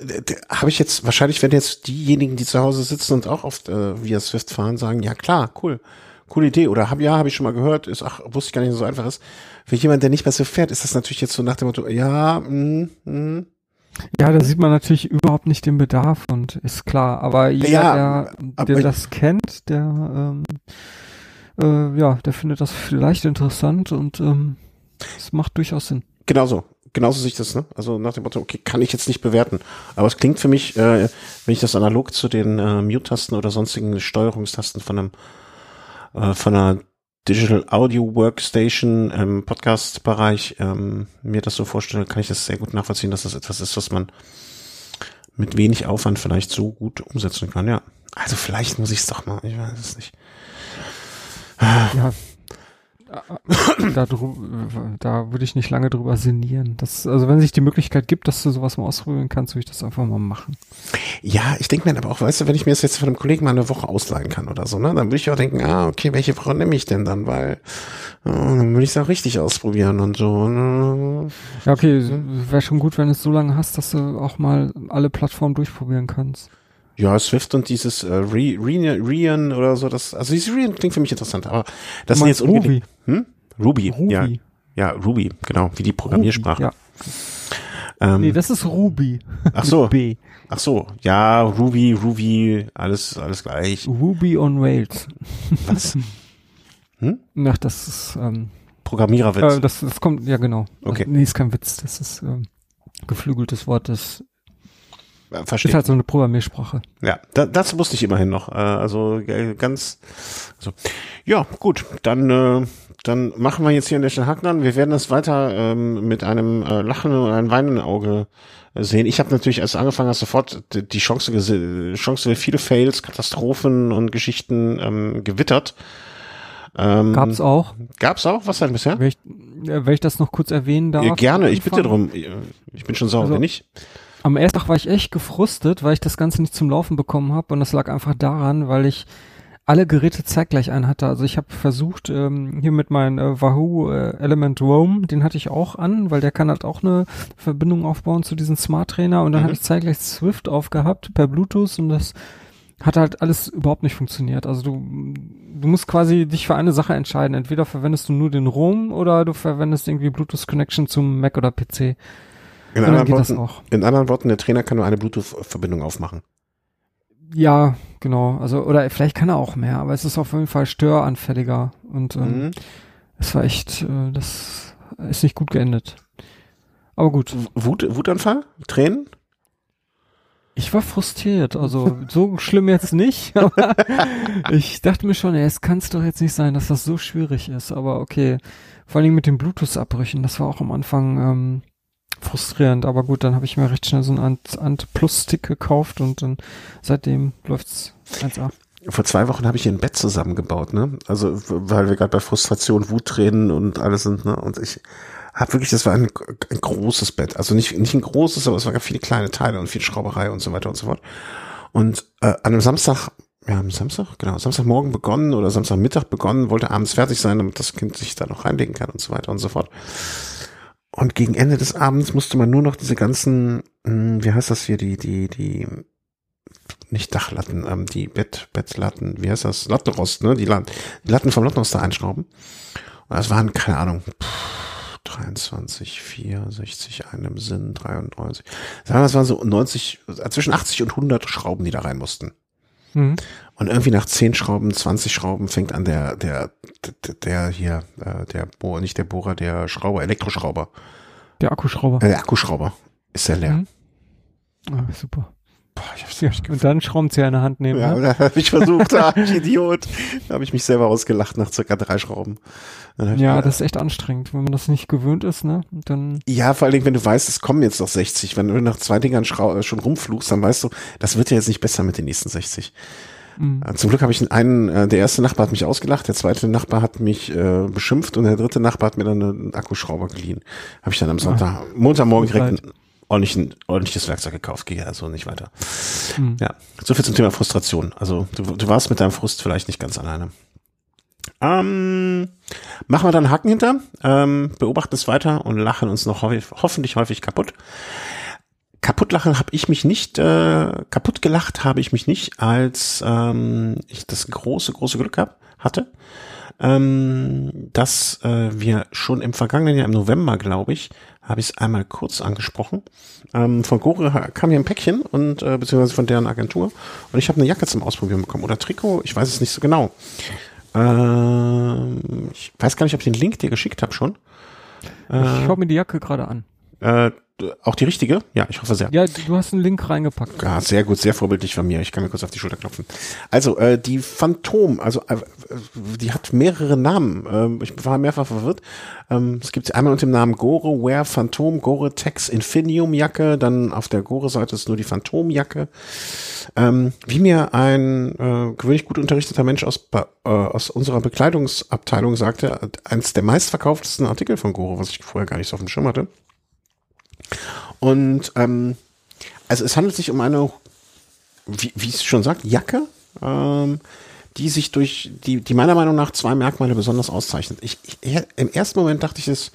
habe ich jetzt, wahrscheinlich werden jetzt diejenigen, die zu Hause sitzen und auch oft äh, via Swift fahren, sagen, ja klar, cool, coole Idee. Oder hab, ja, habe ich schon mal gehört, ist, ach, wusste ich gar nicht, dass so einfach ist. Für jemand, der nicht mehr so fährt, ist das natürlich jetzt so nach dem Motto, ja, mh, mh. Ja, da sieht man natürlich überhaupt nicht den Bedarf und ist klar. Aber jeder, ja, der, der das kennt, der ähm, äh, ja, der findet das vielleicht interessant und ähm, es macht durchaus Sinn. Genau so genauso sich das, ne? Also nach dem Motto, okay, kann ich jetzt nicht bewerten. Aber es klingt für mich, äh, wenn ich das analog zu den äh, Mute-Tasten oder sonstigen Steuerungstasten von einem äh, von einer Digital Audio Workstation im Podcast-Bereich ähm, mir das so vorstelle, kann ich das sehr gut nachvollziehen, dass das etwas ist, was man mit wenig Aufwand vielleicht so gut umsetzen kann, ja. Also vielleicht muss ich es doch mal, ich weiß es nicht. Ja, da, da würde ich nicht lange drüber sinnieren. Das, also wenn sich die Möglichkeit gibt, dass du sowas mal ausprobieren kannst, würde ich das einfach mal machen. Ja, ich denke mir aber auch, weißt du, wenn ich mir das jetzt von einem Kollegen mal eine Woche ausleihen kann oder so, ne, dann würde ich auch denken, ah, okay, welche Frau nehme ich denn dann, weil oh, dann würde ich es auch richtig ausprobieren und so. Ne? Ja, okay, wäre schon gut, wenn du es so lange hast, dass du auch mal alle Plattformen durchprobieren kannst. Ja, Swift und dieses äh, Rian oder so, das, also dieses Rian klingt für mich interessant, aber das sind jetzt Ruby. Hm? Ruby, Ruby, ja. Ja, Ruby, genau, wie die Programmiersprache. Ruby, ja. Ähm, nee, das ist Ruby. Ach so. [laughs] B. Ach so, ja, Ruby, Ruby, alles, alles gleich. Ruby on Rails. Was? [laughs] Hm? Ach, das ist, ähm, Programmiererwitz. Äh, das, das kommt, ja genau. Okay. Nee, ist kein Witz, das ist ähm, geflügeltes Wort, das Verstehe. Ist halt so eine Programmiersprache. Ja, da, das wusste ich immerhin noch. Äh, also ganz, also ja, gut, dann äh, dann machen wir jetzt hier an der Stelle Haken an. Wir werden das weiter ähm, mit einem äh, lachenden und einem weinenden Auge sehen. Ich habe natürlich, als du angefangen hast, sofort die Chance, Chance viele Fails, Katastrophen und Geschichten ähm, gewittert. Ähm, gab's auch. Gab's auch? Was denn bisher? Wenn ich, äh, wenn ich das noch kurz erwähnen darf. Ja, gerne, ich bitte drum. Ich bin schon sauer, also, wenn nicht. Am ersten Tag war ich echt gefrustet, weil ich das Ganze nicht zum Laufen bekommen habe und das lag einfach daran, weil ich alle Geräte zeitgleich an hatte. Also ich habe versucht, ähm, hier mit meinem äh, Wahoo äh, Element Roam, den hatte ich auch an, weil der kann halt auch eine Verbindung aufbauen zu diesem Smart Trainer und dann mhm. habe ich zeitgleich Swift aufgehabt per Bluetooth und das hat halt alles überhaupt nicht funktioniert. Also du, du musst quasi dich für eine Sache entscheiden. Entweder verwendest du nur den Roam oder du verwendest irgendwie Bluetooth Connection zum Mac oder PC. In anderen, Worten, in anderen Worten, der Trainer kann nur eine Bluetooth-Verbindung aufmachen. Ja, genau. Also, oder vielleicht kann er auch mehr, aber es ist auf jeden Fall störanfälliger. Und ähm, mhm. es war echt, äh, das ist nicht gut geendet. Aber gut. Wut, Wutanfall? Tränen? Ich war frustriert, also [laughs] so schlimm jetzt nicht, [laughs] aber ich dachte mir schon, ey, es kann es doch jetzt nicht sein, dass das so schwierig ist, aber okay. Vor allem mit den Bluetooth-Abbrüchen, das war auch am Anfang ähm, frustrierend, aber gut, dann habe ich mir recht schnell so einen Ant, Ant Plus Stick gekauft und dann seitdem läuft's 1A. Vor zwei Wochen habe ich hier ein Bett zusammengebaut, ne? Also weil wir gerade bei Frustration, Wuttränen und alles sind, ne? Und ich habe wirklich, das war ein, ein großes Bett. Also nicht, nicht ein großes, aber es waren viele kleine Teile und viel Schrauberei und so weiter und so fort. Und äh, an einem Samstag, ja, am Samstag, genau, Samstagmorgen begonnen oder Samstagmittag begonnen, wollte abends fertig sein, damit das Kind sich da noch reinlegen kann und so weiter und so fort. Und gegen Ende des Abends musste man nur noch diese ganzen, hm, wie heißt das hier, die, die, die, nicht Dachlatten, ähm, die Bett, Bettlatten, wie heißt das? Lattenrost, ne? Die, Latten, die Latten vom Lattenrost da einschrauben. Und das waren, keine Ahnung, pff, 23, 4, 60, einem Sinn, 33. Sagen wir, es waren so 90, zwischen 80 und 100 Schrauben, die da rein mussten. Mhm. Und irgendwie nach 10 Schrauben, 20 Schrauben fängt an der, der, der, der hier, äh, der Bohrer, nicht der Bohrer, der Schrauber, Elektroschrauber. Der Akkuschrauber. Äh, der Akkuschrauber ist sehr leer. Mhm. Ah, super. Boah, ich hab's ja, und dann Schraubenzieher in der Hand nehmen. Ja, ne? da habe ich versucht, ah, ich Idiot. Da habe ich mich selber ausgelacht nach circa drei Schrauben. Ja, das ist echt anstrengend, wenn man das nicht gewöhnt ist, ne? Und dann. Ja, vor allen Dingen, wenn du weißt, es kommen jetzt noch 60. Wenn du nach zwei Dingern äh, schon rumflugst, dann weißt du, das wird ja jetzt nicht besser mit den nächsten 60. Mhm. Äh, zum Glück habe ich einen, äh, der erste Nachbar hat mich ausgelacht, der zweite Nachbar hat mich äh, beschimpft und der dritte Nachbar hat mir dann einen Akkuschrauber geliehen. Habe ich dann am Sonntag, Ach, Montagmorgen direkt ein ordentlichen, ordentliches Werkzeug gekauft, gehe also nicht weiter. Mhm. Ja, so viel zum Thema Frustration. Also du, du warst mit deinem Frust vielleicht nicht ganz alleine. Ähm, machen wir dann Haken hinter, ähm, beobachten es weiter und lachen uns noch häufig, hoffentlich häufig kaputt. Kaputt lachen habe ich mich nicht, äh, kaputt gelacht habe ich mich nicht, als ähm, ich das große, große Glück hab, hatte, ähm, dass äh, wir schon im vergangenen Jahr, im November, glaube ich, habe ich es einmal kurz angesprochen. Ähm, von Gore kam hier ein Päckchen und äh, beziehungsweise von deren Agentur und ich habe eine Jacke zum Ausprobieren bekommen oder Trikot, ich weiß es nicht so genau. Ähm, ich weiß gar nicht, ob ich den Link dir geschickt habe schon. Äh, ich schaue mir die Jacke gerade an. Äh, auch die richtige? Ja, ich hoffe sehr. Ja, du hast einen Link reingepackt. Ja, sehr gut, sehr vorbildlich von mir. Ich kann mir kurz auf die Schulter klopfen. Also, äh, die Phantom, also äh, die hat mehrere Namen. Äh, ich war mehrfach verwirrt. Ähm, es gibt einmal unter dem Namen Gore Wear Phantom, Gore Tex Infinium Jacke, dann auf der Gore-Seite ist nur die Phantom-Jacke. Ähm, wie mir ein äh, gewöhnlich gut unterrichteter Mensch aus, äh, aus unserer Bekleidungsabteilung sagte, eins der meistverkauftesten Artikel von Gore, was ich vorher gar nicht so auf dem Schirm hatte. Und ähm, also es handelt sich um eine, wie, wie es schon sagt, Jacke, ähm, die sich durch, die, die meiner Meinung nach zwei Merkmale besonders auszeichnet. Ich, ich, Im ersten Moment dachte ich, es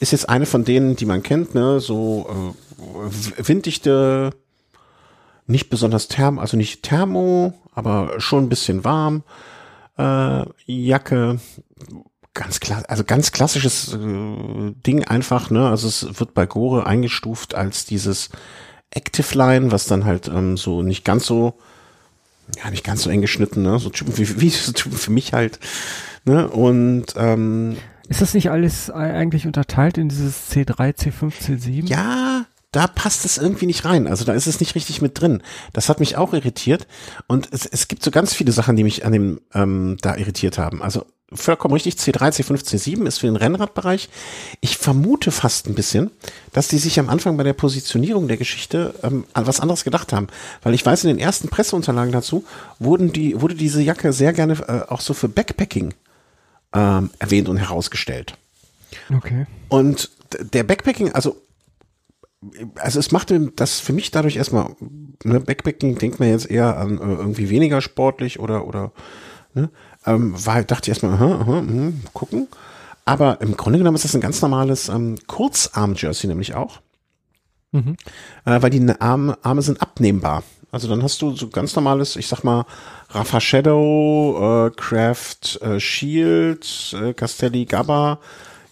ist jetzt eine von denen, die man kennt, ne, so äh, winddichte, nicht besonders therm, also nicht thermo, aber schon ein bisschen warm, äh, Jacke, ganz klar, also ganz klassisches äh, Ding einfach, ne? Also es wird bei Gore eingestuft als dieses Active Line, was dann halt ähm, so nicht ganz so, ja, nicht ganz so eng geschnitten, ne? So Typen wie, [laughs] wie so Typen für mich halt, ne? Und ähm, ist das nicht alles eigentlich unterteilt in dieses C3, C5, C7? Ja, da passt es irgendwie nicht rein. Also da ist es nicht richtig mit drin. Das hat mich auch irritiert. Und es, es gibt so ganz viele Sachen, die mich an dem ähm, da irritiert haben. Also vollkommen richtig, C3, C5, C7 ist für den Rennradbereich. Ich vermute fast ein bisschen, dass die sich am Anfang bei der Positionierung der Geschichte ähm, an was anderes gedacht haben. Weil ich weiß, in den ersten Presseunterlagen dazu wurden die, wurde diese Jacke sehr gerne äh, auch so für Backpacking ähm, erwähnt und herausgestellt. Okay. Und der Backpacking, also also es machte das für mich dadurch erstmal, ne, Backpacking denkt man jetzt eher an äh, irgendwie weniger sportlich oder, oder, ne, ähm, war, dachte ich erstmal, aha, aha, mh, gucken. Aber im Grunde genommen ist das ein ganz normales ähm, Kurzarm-Jersey nämlich auch. Mhm. Äh, weil die Arme, Arme sind abnehmbar. Also dann hast du so ganz normales, ich sag mal, Rafa Shadow, äh, Craft äh, Shield, äh, Castelli Gabba,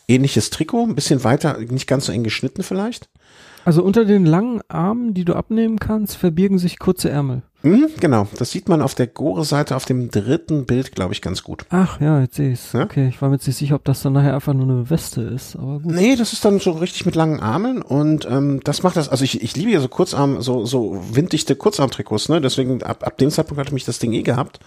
ähnliches Trikot, ein bisschen weiter, nicht ganz so eng geschnitten vielleicht. Also unter den langen Armen, die du abnehmen kannst, verbirgen sich kurze Ärmel. Mhm, genau, das sieht man auf der Gore-Seite auf dem dritten Bild, glaube ich, ganz gut. Ach ja, jetzt sehe ich's. Ja? Okay, ich war mir jetzt nicht sicher, ob das dann nachher einfach nur eine Weste ist, aber gut. Nee, das ist dann so richtig mit langen Armen und ähm, das macht das, also ich, ich liebe ja so Kurzarm, so, so winddichte Kurzarmtrikots, ne? Deswegen ab, ab dem Zeitpunkt hatte mich das Ding eh gehabt.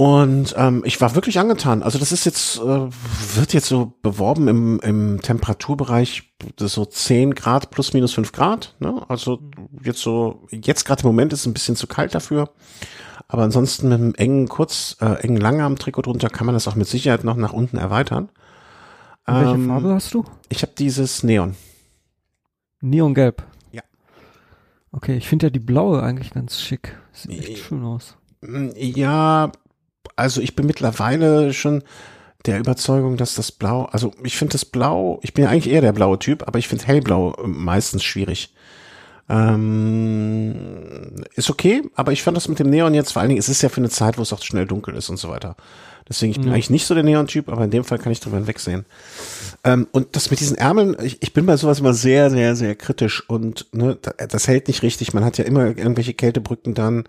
Und ähm, ich war wirklich angetan. Also das ist jetzt, äh, wird jetzt so beworben im, im Temperaturbereich das so 10 Grad plus minus 5 Grad. Ne? Also jetzt so, jetzt gerade im Moment ist es ein bisschen zu kalt dafür. Aber ansonsten mit einem engen Kurz, äh, engen Langarm-Trikot drunter kann man das auch mit Sicherheit noch nach unten erweitern. Und welche Ähm, Farbe hast du? Ich habe dieses Neon. Neongelb. Ja. Okay, ich finde ja die blaue eigentlich ganz schick. Sieht echt schön aus. Mm, Ja, also ich bin mittlerweile schon der Überzeugung, dass das Blau, also ich finde das Blau, ich bin ja eigentlich eher der blaue Typ, aber ich finde Hellblau äh, meistens schwierig. Ähm, ist okay, aber ich fand das mit dem Neon jetzt vor allen Dingen, es ist ja für eine Zeit, wo es auch schnell dunkel ist und so weiter. Deswegen, ich bin Ja. eigentlich nicht so der Neon-Typ, aber in dem Fall kann ich drüber hinwegsehen. Ähm, und das mit diesen Ärmeln, ich, ich bin bei sowas immer sehr, sehr, sehr kritisch und ne, da- das hält nicht richtig. Man hat ja immer irgendwelche Kältebrücken dann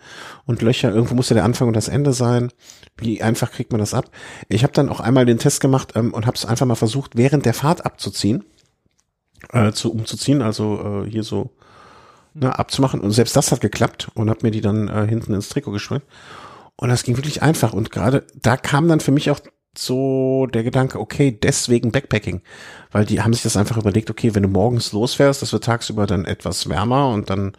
und Löcher. Irgendwo muss ja der Anfang und das Ende sein. Wie einfach kriegt man das ab? Ich habe dann auch einmal den Test gemacht ähm, und habe es einfach mal versucht, während der Fahrt abzuziehen, äh, zu umzuziehen, also äh, hier so ne, abzumachen. Und selbst das hat geklappt und habe mir die dann äh, hinten ins Trikot geschwimmt. Und das ging wirklich einfach. Und gerade da kam dann für mich auch so der Gedanke, okay, deswegen Backpacking. Weil die haben sich das einfach überlegt, okay, wenn du morgens losfährst, das wird tagsüber dann etwas wärmer und dann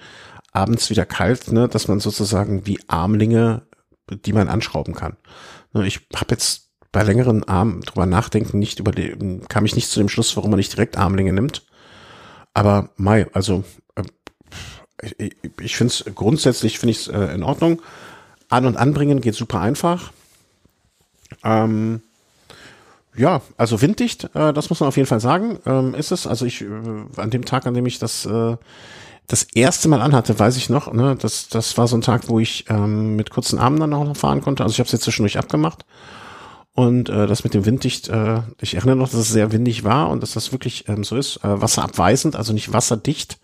abends wieder kalt, ne, dass man sozusagen wie Armlinge, die man anschrauben kann. Ne, ich habe jetzt bei längeren Armen drüber nachdenken nicht über die, kam ich nicht zu dem Schluss, warum man nicht direkt Armlinge nimmt. Aber Mai, also äh, ich, ich finde es grundsätzlich finde ich es äh, in Ordnung. An- und anbringen geht super einfach. Ähm, ja, also winddicht, äh, das muss man auf jeden Fall sagen, ähm, ist es. Also ich, äh, an dem Tag, an dem ich das äh, das erste Mal anhatte, weiß ich noch, ne, das, das war so ein Tag, wo ich ähm, mit kurzen Armen dann auch noch fahren konnte. Also ich habe es jetzt zwischendurch abgemacht. Und äh, das mit dem Winddicht, äh, ich erinnere noch, dass es sehr windig war und dass das wirklich ähm, so ist, äh, wasserabweisend, also nicht wasserdicht.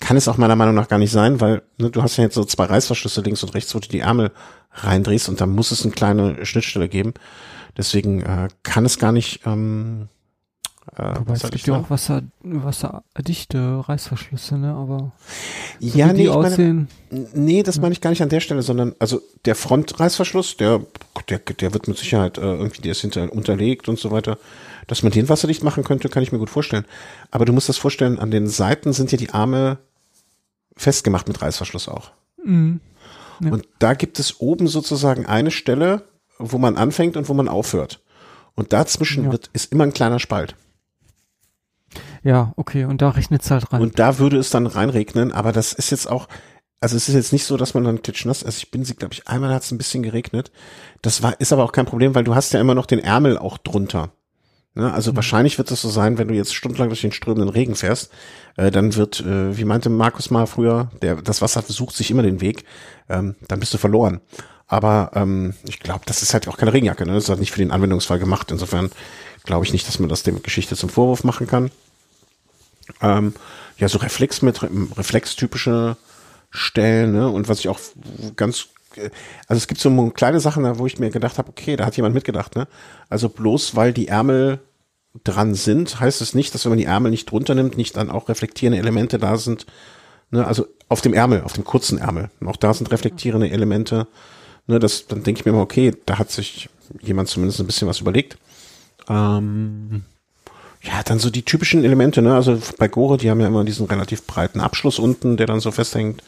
Kann es auch meiner Meinung nach gar nicht sein, weil ne, du hast ja jetzt so zwei Reißverschlüsse links und rechts, wo du die Ärmel reindrehst und da muss es eine kleine Schnittstelle geben. Deswegen äh, kann es gar nicht. Ähm, äh, Wobei es gibt ja auch Wasser, wasserdichte Reißverschlüsse, ne? Aber so ja, wie nee, ich meine, aussehen. nee, das meine ich gar nicht an der Stelle, sondern also der Frontreißverschluss, der, der, der wird mit Sicherheit äh, irgendwie, der ist hinter unterlegt und so weiter. Dass man den wasserdicht machen könnte, kann ich mir gut vorstellen. Aber du musst das vorstellen, an den Seiten sind ja die Arme festgemacht mit Reißverschluss auch. Mhm. Ja. Und da gibt es oben sozusagen eine Stelle, wo man anfängt und wo man aufhört. Und dazwischen Ja. wird, ist immer ein kleiner Spalt. Ja, okay, und da rechnet es halt rein. Und da würde es dann reinregnen, aber das ist jetzt auch, also es ist jetzt nicht so, dass man dann klitschnass, also ich bin sie, glaube ich, einmal hat es ein bisschen geregnet. Das war, ist aber auch kein Problem, weil du hast ja immer noch den Ärmel auch drunter. Ne? Also wahrscheinlich wird es so sein, wenn du jetzt stundenlang durch den strömenden Regen fährst, äh, dann wird, äh, wie meinte Markus mal früher, der, das Wasser sucht sich immer den Weg, ähm, dann bist du verloren. Aber ähm, ich glaube, das ist halt auch keine Regenjacke, ne? Das ist halt nicht für den Anwendungsfall gemacht. Insofern glaube ich nicht, dass man das dem Geschichte zum Vorwurf machen kann. Ähm, ja, so Reflex mit reflextypische Stellen, ne? Und was ich auch ganz äh, also es gibt so kleine Sachen, da wo ich mir gedacht habe, okay, da hat jemand mitgedacht, ne? Also bloß weil die Ärmel dran sind, heißt es nicht, dass wenn man die Ärmel nicht drunter nimmt, nicht dann auch reflektierende Elemente da sind. Ne? Also auf dem Ärmel, auf dem kurzen Ärmel. Auch da sind reflektierende Elemente. Ne? Das, dann denke ich mir mal, okay, da hat sich jemand zumindest ein bisschen was überlegt. Ähm, ja, dann so die typischen Elemente, ne? Also bei Gore, die haben ja immer diesen relativ breiten Abschluss unten, der dann so festhängt.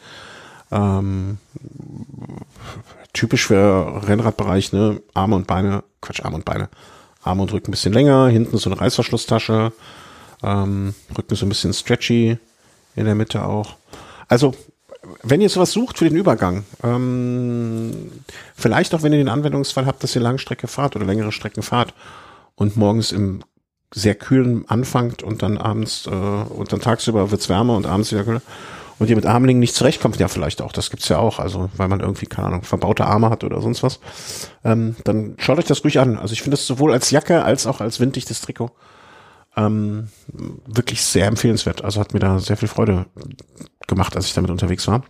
Ähm, typisch für Rennradbereich, ne? Arme und Beine, Quatsch, Arme und Beine. Arme und Rücken ein bisschen länger, hinten so eine Reißverschlusstasche, ähm, Rücken so ein bisschen stretchy, in der Mitte auch. Also, wenn ihr sowas sucht für den Übergang, ähm, vielleicht auch wenn ihr den Anwendungsfall habt, dass ihr Langstrecke fahrt oder längere Strecken fahrt und morgens im sehr kühlen anfangt und dann abends äh, und dann tagsüber wird's wärmer und abends wieder kühler und ihr mit Armlingen nicht zurechtkommt, ja vielleicht auch, das gibt's ja auch, also weil man irgendwie, keine Ahnung, verbaute Arme hat oder sonst was, ähm, dann schaut euch das ruhig an. Also ich finde das sowohl als Jacke als auch als winddichtes Trikot Ähm, wirklich sehr empfehlenswert. Also hat mir da sehr viel Freude gemacht, als ich damit unterwegs war.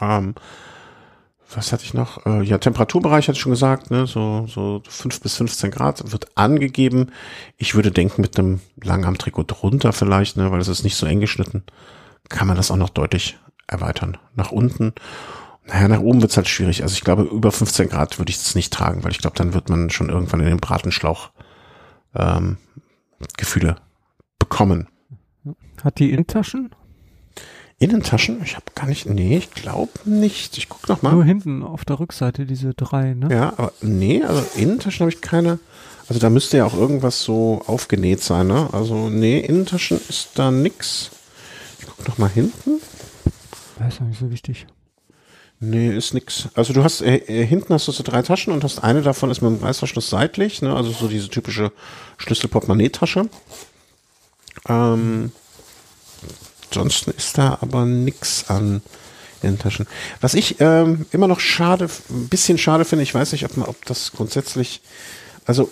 Ähm, was hatte ich noch? Äh, ja, Temperaturbereich hatte ich schon gesagt, ne? so, so fünf bis 15 Grad wird angegeben. Ich würde denken, mit einem Langarm-Trikot drunter vielleicht, ne? weil es ist nicht so eng geschnitten, kann man das auch noch deutlich erweitern. Nach unten. Naja, nach oben wird's halt schwierig. Also ich glaube, über 15 Grad würde ich es nicht tragen, weil ich glaube, dann wird man schon irgendwann in den Bratenschlauch ähm, Gefühle bekommen. Hat die Innentaschen? Innentaschen? Ich habe gar nicht. Nee, ich glaube nicht. Ich guck noch mal. Nur hinten auf der Rückseite diese drei, ne? Ja, aber nee, also Innentaschen habe ich keine. Also da müsste ja auch irgendwas so aufgenäht sein, ne? Also nee, Innentaschen ist da nix. Ich guck noch mal hinten. Das ist auch nicht so wichtig. Nee, ist nix. Also du hast äh, äh, hinten hast du so drei Taschen und hast eine davon ist mit dem Reißverschluss seitlich, ne? Also so diese typische Schlüsselportemonnaie-Tasche. Ähm, ansonsten ist da aber nix an Innentaschen. Was ich ähm, immer noch schade, ein bisschen schade finde, ich weiß nicht, ob man, ob das grundsätzlich, also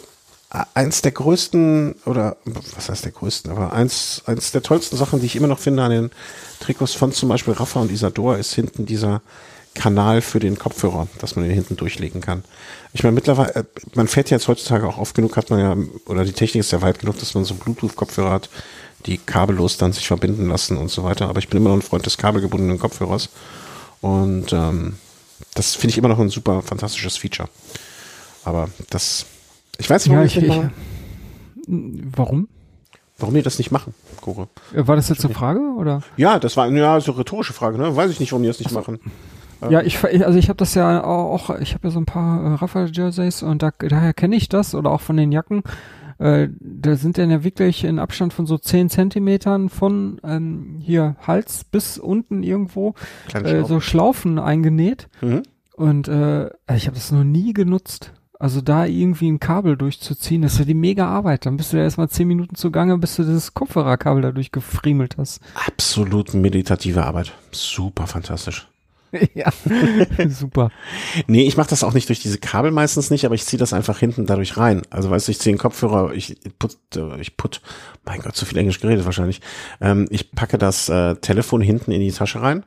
eins der größten oder was heißt der größten, aber eins, eins der tollsten Sachen, die ich immer noch finde an den Trikots von zum Beispiel Rafa und Isadora, ist hinten dieser Kanal für den Kopfhörer, dass man den hinten durchlegen kann. Ich meine, mittlerweile, äh, man fährt jetzt heutzutage auch oft genug, hat man ja, oder die Technik ist ja weit genug, dass man so Bluetooth-Kopfhörer hat, die kabellos dann sich verbinden lassen und so weiter. Aber ich bin immer noch ein Freund des kabelgebundenen Kopfhörers. Und ähm, das finde ich immer noch ein super fantastisches Feature. Aber das, ich weiß nicht, warum Ja, ich, ich, ich, warum? warum die das nicht machen, Gore. Äh, War das jetzt eine Frage oder? Ja, das war eine ja, so rhetorische Frage, ne? Weiß ich nicht, warum die das nicht machen. Ja, ich also ich habe das ja auch, ich habe ja so ein paar äh, Raphael Jerseys und da, daher kenne ich das oder auch von den Jacken. Äh, da sind dann ja wirklich in Abstand von so 10 Zentimetern von ähm, hier Hals bis unten irgendwo äh, so Schlaufen eingenäht Mhm. und äh, ich habe das noch nie genutzt. Also da irgendwie ein Kabel durchzuziehen, das ist ja die mega Arbeit. Dann bist du ja erstmal 10 Minuten zugange, bis du das Kopfhörerkabel da durchgefriemelt hast. Absolut meditative Arbeit. Super fantastisch. [laughs] ja, [laughs] super. Nee, ich mache das auch nicht durch diese Kabel meistens nicht, aber ich ziehe das einfach hinten dadurch rein. Also weißt du, ich ziehe den Kopfhörer, ich put, äh, ich put, mein Gott, zu viel Englisch geredet wahrscheinlich. Ähm, ich packe das äh, Telefon hinten in die Tasche rein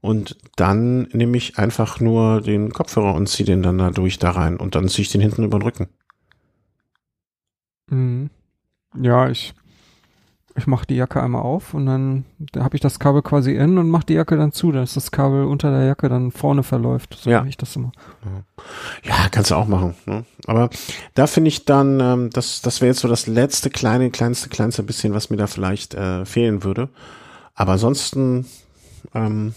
und dann nehme ich einfach nur den Kopfhörer und ziehe den dann dadurch da rein und dann ziehe ich den hinten über den Rücken. Mhm. Ja, ich, ich mache die Jacke einmal auf und dann da habe ich das Kabel quasi in und mache die Jacke dann zu, dass das Kabel unter der Jacke dann vorne verläuft. So Ja. mache ich das immer. Ja, kannst du auch machen. Ne? Aber da finde ich dann, ähm, das, das wäre jetzt so das letzte kleine, kleinste, kleinste bisschen, was mir da vielleicht äh, fehlen würde. Aber ansonsten, ähm,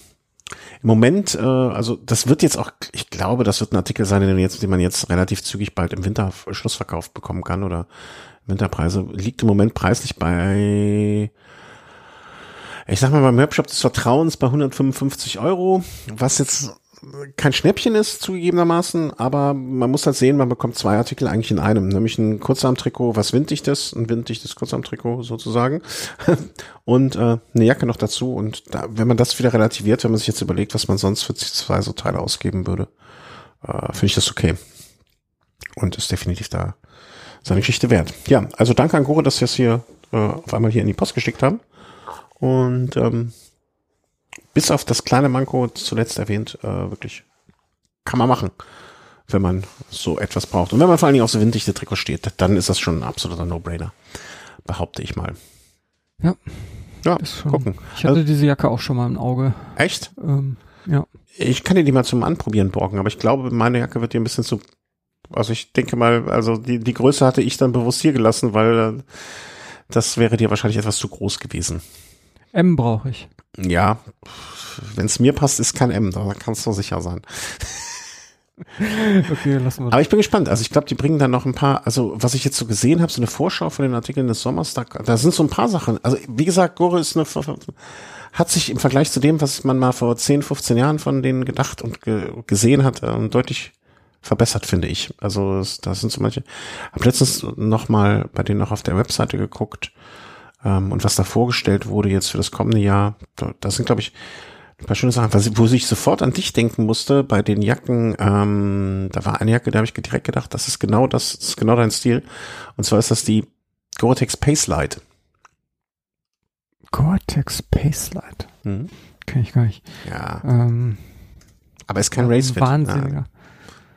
im Moment, äh, also das wird jetzt auch, ich glaube, das wird ein Artikel sein, den, jetzt, den man jetzt relativ zügig bald im Winter Schlussverkauf bekommen kann oder Winterpreise. Liegt im Moment preislich bei, ich sag mal, beim Webshop des Vertrauens bei 155 Euro, was jetzt kein Schnäppchen ist, zugegebenermaßen, aber man muss halt sehen, man bekommt zwei Artikel eigentlich in einem, nämlich ein Kurzarmtrikot, was winddichtes, ein winddichtes Kurzarmtrikot sozusagen [laughs] und äh, eine Jacke noch dazu. Und da, wenn man das wieder relativiert, wenn man sich jetzt überlegt, was man sonst für zwei so Teile ausgeben würde, äh, finde ich das okay. Und ist definitiv da seine Geschichte wert. Ja, also danke an Gore, dass Sie es hier äh, auf einmal hier in die Post geschickt haben. Und ähm, bis auf das kleine Manko zuletzt erwähnt, äh, wirklich kann man machen, wenn man so etwas braucht. Und wenn man vor allen Dingen auf so winddichte Trikots steht, dann ist das schon ein absoluter No-Brainer, behaupte ich mal. Ja. Ja, gucken. Ich hatte Also- diese Jacke auch schon mal im Auge. Echt? Ähm, ja. Ich kann dir die mal zum Anprobieren borgen, aber ich glaube, meine Jacke wird dir ein bisschen zu, also ich denke mal, also die, die Größe hatte ich dann bewusst hier gelassen, weil äh, das wäre dir wahrscheinlich etwas zu groß gewesen. M brauche ich. Ja, wenn es mir passt, ist kein M, da kannst du sicher sein. [laughs] Okay, lassen wir Aber ich bin gespannt. Also ich glaube, die bringen dann noch ein paar, also was ich jetzt so gesehen habe, so eine Vorschau von den Artikeln des Sommers, da, da sind so ein paar Sachen. Also wie gesagt, Gore ist eine, hat sich im Vergleich zu dem, was man mal vor 10, 15 Jahren von denen gedacht und ge, gesehen hat, äh, deutlich verbessert, finde ich. Also da sind so manche. Hab letztens noch mal bei denen noch auf der Webseite geguckt ähm, und was da vorgestellt wurde jetzt für das kommende Jahr. Da, das sind, glaube ich, ein paar schöne Sachen, was, wo ich sofort an dich denken musste bei den Jacken. Ähm, da war eine Jacke, da habe ich direkt gedacht, das ist genau das, das ist genau dein Stil. Und zwar ist das die Gore-Tex Pace Light. Gore-Tex Pace Light. Mhm. Kenn ich gar nicht. Ja. Ähm, Aber ist kein Racefit. Wahnsinniger. Ja.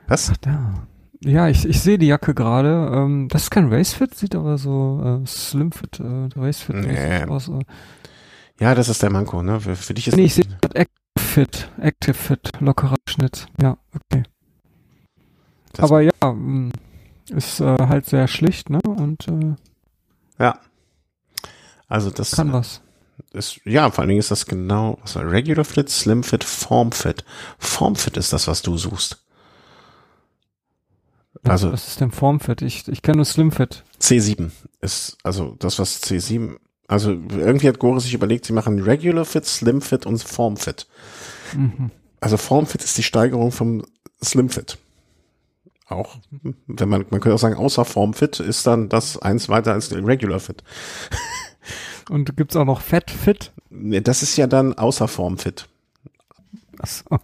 Was? Ach da. Ja, ich, ich sehe die Jacke gerade. Ähm, das ist kein Racefit, sieht aber so äh, Slimfit, äh, Racefit Nee. aus. Äh. Ja, das ist der Manko, ne? Für, für dich ist Nee, ich sehe gerade Active Fit, Active Fit, lockerer Schnitt. Ja, okay. Das- aber ja, mh, ist äh, halt sehr schlicht, ne? Und äh, ja. Also das kann was. ist, ja, vor allen Dingen ist das genau, was war Regular Fit, Slim Fit, Form Fit. Form Fit ist das, was du suchst. Also- was ist denn Formfit? Ich, ich kenne nur Slimfit. C7 ist, also das, was C7, also irgendwie hat Gore sich überlegt, sie machen Regular Fit, Slim Fit und Form Fit. Mhm. Also Form Fit ist die Steigerung vom Slim Fit. Auch, wenn man, man könnte auch sagen, außer Form Fit ist dann das eins weiter als Regular Fit. [laughs] Und gibt's auch noch Fat Fit? Das ist ja dann außer Form Fit. Achso.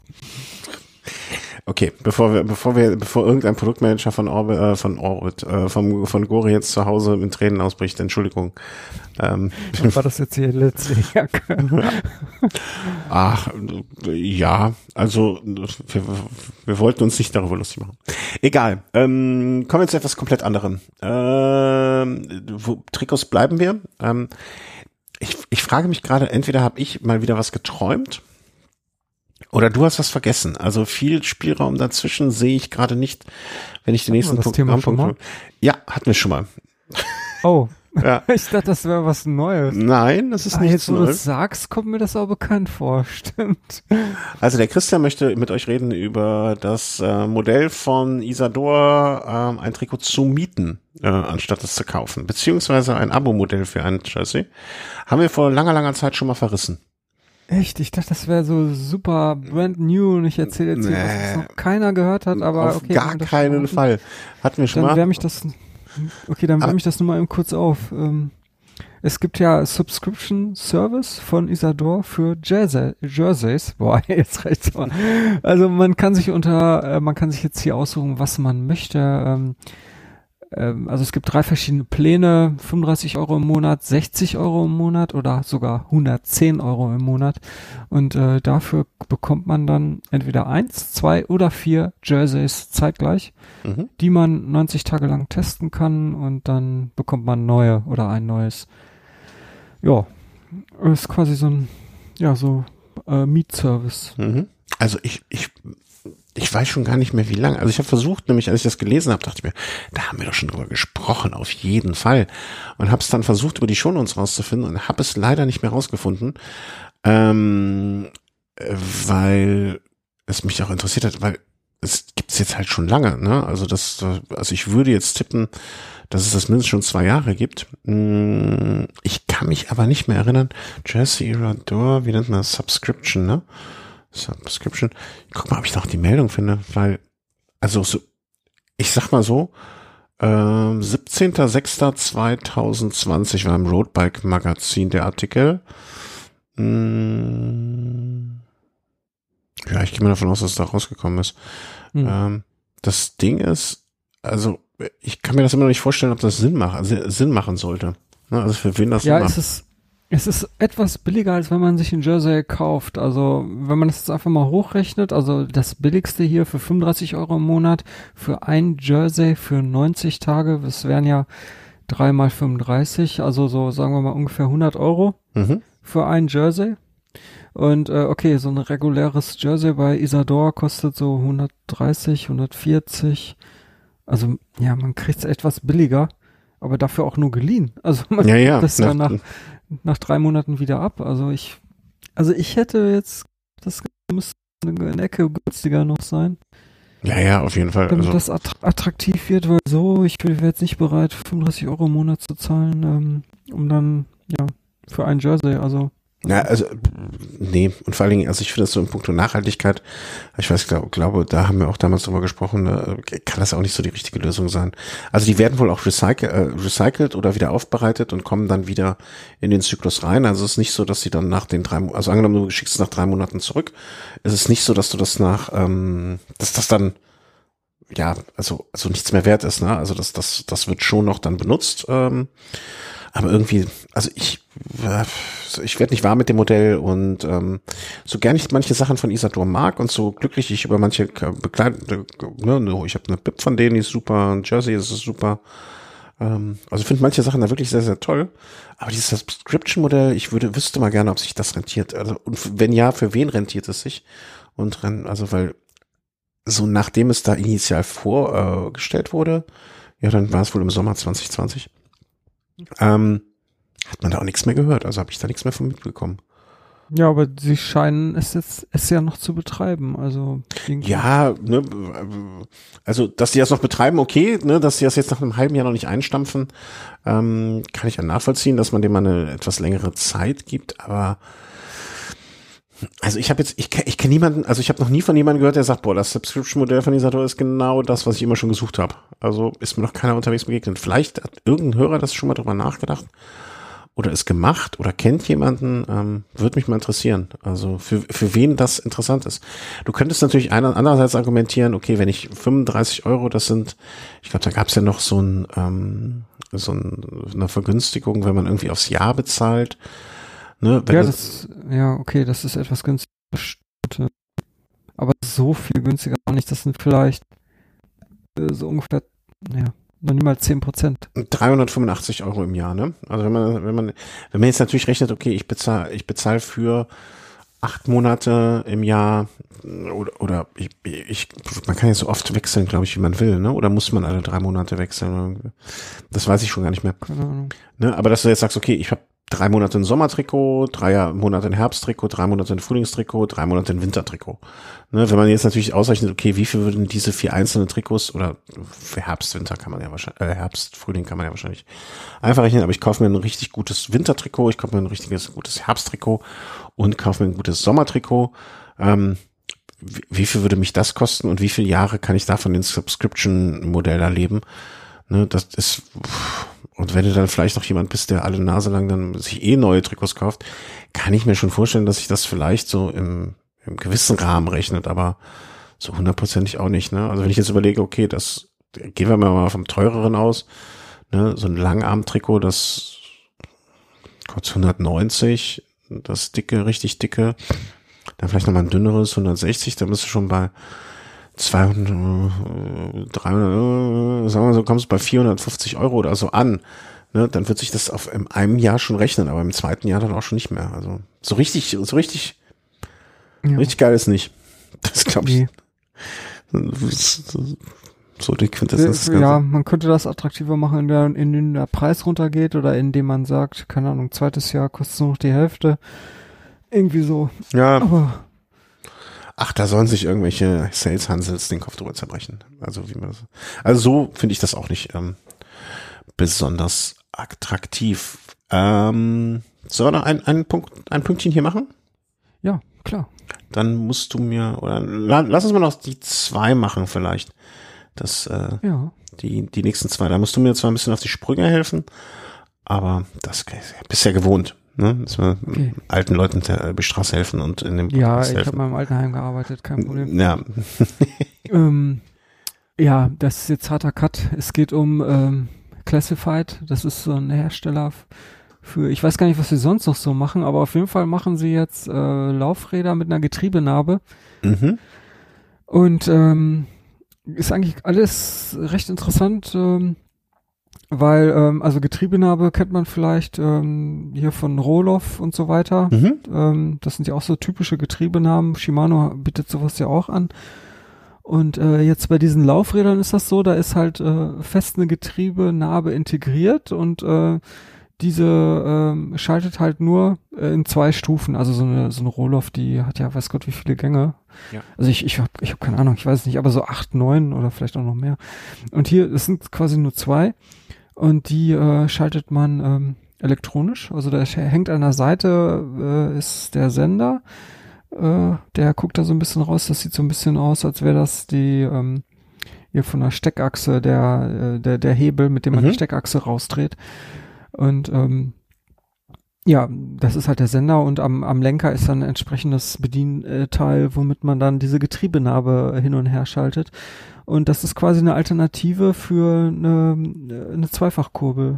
Okay, bevor wir, bevor wir, bevor irgendein Produktmanager von Orbit, äh, von Orbit, äh, vom, von Gore jetzt zu Hause in Tränen ausbricht, Entschuldigung. Ähm, War das jetzt die letzte Jacke? ach, ja, also wir, wir wollten uns nicht darüber lustig machen. Egal. Ähm, kommen wir zu etwas komplett anderem. Ähm, wo, Trikots bleiben wir. Ähm, ich, ich frage mich gerade, entweder habe ich mal wieder was geträumt oder du hast was vergessen. Also viel Spielraum dazwischen sehe ich gerade nicht, wenn ich den nächsten das Punkt Thema schon Punkt- Ja, hatten wir schon mal. Oh, Ja. [laughs] ich dachte, das wäre was Neues. Nein, das ist Ah, nichts jetzt, wo du Neues. es sagst, kommt mir das auch bekannt vor. [laughs] Stimmt. Also der Christian möchte mit euch reden über das äh, Modell von Isador, ähm, ein Trikot zu mieten, äh, anstatt es zu kaufen. Beziehungsweise ein Abo-Modell für ein Jersey. Haben wir vor langer, langer Zeit schon mal verrissen. Echt? Ich dachte, das wäre so super brand new und ich erzähle jetzt hier, was Nee. jetzt noch keiner gehört hat, aber Auf okay. gar keinen Fall. Hatten wir schon Dann mal. wärme ich das, okay, dann wärme ich das nur mal eben kurz auf. Ähm, es gibt ja Subscription Service von Isador für Jersey, Jerseys. [laughs] Boah, jetzt reicht's mal. Also man kann sich unter, äh, man kann sich jetzt hier aussuchen, was man möchte. Ähm, also es gibt drei verschiedene Pläne, 35 Euro im Monat, 60 Euro im Monat oder sogar 110 Euro im Monat. Und äh, dafür bekommt man dann entweder eins, zwei oder vier Jerseys zeitgleich mhm. die man 90 Tage lang testen kann und dann bekommt man neue oder ein neues. Ja, ist quasi so ein, ja, so äh, Mietservice. Mhm. Also ich, ich, ich weiß schon gar nicht mehr wie lange. Also ich habe versucht, nämlich als ich das gelesen habe, dachte ich mir, da haben wir doch schon drüber gesprochen, auf jeden Fall. Und habe es dann versucht, über die Shownotes rauszufinden und habe es leider nicht mehr rausgefunden, ähm, äh, weil es mich auch interessiert hat, weil es gibt's jetzt halt schon lange. Ne? Also das, also ich würde jetzt tippen, dass es das mindestens schon zwei Jahre gibt. Mm, Ich kann mich aber nicht mehr erinnern. Jersey Irador, wie nennt man das? Subscription, ne? Subscription. Guck mal, ob ich noch die Meldung finde, weil, also so, ich sag mal so, ähm, 17.06.2020 war im Roadbike Magazin der Artikel. Mm, ja, ich gehe mal davon aus, dass es da rausgekommen ist. Hm. Ähm, das Ding ist, also ich kann mir das immer noch nicht vorstellen, ob das Sinn, macht, Sinn machen sollte. Ne, Also für wen das ja, Sinn es macht. ist, es ist etwas billiger, als wenn man sich ein Jersey kauft. Also, wenn man das jetzt einfach mal hochrechnet, also das billigste hier für 35 Euro im Monat, für ein Jersey für 90 Tage, das wären ja drei mal 35, also so sagen wir mal ungefähr 100 Euro. Mhm. für ein Jersey. Und äh, okay, so ein reguläres Jersey bei Isador kostet so 130, 140. Also ja, man kriegt es etwas billiger, aber dafür auch nur geliehen. Also man Ja, ja. [laughs] das dann nach, nach drei Monaten wieder ab. Also ich, also ich hätte jetzt, das müsste eine Ecke günstiger noch sein, ja, ja, auf jeden Fall. damit Also, das attra- attraktiv wird, weil so, ich wäre jetzt nicht bereit, 35 Euro im Monat zu zahlen, ähm, um dann, ja, für ein Jersey, also ja, also, nee, und vor allen Dingen, also ich finde das so in puncto Nachhaltigkeit, ich weiß, glaube, glaube, da haben wir auch damals drüber gesprochen, ne, kann das auch nicht so die richtige Lösung sein. Also die werden wohl auch recycle, äh, recycelt oder wieder aufbereitet und kommen dann wieder in den Zyklus rein. Also es ist nicht so, dass sie dann nach den drei, also angenommen, du schickst es nach drei Monaten zurück, es ist nicht so, dass du das nach, ähm, dass das dann ja, also, also nichts mehr wert ist, ne? Also das, das, das wird schon noch dann benutzt. Ähm, aber irgendwie, also ich, äh, ich werde nicht warm mit dem Modell und ähm, so gern ich manche Sachen von Isador mag und so glücklich ich über manche begleite, ne, ich habe eine Bib von denen, die ist super, ein Jersey ist super. Ähm, also finde manche Sachen da wirklich sehr, sehr toll. Aber dieses Subscription-Modell, ich würde, wüsste mal gerne, ob sich das rentiert. Also, und wenn ja, für wen rentiert es sich? Und also, weil so nachdem es da initial vorgestellt wurde, ja, dann war es wohl im Sommer 2020, ähm, hat man da auch nichts mehr gehört. Also habe ich da nichts mehr von mitbekommen. Ja, aber sie scheinen es jetzt es ja noch zu betreiben. Also ja, ne, also dass sie das noch betreiben, okay, ne, dass sie das jetzt nach einem halben Jahr noch nicht einstampfen, ähm, kann ich ja nachvollziehen, dass man dem mal eine etwas längere Zeit gibt. Aber also ich habe jetzt, ich, ich kenne niemanden, also ich habe noch nie von jemandem gehört, der sagt, boah, das Subscription-Modell von Isator ist genau das, was ich immer schon gesucht habe. Also ist mir noch keiner unterwegs begegnet. Vielleicht hat irgendein Hörer das schon mal drüber nachgedacht oder ist gemacht oder kennt jemanden, ähm, würde mich mal interessieren. Also für, für wen das interessant ist. Du könntest natürlich einer, andererseits argumentieren, okay, wenn ich 35 Euro, das sind, ich glaube, da gab es ja noch so ein, ähm, so ein, eine Vergünstigung, wenn man irgendwie aufs Jahr bezahlt. Ne, ja, das, ja, okay, das ist etwas günstiger. Aber so viel günstiger auch nicht. Das sind vielleicht äh, so ungefähr, ja, noch niemals 10 Prozent. 385 Euro im Jahr, ne? Also wenn man, wenn man, wenn man jetzt natürlich rechnet, okay, ich bezahle, ich bezahle für acht Monate im Jahr oder, oder ich, ich, man kann ja so oft wechseln, glaube ich, wie man will, ne? Oder muss man alle drei Monate wechseln? Das weiß ich schon gar nicht mehr. Ne? Aber dass du jetzt sagst, okay, ich habe drei Monate ein Sommertrikot, drei Monate ein Herbsttrikot, drei Monate ein Frühlingstrikot, drei Monate ein Wintertrikot. Ne, wenn man jetzt natürlich ausrechnet, okay, wie viel würden diese vier einzelnen Trikots oder für Herbst, Winter kann man ja wahrscheinlich, äh, Herbst, Frühling kann man ja wahrscheinlich einfach rechnen, aber ich kaufe mir ein richtig gutes Wintertrikot, ich kaufe mir ein richtiges gutes Herbsttrikot und kaufe mir ein gutes Sommertrikot. Ähm, wie, wie viel würde mich das kosten und wie viele Jahre kann ich davon den Subscription-Modell erleben? Ne, das ist, und wenn du dann vielleicht noch jemand bist, der alle Nase lang dann sich eh neue Trikots kauft, kann ich mir schon vorstellen, dass sich das vielleicht so im, im gewissen Rahmen rechnet, aber so hundertprozentig auch nicht. Ne? Also wenn ich jetzt überlege, okay, das gehen wir mal vom teureren aus, ne? so ein Langarm-Trikot, das kostet 190, das dicke, richtig dicke, dann vielleicht nochmal ein dünneres, 160, dann bist du schon bei 200, 300, sagen wir so, kommst bei 450 Euro oder so an, ne, dann wird sich das auf in einem Jahr schon rechnen, aber im zweiten Jahr dann auch schon nicht mehr. Also so richtig, so richtig, ja. richtig geil ist nicht. Das glaube ich. So die Quintessenz. Ja, man könnte das attraktiver machen, in der, in der Preis runtergeht oder indem man sagt, keine Ahnung, zweites Jahr kostet nur noch die Hälfte. Irgendwie so. Ja. Aber ach, da sollen sich irgendwelche Sales Hansels den Kopf drüber zerbrechen. Also wie man das. Also so finde ich das auch nicht ähm, besonders attraktiv. Ähm, sollen wir noch ein, ein, Punkt, ein Pünktchen hier machen? Ja, klar. Dann musst du mir, oder lass uns mal noch die zwei machen vielleicht. Das, äh, ja. die, die nächsten zwei. Da musst du mir zwar ein bisschen auf die Sprünge helfen, aber das bist ja gewohnt. Ne? Dass wir okay. alten Leuten der Straße helfen und in dem Ja, ich habe mal im Altenheim gearbeitet, kein Problem. Ja. [laughs] ähm, ja, das ist jetzt harter Cut. Es geht um ähm, Classified. Das ist so ein Hersteller für, ich weiß gar nicht, was sie sonst noch so machen, aber auf jeden Fall machen sie jetzt äh, Laufräder mit einer Getriebenarbe. Mhm. Und ähm, ist eigentlich alles recht interessant. Ähm, weil, ähm, also Getriebenarbe kennt man vielleicht ähm, hier von Roloff und so weiter. Mhm. Ähm, das sind ja auch so typische Getriebenamen. Shimano bietet sowas ja auch an. Und äh, jetzt bei diesen Laufrädern ist das so, da ist halt äh, fest eine Getriebenarbe integriert und äh, diese ähm, schaltet halt nur äh, in zwei Stufen. Also so eine, so eine Roloff, die hat ja weiß Gott wie viele Gänge. Ja. Also ich, ich habe ich hab keine Ahnung, ich weiß es nicht, aber so acht, neun oder vielleicht auch noch mehr. Und hier, es sind quasi nur zwei und die äh, schaltet man ähm, elektronisch. Also da hängt an der Seite äh, ist der Sender, äh, der guckt da so ein bisschen raus. Das sieht so ein bisschen aus, als wäre das die ähm, hier von der Steckachse der äh, der der Hebel, mit dem man mhm. die Steckachse rausdreht. Und ähm, Ja, das ist halt der Sender und am, am Lenker ist dann ein entsprechendes Bedienteil, womit man dann diese Getriebenarbe hin und her schaltet. Und das ist quasi eine Alternative für eine, eine Zweifachkurbel.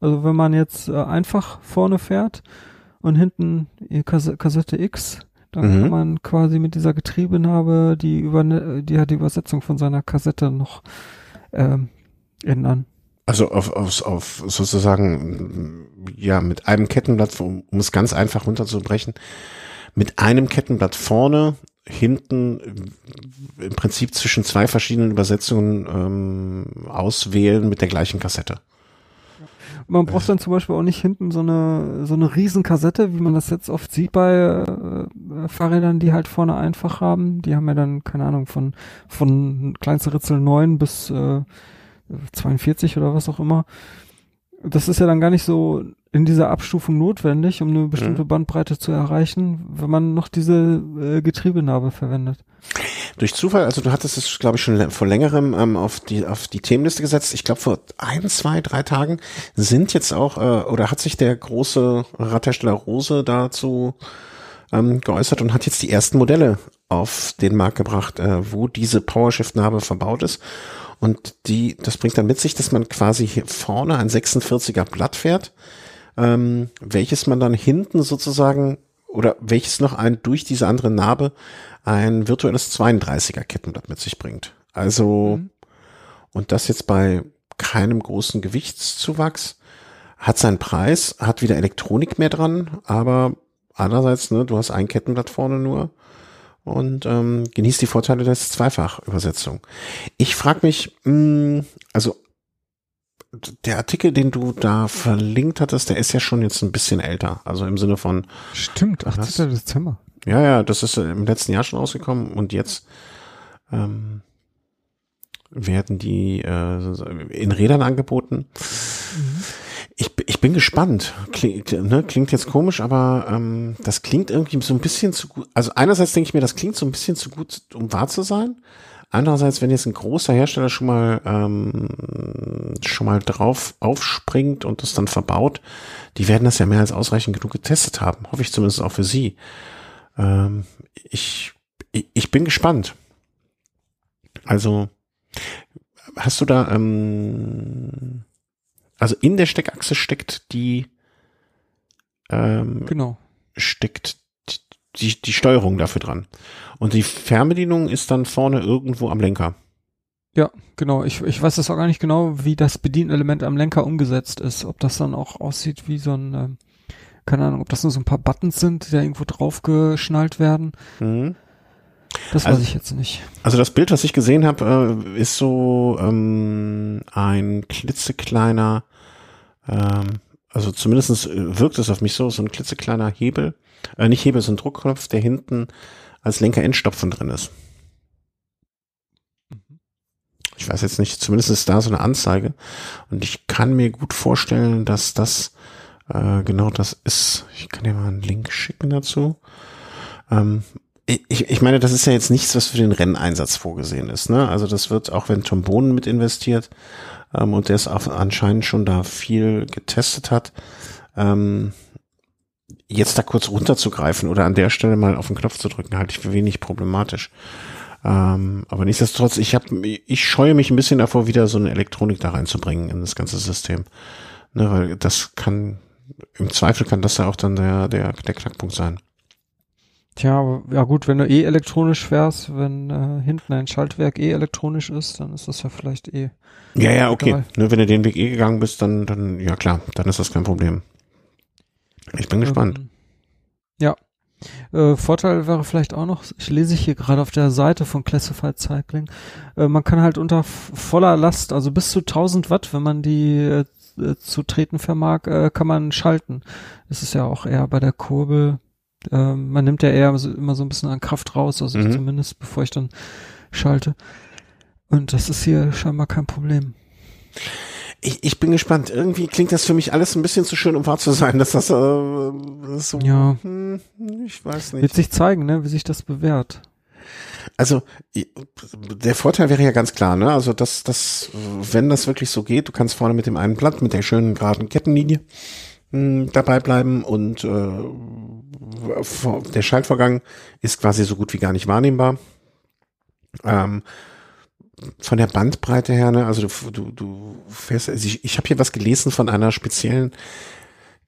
Also wenn man jetzt äh, einfach vorne fährt und hinten Kass Kassette X, dann mhm. kann man quasi mit dieser Getriebenarbe die über die hat die Übersetzung von seiner Kassette noch ähm, ändern. Also auf, auf, auf sozusagen, ja, mit einem Kettenblatt, um, um es ganz einfach runterzubrechen, mit einem Kettenblatt vorne, hinten im Prinzip zwischen zwei verschiedenen Übersetzungen ähm, auswählen mit der gleichen Kassette. Man braucht dann zum Beispiel auch nicht hinten so eine so eine Riesenkassette, wie man das jetzt oft sieht bei äh, Fahrrädern, die halt vorne einfach haben. Die haben ja dann keine Ahnung von von kleinste Ritzel 9 bis äh, 42 oder was auch immer. Das ist ja dann gar nicht so in dieser Abstufung notwendig, um eine bestimmte mhm. Bandbreite zu erreichen, wenn man noch diese äh, Getriebenarbe verwendet. Durch Zufall, also du hattest es, glaube ich, schon vor längerem ähm, auf die auf die Themenliste gesetzt. Ich glaube, vor ein, zwei, drei Tagen sind jetzt auch äh, oder hat sich der große Radhersteller Rose dazu ähm, geäußert und hat jetzt die ersten Modelle auf den Markt gebracht, äh, wo diese PowerShift-Narbe verbaut ist. Und die, das bringt dann mit sich, dass man quasi hier vorne ein 46er Blatt fährt, ähm, welches man dann hinten sozusagen oder welches noch ein durch diese andere Narbe ein virtuelles 32er Kettenblatt mit sich bringt. Also, mhm. und das jetzt bei keinem großen Gewichtszuwachs, hat seinen Preis, hat wieder Elektronik mehr dran, aber andererseits, ne, du hast ein Kettenblatt vorne nur und ähm, genießt die Vorteile der Zweifachübersetzung. Ich frage mich, mh, hm, also der Artikel, den du da verlinkt hattest, der ist ja schon jetzt ein bisschen älter. Also im Sinne von. Stimmt, 18. Dezember. Ja, ja, das ist im letzten Jahr schon rausgekommen und jetzt ähm, werden die äh, in Rädern angeboten. Mhm. Ich, ich bin gespannt. Klingt, ne, klingt jetzt komisch, aber ähm, das klingt irgendwie so ein bisschen zu gut. Also einerseits denke ich mir, das klingt so ein bisschen zu gut, um wahr zu sein. Andererseits, wenn jetzt ein großer Hersteller schon mal ähm, schon mal drauf aufspringt und das dann verbaut, die werden das ja mehr als ausreichend genug getestet haben. Hoffe ich zumindest auch für sie. Ähm, ich, ich, ich bin gespannt. Also, hast du da, ähm, also in der Steckachse steckt die, ähm, genau, steckt die, die Steuerung dafür dran. Und die Fernbedienung ist dann vorne irgendwo am Lenker. Ja, genau. Ich, ich weiß das auch gar nicht genau, wie das Bedienelement am Lenker umgesetzt ist. Ob das dann auch aussieht wie so ein, ähm, keine Ahnung, ob das nur so ein paar Buttons sind, die da irgendwo draufgeschnallt werden. Mhm. Das weiß also, ich jetzt nicht. Also das Bild, was ich gesehen habe, äh, ist so ähm, ein klitzekleiner, ähm, also zumindest wirkt es auf mich so, so ein klitzekleiner Hebel, äh, nicht Hebel, so ein Druckknopf, der hinten als Lenker-Endstopfen drin ist. Ich weiß jetzt nicht, zumindest ist da so eine Anzeige. Und ich kann mir gut vorstellen, dass das äh, genau das ist. Ich kann dir mal einen Link schicken dazu. Ähm, ich, ich meine, das ist ja jetzt nichts, was für den Renneinsatz vorgesehen ist. Ne? Also das wird, auch wenn Tom Bohnen mit investiert ähm, und der es anscheinend schon da viel getestet hat, ähm, jetzt da kurz runterzugreifen oder an der Stelle mal auf den Knopf zu drücken, halte ich für wenig problematisch. Ähm, aber nichtsdestotrotz, ich habe, ich scheue mich ein bisschen davor, wieder so eine Elektronik da reinzubringen in das ganze System. Ne, weil das kann, im Zweifel kann das ja auch dann der, der, der Knackpunkt sein. Tja, ja gut, wenn du eh elektronisch fährst, wenn äh, hinten ein Schaltwerk eh elektronisch ist, dann ist das ja vielleicht eh. Ja, ja, okay. Ne, wenn du den Weg eh gegangen bist, dann, dann, ja klar, dann ist das kein Problem. Ich bin gespannt. Ähm, ja. Äh, Vorteil wäre vielleicht auch noch, ich lese hier gerade auf der Seite von Classified Cycling, äh, man kann halt unter voller Last, also bis zu 1000 Watt, wenn man die äh, zu treten vermag, äh, kann man schalten. Das ist ja auch eher bei der Kurbel, äh, man nimmt ja eher so, immer so ein bisschen an Kraft raus, also mhm. zumindest bevor ich dann schalte. Und das ist hier scheinbar kein Problem ich, ich bin gespannt. Irgendwie klingt das für mich alles ein bisschen zu schön, um wahr zu sein, dass das, äh, so, ja. Hm, ich weiß nicht. Wird sich zeigen, ne, wie sich das bewährt. Also der Vorteil wäre ja ganz klar, ne? Also dass das, wenn das wirklich so geht, du kannst vorne mit dem einen Blatt, mit der schönen geraden Kettenlinie, dabei bleiben und äh, der Schaltvorgang ist quasi so gut wie gar nicht wahrnehmbar. Ähm, von der Bandbreite her, ne, also du, du, du fährst, also ich, ich habe hier was gelesen von einer speziellen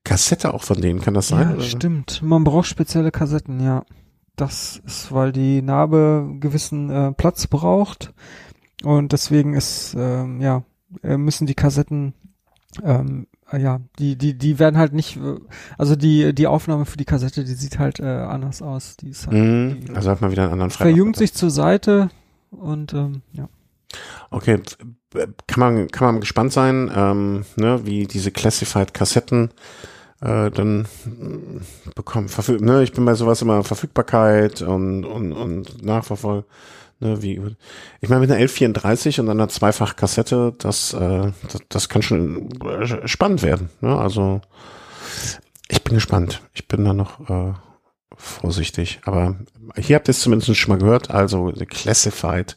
Kassette auch von denen, kann das sein? Ja, oder? stimmt. Man braucht spezielle Kassetten, ja. Das ist, weil die Narbe gewissen äh, Platz braucht und deswegen ist, ähm, ja, äh, müssen die Kassetten ähm, ja, die, die, die werden halt nicht, also die, die Aufnahme für die Kassette, die sieht halt äh, anders aus. Die ist halt, mhm, die, also hat man wieder einen anderen Freitag. Verjüngt sich zur Seite und ähm, ja. Okay, kann man, kann man gespannt sein, ähm, ne, wie diese Classified Kassetten äh, dann äh, bekommen. Verfüg ne, ich bin bei sowas immer Verfügbarkeit und, und, und Nachverfolgung. Ne, wie, ich meine, mit einer 1134 und einer Zweifach-Kassette, das, äh, das, das kann schon äh, spannend werden. Ne? Also ich bin gespannt. Ich bin da noch äh, vorsichtig. Aber hier habt ihr es zumindest schon mal gehört. Also Classified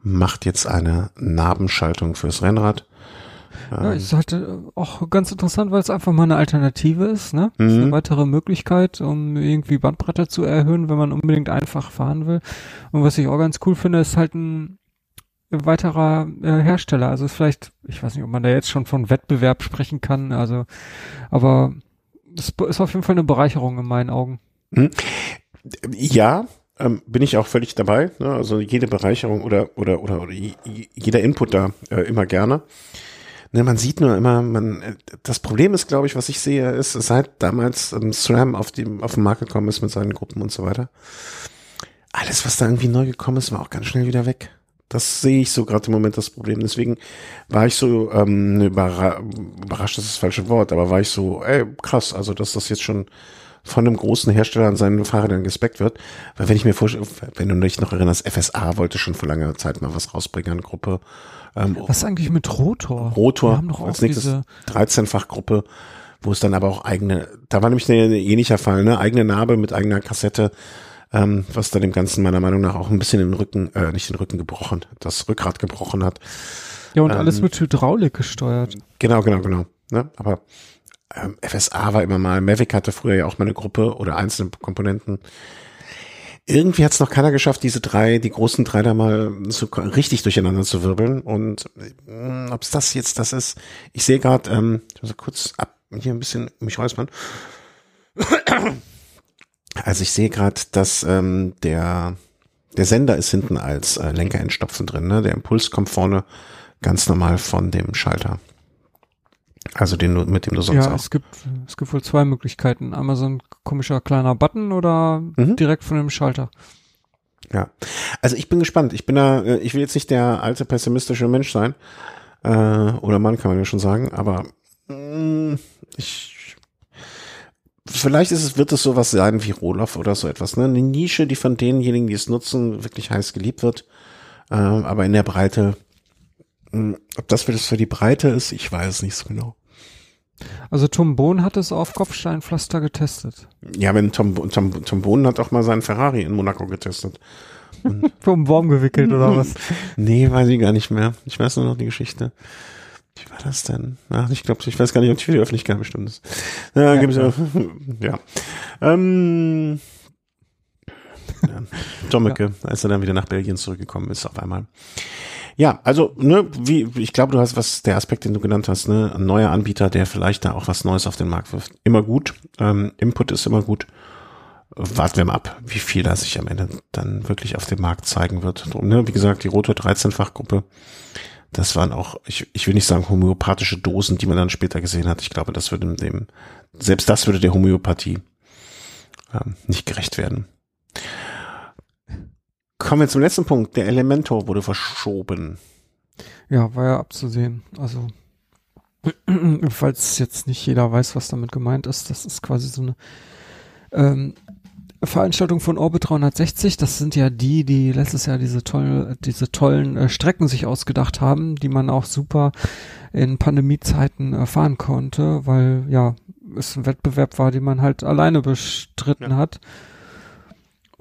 macht jetzt eine Nabenschaltung fürs Rennrad. Ja, ist halt äh, auch ganz interessant, weil es einfach mal eine Alternative ist, ne? Mhm. Ist eine weitere Möglichkeit, um irgendwie Bandbreite zu erhöhen, wenn man unbedingt einfach fahren will. Und was ich auch ganz cool finde, ist halt ein weiterer äh, Hersteller. Also ist vielleicht, ich weiß nicht, ob man da jetzt schon von Wettbewerb sprechen kann, also, aber das ist auf jeden Fall eine Bereicherung in meinen Augen. Mhm. Ja, ähm, bin ich auch völlig dabei. Ne? Also jede Bereicherung oder oder oder, oder jeder Input da äh, immer gerne. Ne, man sieht nur immer, man das Problem ist, glaube ich, was ich sehe, ist, seit damals ähm, SRAM auf dem auf den Markt gekommen ist mit seinen Gruppen und so weiter. Alles, was da irgendwie neu gekommen ist, war auch ganz schnell wieder weg. Das sehe ich so gerade im Moment das Problem. Deswegen war ich so ähm, überra überrascht, das ist das falsche Wort, aber war ich so, ey, krass, also dass das jetzt schon von einem großen Hersteller an seinen Fahrrädern gespeckt wird. Weil wenn ich mir vorstelle, wenn du dich noch erinnerst, FSA wollte schon vor langer Zeit mal was rausbringen an Gruppe. Ähm, was eigentlich mit Rotor? Rotor, Wir haben doch als nächstes 13-fach Gruppe, wo es dann aber auch eigene, da war nämlich ein ähnlicher Fall, ne, eigene Narbe mit eigener Kassette, ähm, was dann dem Ganzen meiner Meinung nach auch ein bisschen den Rücken, äh, nicht den Rücken gebrochen, das Rückgrat gebrochen hat. Ja, und ähm, alles mit Hydraulik gesteuert. Genau, genau, genau. Ne? Aber FSA war immer mal, Mavic hatte früher ja auch mal eine Gruppe oder einzelne Komponenten. Irgendwie hat es noch keiner geschafft, diese drei, die großen drei da mal so richtig durcheinander zu wirbeln. Und äh, ob es das jetzt das ist, ich sehe gerade, ähm, ich muss kurz ab, hier ein bisschen mich räuspern. Also ich sehe gerade, dass ähm, der der Sender ist hinten als äh, Lenkerentstopfen drin. Ne? Der Impuls kommt vorne ganz normal von dem Schalter. Also den mit dem du sonst ja, auch. es gibt, es gibt wohl zwei Möglichkeiten. Einmal so ein komischer kleiner Button oder mhm. direkt von dem Schalter. Ja. Also ich bin gespannt. Ich bin da, äh, ich will jetzt nicht der alte pessimistische Mensch sein. Äh, oder Mann kann man ja schon sagen, aber mh, mm, ich vielleicht ist es, wird es sowas sein wie Roloff oder so etwas, ne? Eine Nische, die von denjenigen, die es nutzen, wirklich heiß geliebt wird. Äh, aber in der Breite ob das für, das für die Breite ist, ich weiß nicht so genau. Also Tom Bohn hat es auf Kopfsteinpflaster getestet. Ja, wenn Tom, Tom, Tom Bohn hat auch mal seinen Ferrari in Monaco getestet. [laughs] Vom Baum gewickelt oder was? [laughs] Nee, weiß ich gar nicht mehr. Ich weiß nur noch die Geschichte. Wie war das denn? Ach, ich glaube, ich weiß gar nicht, ob die für die Öffentlichkeit bestimmt ist. Ja, ja, ja. [laughs] ja. Ähm, ja. Dommeke, ja. als er dann wieder nach Belgien zurückgekommen ist, auf einmal. Ja, also, ne, wie, ich glaube, du hast was, der Aspekt, den du genannt hast, ne, ein neuer Anbieter, der vielleicht da auch was Neues auf den Markt wirft. Immer gut. Ähm, Input ist immer gut. Warten wir mal ab, wie viel da sich am Ende dann wirklich auf dem Markt zeigen wird. Drum, ne, wie gesagt, die Roto 13-Fachgruppe, das waren auch, ich, ich will nicht sagen homöopathische Dosen, die man dann später gesehen hat. Ich glaube, das würde dem, selbst das würde der Homöopathie ähm, nicht gerecht werden. Kommen wir zum letzten Punkt. Der Elementor wurde verschoben. Ja, war ja abzusehen. Also, [clears throat] falls jetzt nicht jeder weiß, was damit gemeint ist, das ist quasi so eine ähm, Veranstaltung von Orbit 360. Das sind ja die, die letztes Jahr diese tolle, diese tollen äh, Strecken sich ausgedacht haben, die man auch super in Pandemiezeiten äh, fahren konnte, weil ja es ein Wettbewerb war, den man halt alleine bestritten ja. hat.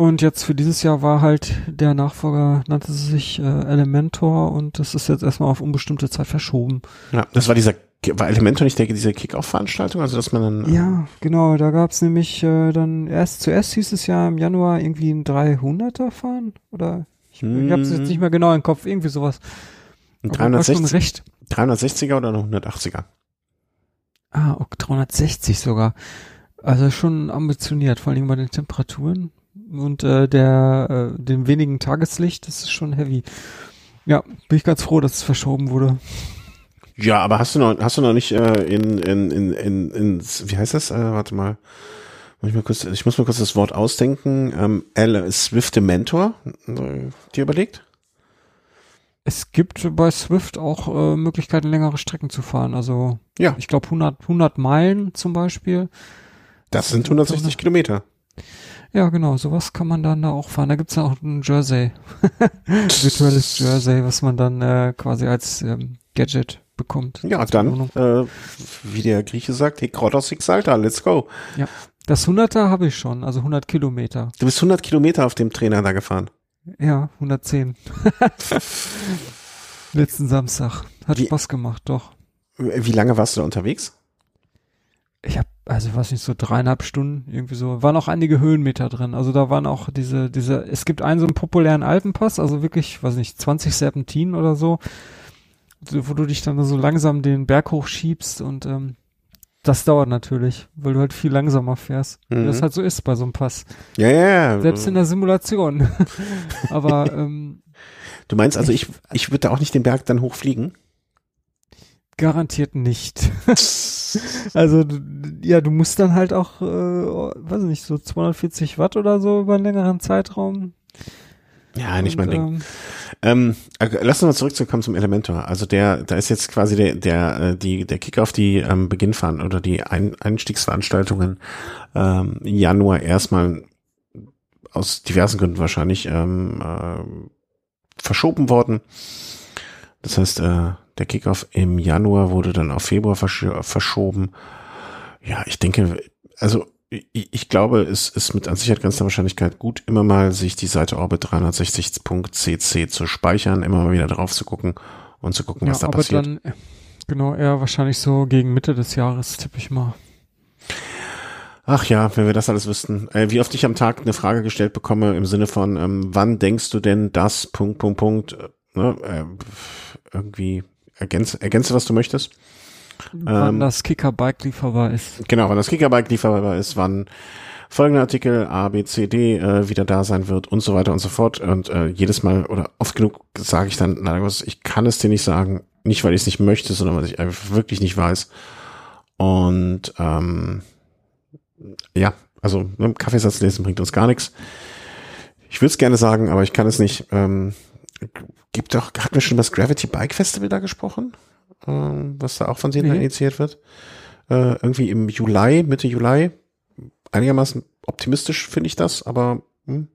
Und jetzt für dieses Jahr war halt der Nachfolger, nannte sich äh, Elementor und das ist jetzt erstmal auf unbestimmte Zeit verschoben. Ja, das war dieser war Elementor nicht der, diese Kick-Off-Veranstaltung, also dass man dann. Ja, genau, da gab's nämlich äh, dann erst, zuerst hieß es ja im Januar irgendwie ein 300er fahren oder ich, Hm. ich hab's jetzt nicht mehr genau im Kopf, irgendwie sowas. Ein Aber war schon 360, recht. 360er oder ein 180er? Ah, ok, 360 sogar. Also schon ambitioniert, vor allem bei den Temperaturen und äh, der äh, dem wenigen Tageslicht, das ist schon heavy. Ja, bin ich ganz froh, dass es verschoben wurde. Ja, aber hast du noch, hast du noch nicht äh, in, in, in, in, in, wie heißt das? Äh, warte mal. Muss ich, mal kurz, ich muss mal kurz das Wort ausdenken. Ähm, L Swift Mentor, äh, dir überlegt? Es gibt bei Swift auch äh, Möglichkeiten, längere Strecken zu fahren. Also Ja. ich glaube 100, 100 Meilen zum Beispiel. Das sind 160 Kilometer. Ja, genau, sowas kann man dann da auch fahren. Da gibt's ja auch ein Jersey, [laughs] virtuelles Jersey, was man dann äh, quasi als ähm, Gadget bekommt. Ja, dann, äh, wie der Grieche sagt, Hekrotos Exalta, let's go. Das 100er habe ich schon, also 100 Kilometer. Du bist 100 Kilometer auf dem Trainer da gefahren. Ja, 110. [laughs] Letzten Samstag. Hat Wie- Spaß gemacht, doch. Wie lange warst du da unterwegs? Ich habe, also weiß nicht, so dreieinhalb Stunden irgendwie so. Waren auch einige Höhenmeter drin. Also da waren auch diese, diese, es gibt einen so einen populären Alpenpass, also wirklich, weiß nicht, 20 Serpentinen oder so, wo du dich dann so langsam den Berg hochschiebst und ähm, das dauert natürlich, weil du halt viel langsamer fährst. Wie Mhm. das halt so ist bei so einem Pass. Ja, ja, ja. Selbst in der Simulation. [laughs] Aber ähm, Du meinst also, ich, ich würde da auch nicht den Berg dann hochfliegen? garantiert nicht. [laughs] [laughs] Also ja, du musst dann halt auch, äh, weiß nicht, so 240 Watt oder so über einen längeren Zeitraum. Ja, nicht Und, mein Ding. ähm, Ähm, äh, lass uns mal zurückzukommen zum Elementor. Also der, da ist jetzt quasi der, der, äh, die, der Kick auf die ähm, Beginnfahren oder die Ein Einstiegsveranstaltungen ähm, im Januar erstmal aus diversen Gründen wahrscheinlich ähm, äh, verschoben worden. Das heißt, äh, der Kickoff im Januar wurde dann auf Februar versch verschoben. Ja, ich denke, also ich, ich glaube, es ist mit an Sicherheit grenzender Wahrscheinlichkeit gut, immer mal sich die Seite Orbit 360.cc zu speichern, immer mal wieder drauf zu gucken und zu gucken, ja, was da passiert. dann, äh, genau, eher wahrscheinlich so gegen Mitte des Jahres, tippe ich mal. Ach ja, wenn wir das alles wüssten. Äh, wie oft ich am Tag eine Frage gestellt bekomme im Sinne von, ähm, wann denkst du denn das, Punkt, Punkt, Punkt, äh, ne, äh, irgendwie ergänze, ergänze, was du möchtest. Wann Ähm, das Kicker-Bike lieferbar ist. Genau, wann das Kickerbike lieferbar ist, wann folgender Artikel A, B, C, D äh, wieder da sein wird und so weiter und so fort. Und äh, jedes Mal oder oft genug sage ich dann, na, was, ich kann es dir nicht sagen, nicht weil ich es nicht möchte, sondern weil ich einfach wirklich nicht weiß. Und ähm, ja, also ne, Kaffeesatz lesen bringt uns gar nichts. Ich würde es gerne sagen, aber ich kann es nicht. Ähm, gibt doch, hatten wir schon über das Gravity Bike Festival da gesprochen? Ähm, was da auch von denen Nee. initiiert wird? Äh, irgendwie im Juli, Mitte Juli. Einigermaßen optimistisch finde ich das, aber hm,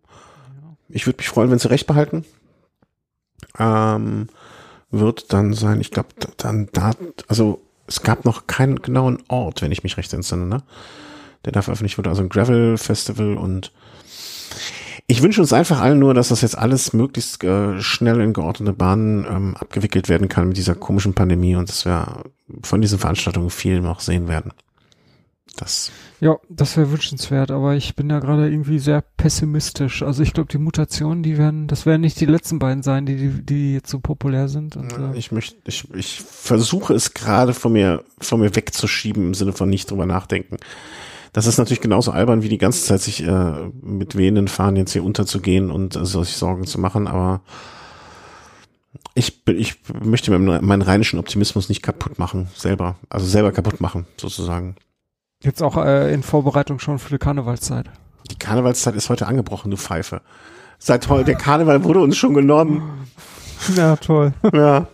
ich würde mich freuen, wenn sie recht behalten. Ähm, wird dann sein, ich glaube, dann da, also es gab noch keinen genauen Ort, wenn ich mich recht entsinne, ne? Der da veröffentlicht wurde, also ein Gravel-Festival und ich wünsche uns einfach allen nur, dass das jetzt alles möglichst äh, schnell in geordnete Bahnen ähm, abgewickelt werden kann mit dieser komischen Pandemie und dass wir von diesen Veranstaltungen viel noch sehen werden. Das Ja, das wäre wünschenswert, aber ich bin ja gerade irgendwie sehr pessimistisch. Also ich glaube, die Mutationen, die werden, das werden nicht die letzten beiden sein, die, die, die jetzt so populär sind. Und, äh, ich möchte, ich, ich versuche es gerade von mir, von mir wegzuschieben im Sinne von nicht drüber nachdenken. Das ist natürlich genauso albern, wie die ganze Zeit sich äh, mit wehenden Fahnen jetzt hier unterzugehen und äh, sich Sorgen zu machen, aber ich, ich möchte meinen, meinen rheinischen Optimismus nicht kaputt machen, selber. Also selber kaputt machen, sozusagen. jetzt auch äh, in Vorbereitung schon für die Karnevalszeit. Die Karnevalszeit ist heute angebrochen, du Pfeife. Seit heute, der Karneval wurde uns schon genommen. Ja, toll. Ja.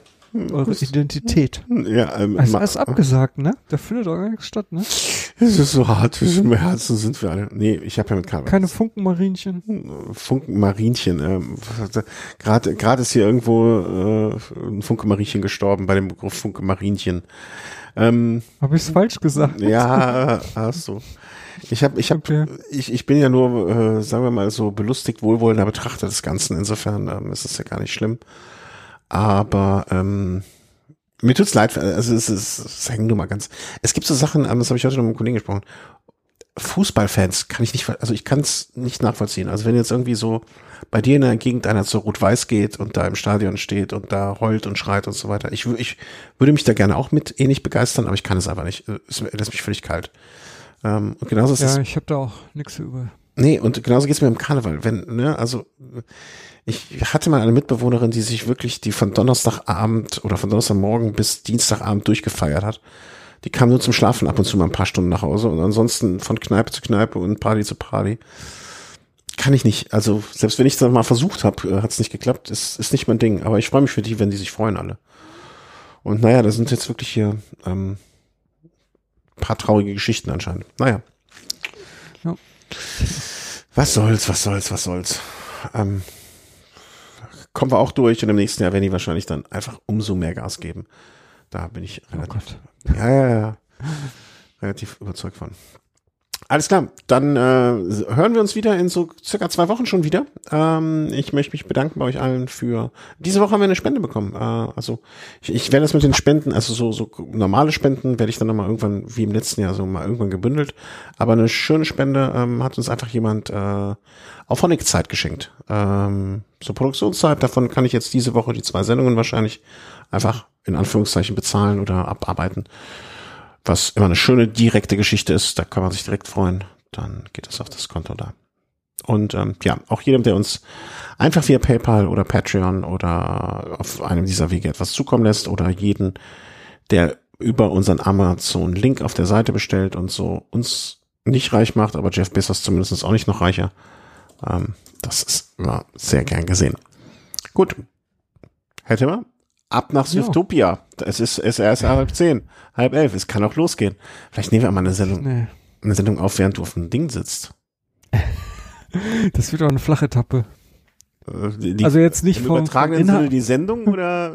Eure Identität. Ja, ähm, Es ist abgesagt, ne? Da findet auch gar nichts statt, ne? Es ist so hart, im Herzen sind wir alle. Nee, ich habe ja mit Karneval. Keine Funkenmarienchen. Funkenmarienchen. Ähm, Gerade gerade ist hier irgendwo äh, ein Funkemarienchen gestorben bei dem Begriff Funkemarienchen. Ähm, Habe ich es falsch gesagt? ja, hast du. Ich habe, ich habe, Okay. ich, ich bin ja nur, äh, sagen wir mal so belustigt, wohlwollender Betrachter des Ganzen. Insofern ähm, ist es ja gar nicht schlimm. Aber ähm, Mir tut's leid, also es ist, es hängen nur mal ganz. Es gibt so Sachen, ähm, das habe ich heute noch mit einem Kollegen gesprochen. Fußballfans kann ich nicht, also ich kann es nicht nachvollziehen. Also wenn jetzt irgendwie so bei dir in der Gegend einer zu Rot-Weiß geht und da im Stadion steht und da heult und schreit und so weiter. Ich, ich würde mich da gerne auch mit ähnlich begeistern, aber ich kann es einfach nicht. Es lässt mich völlig kalt. Ähm, und genauso ist Ja, es. ich habe da auch nichts über. Nee, und genauso geht's mir im Karneval. Wenn, ne, also ich hatte mal eine Mitbewohnerin, die sich wirklich, die von Donnerstagabend oder von Donnerstagmorgen bis Dienstagabend durchgefeiert hat. Die kam nur zum Schlafen ab und zu mal ein paar Stunden nach Hause und ansonsten von Kneipe zu Kneipe und Party zu Party. Kann ich nicht. Also selbst wenn ich das mal versucht habe, hat es nicht geklappt. Ist, ist nicht mein Ding. Aber ich freue mich für die, wenn die sich freuen alle. Und naja, da sind jetzt wirklich hier ähm, paar traurige Geschichten anscheinend. Naja. Was soll's, was soll's, was soll's. Ähm, kommen wir auch durch und im nächsten Jahr werden die wahrscheinlich dann einfach umso mehr Gas geben. Da bin ich Oh relativ, Gott. ja, ja, ja, relativ überzeugt von. Alles klar, dann äh, hören wir uns wieder in so circa zwei Wochen schon wieder. Ähm, ich möchte mich bedanken bei euch allen für diese Woche haben wir eine Spende bekommen. Äh, also ich, ich werde das mit den Spenden, also so, so normale Spenden werde ich dann nochmal irgendwann, wie im letzten Jahr, so mal irgendwann gebündelt. Aber eine schöne Spende ähm, hat uns einfach jemand äh, auf Honig-Zeit geschenkt. Ähm, so Produktionszeit, davon kann ich jetzt diese Woche die zwei Sendungen wahrscheinlich einfach in Anführungszeichen bezahlen oder abarbeiten was immer eine schöne direkte Geschichte ist, da kann man sich direkt freuen, dann geht das auf das Konto da. Und ähm, ja, auch jedem, der uns einfach via PayPal oder Patreon oder auf einem dieser Wege etwas zukommen lässt oder jeden, der über unseren Amazon-Link auf der Seite bestellt und so uns nicht reich macht, aber Jeff Bezos zumindest auch nicht noch reicher. Ähm, das ist immer sehr gern gesehen. Gut. Hätte man? Ab nach Ja. Swiftopia. Es ist, es ist erst halb zehn, halb elf. Es kann auch losgehen. Vielleicht nehmen wir mal eine Sendung, Nee. eine Sendung auf, während du auf dem Ding sitzt. [laughs] Das wird auch eine flache Etappe. Äh, Die, Also jetzt nicht vom- vom übertragenen Inhalt- Sinne die Sendung [laughs] oder?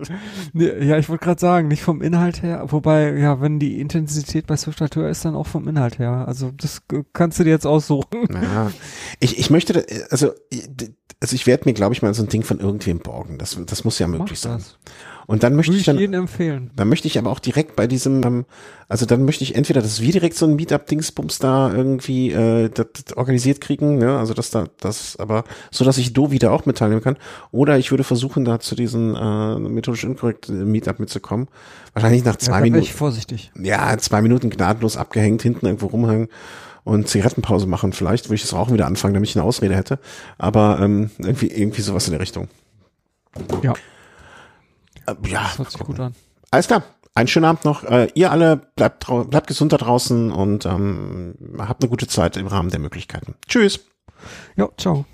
Ja, ich wollte gerade sagen, nicht vom Inhalt her, wobei, ja, wenn die Intensität bei Swift höher ist, dann auch vom Inhalt her. Also das kannst du dir jetzt aussuchen. Ja. Ich, ich möchte, also, also ich werde mir, glaube ich, mal so ein Ding von irgendwem borgen. Das, das muss ja möglich Mach sein. das. Und dann möchte Würde ich dann, jedem empfehlen. Dann möchte ich aber auch direkt bei diesem, ähm, also dann möchte ich entweder, dass wir direkt so ein Meetup-Dingsbums da irgendwie äh, das, das organisiert kriegen, ne? also dass da das, aber so, dass ich Do wieder auch mit teilnehmen kann. Oder ich würde versuchen, da zu diesem äh, methodisch inkorrekt Meetup mitzukommen. Wahrscheinlich nach Ja, zwei wäre Minuten, ich vorsichtig. ja, zwei Minuten gnadenlos abgehängt, hinten irgendwo rumhängen und Zigarettenpause machen. Vielleicht würde ich das Rauchen wieder anfangen, damit ich eine Ausrede hätte. Aber ähm, irgendwie, irgendwie sowas in der Richtung. Ja, Äh, ja, das hört sich gut an. Alles klar. Einen schönen Abend noch. Äh, ihr alle bleibt, bleibt gesund da draußen und ähm, habt eine gute Zeit im Rahmen der Möglichkeiten. Tschüss. Ja, ciao.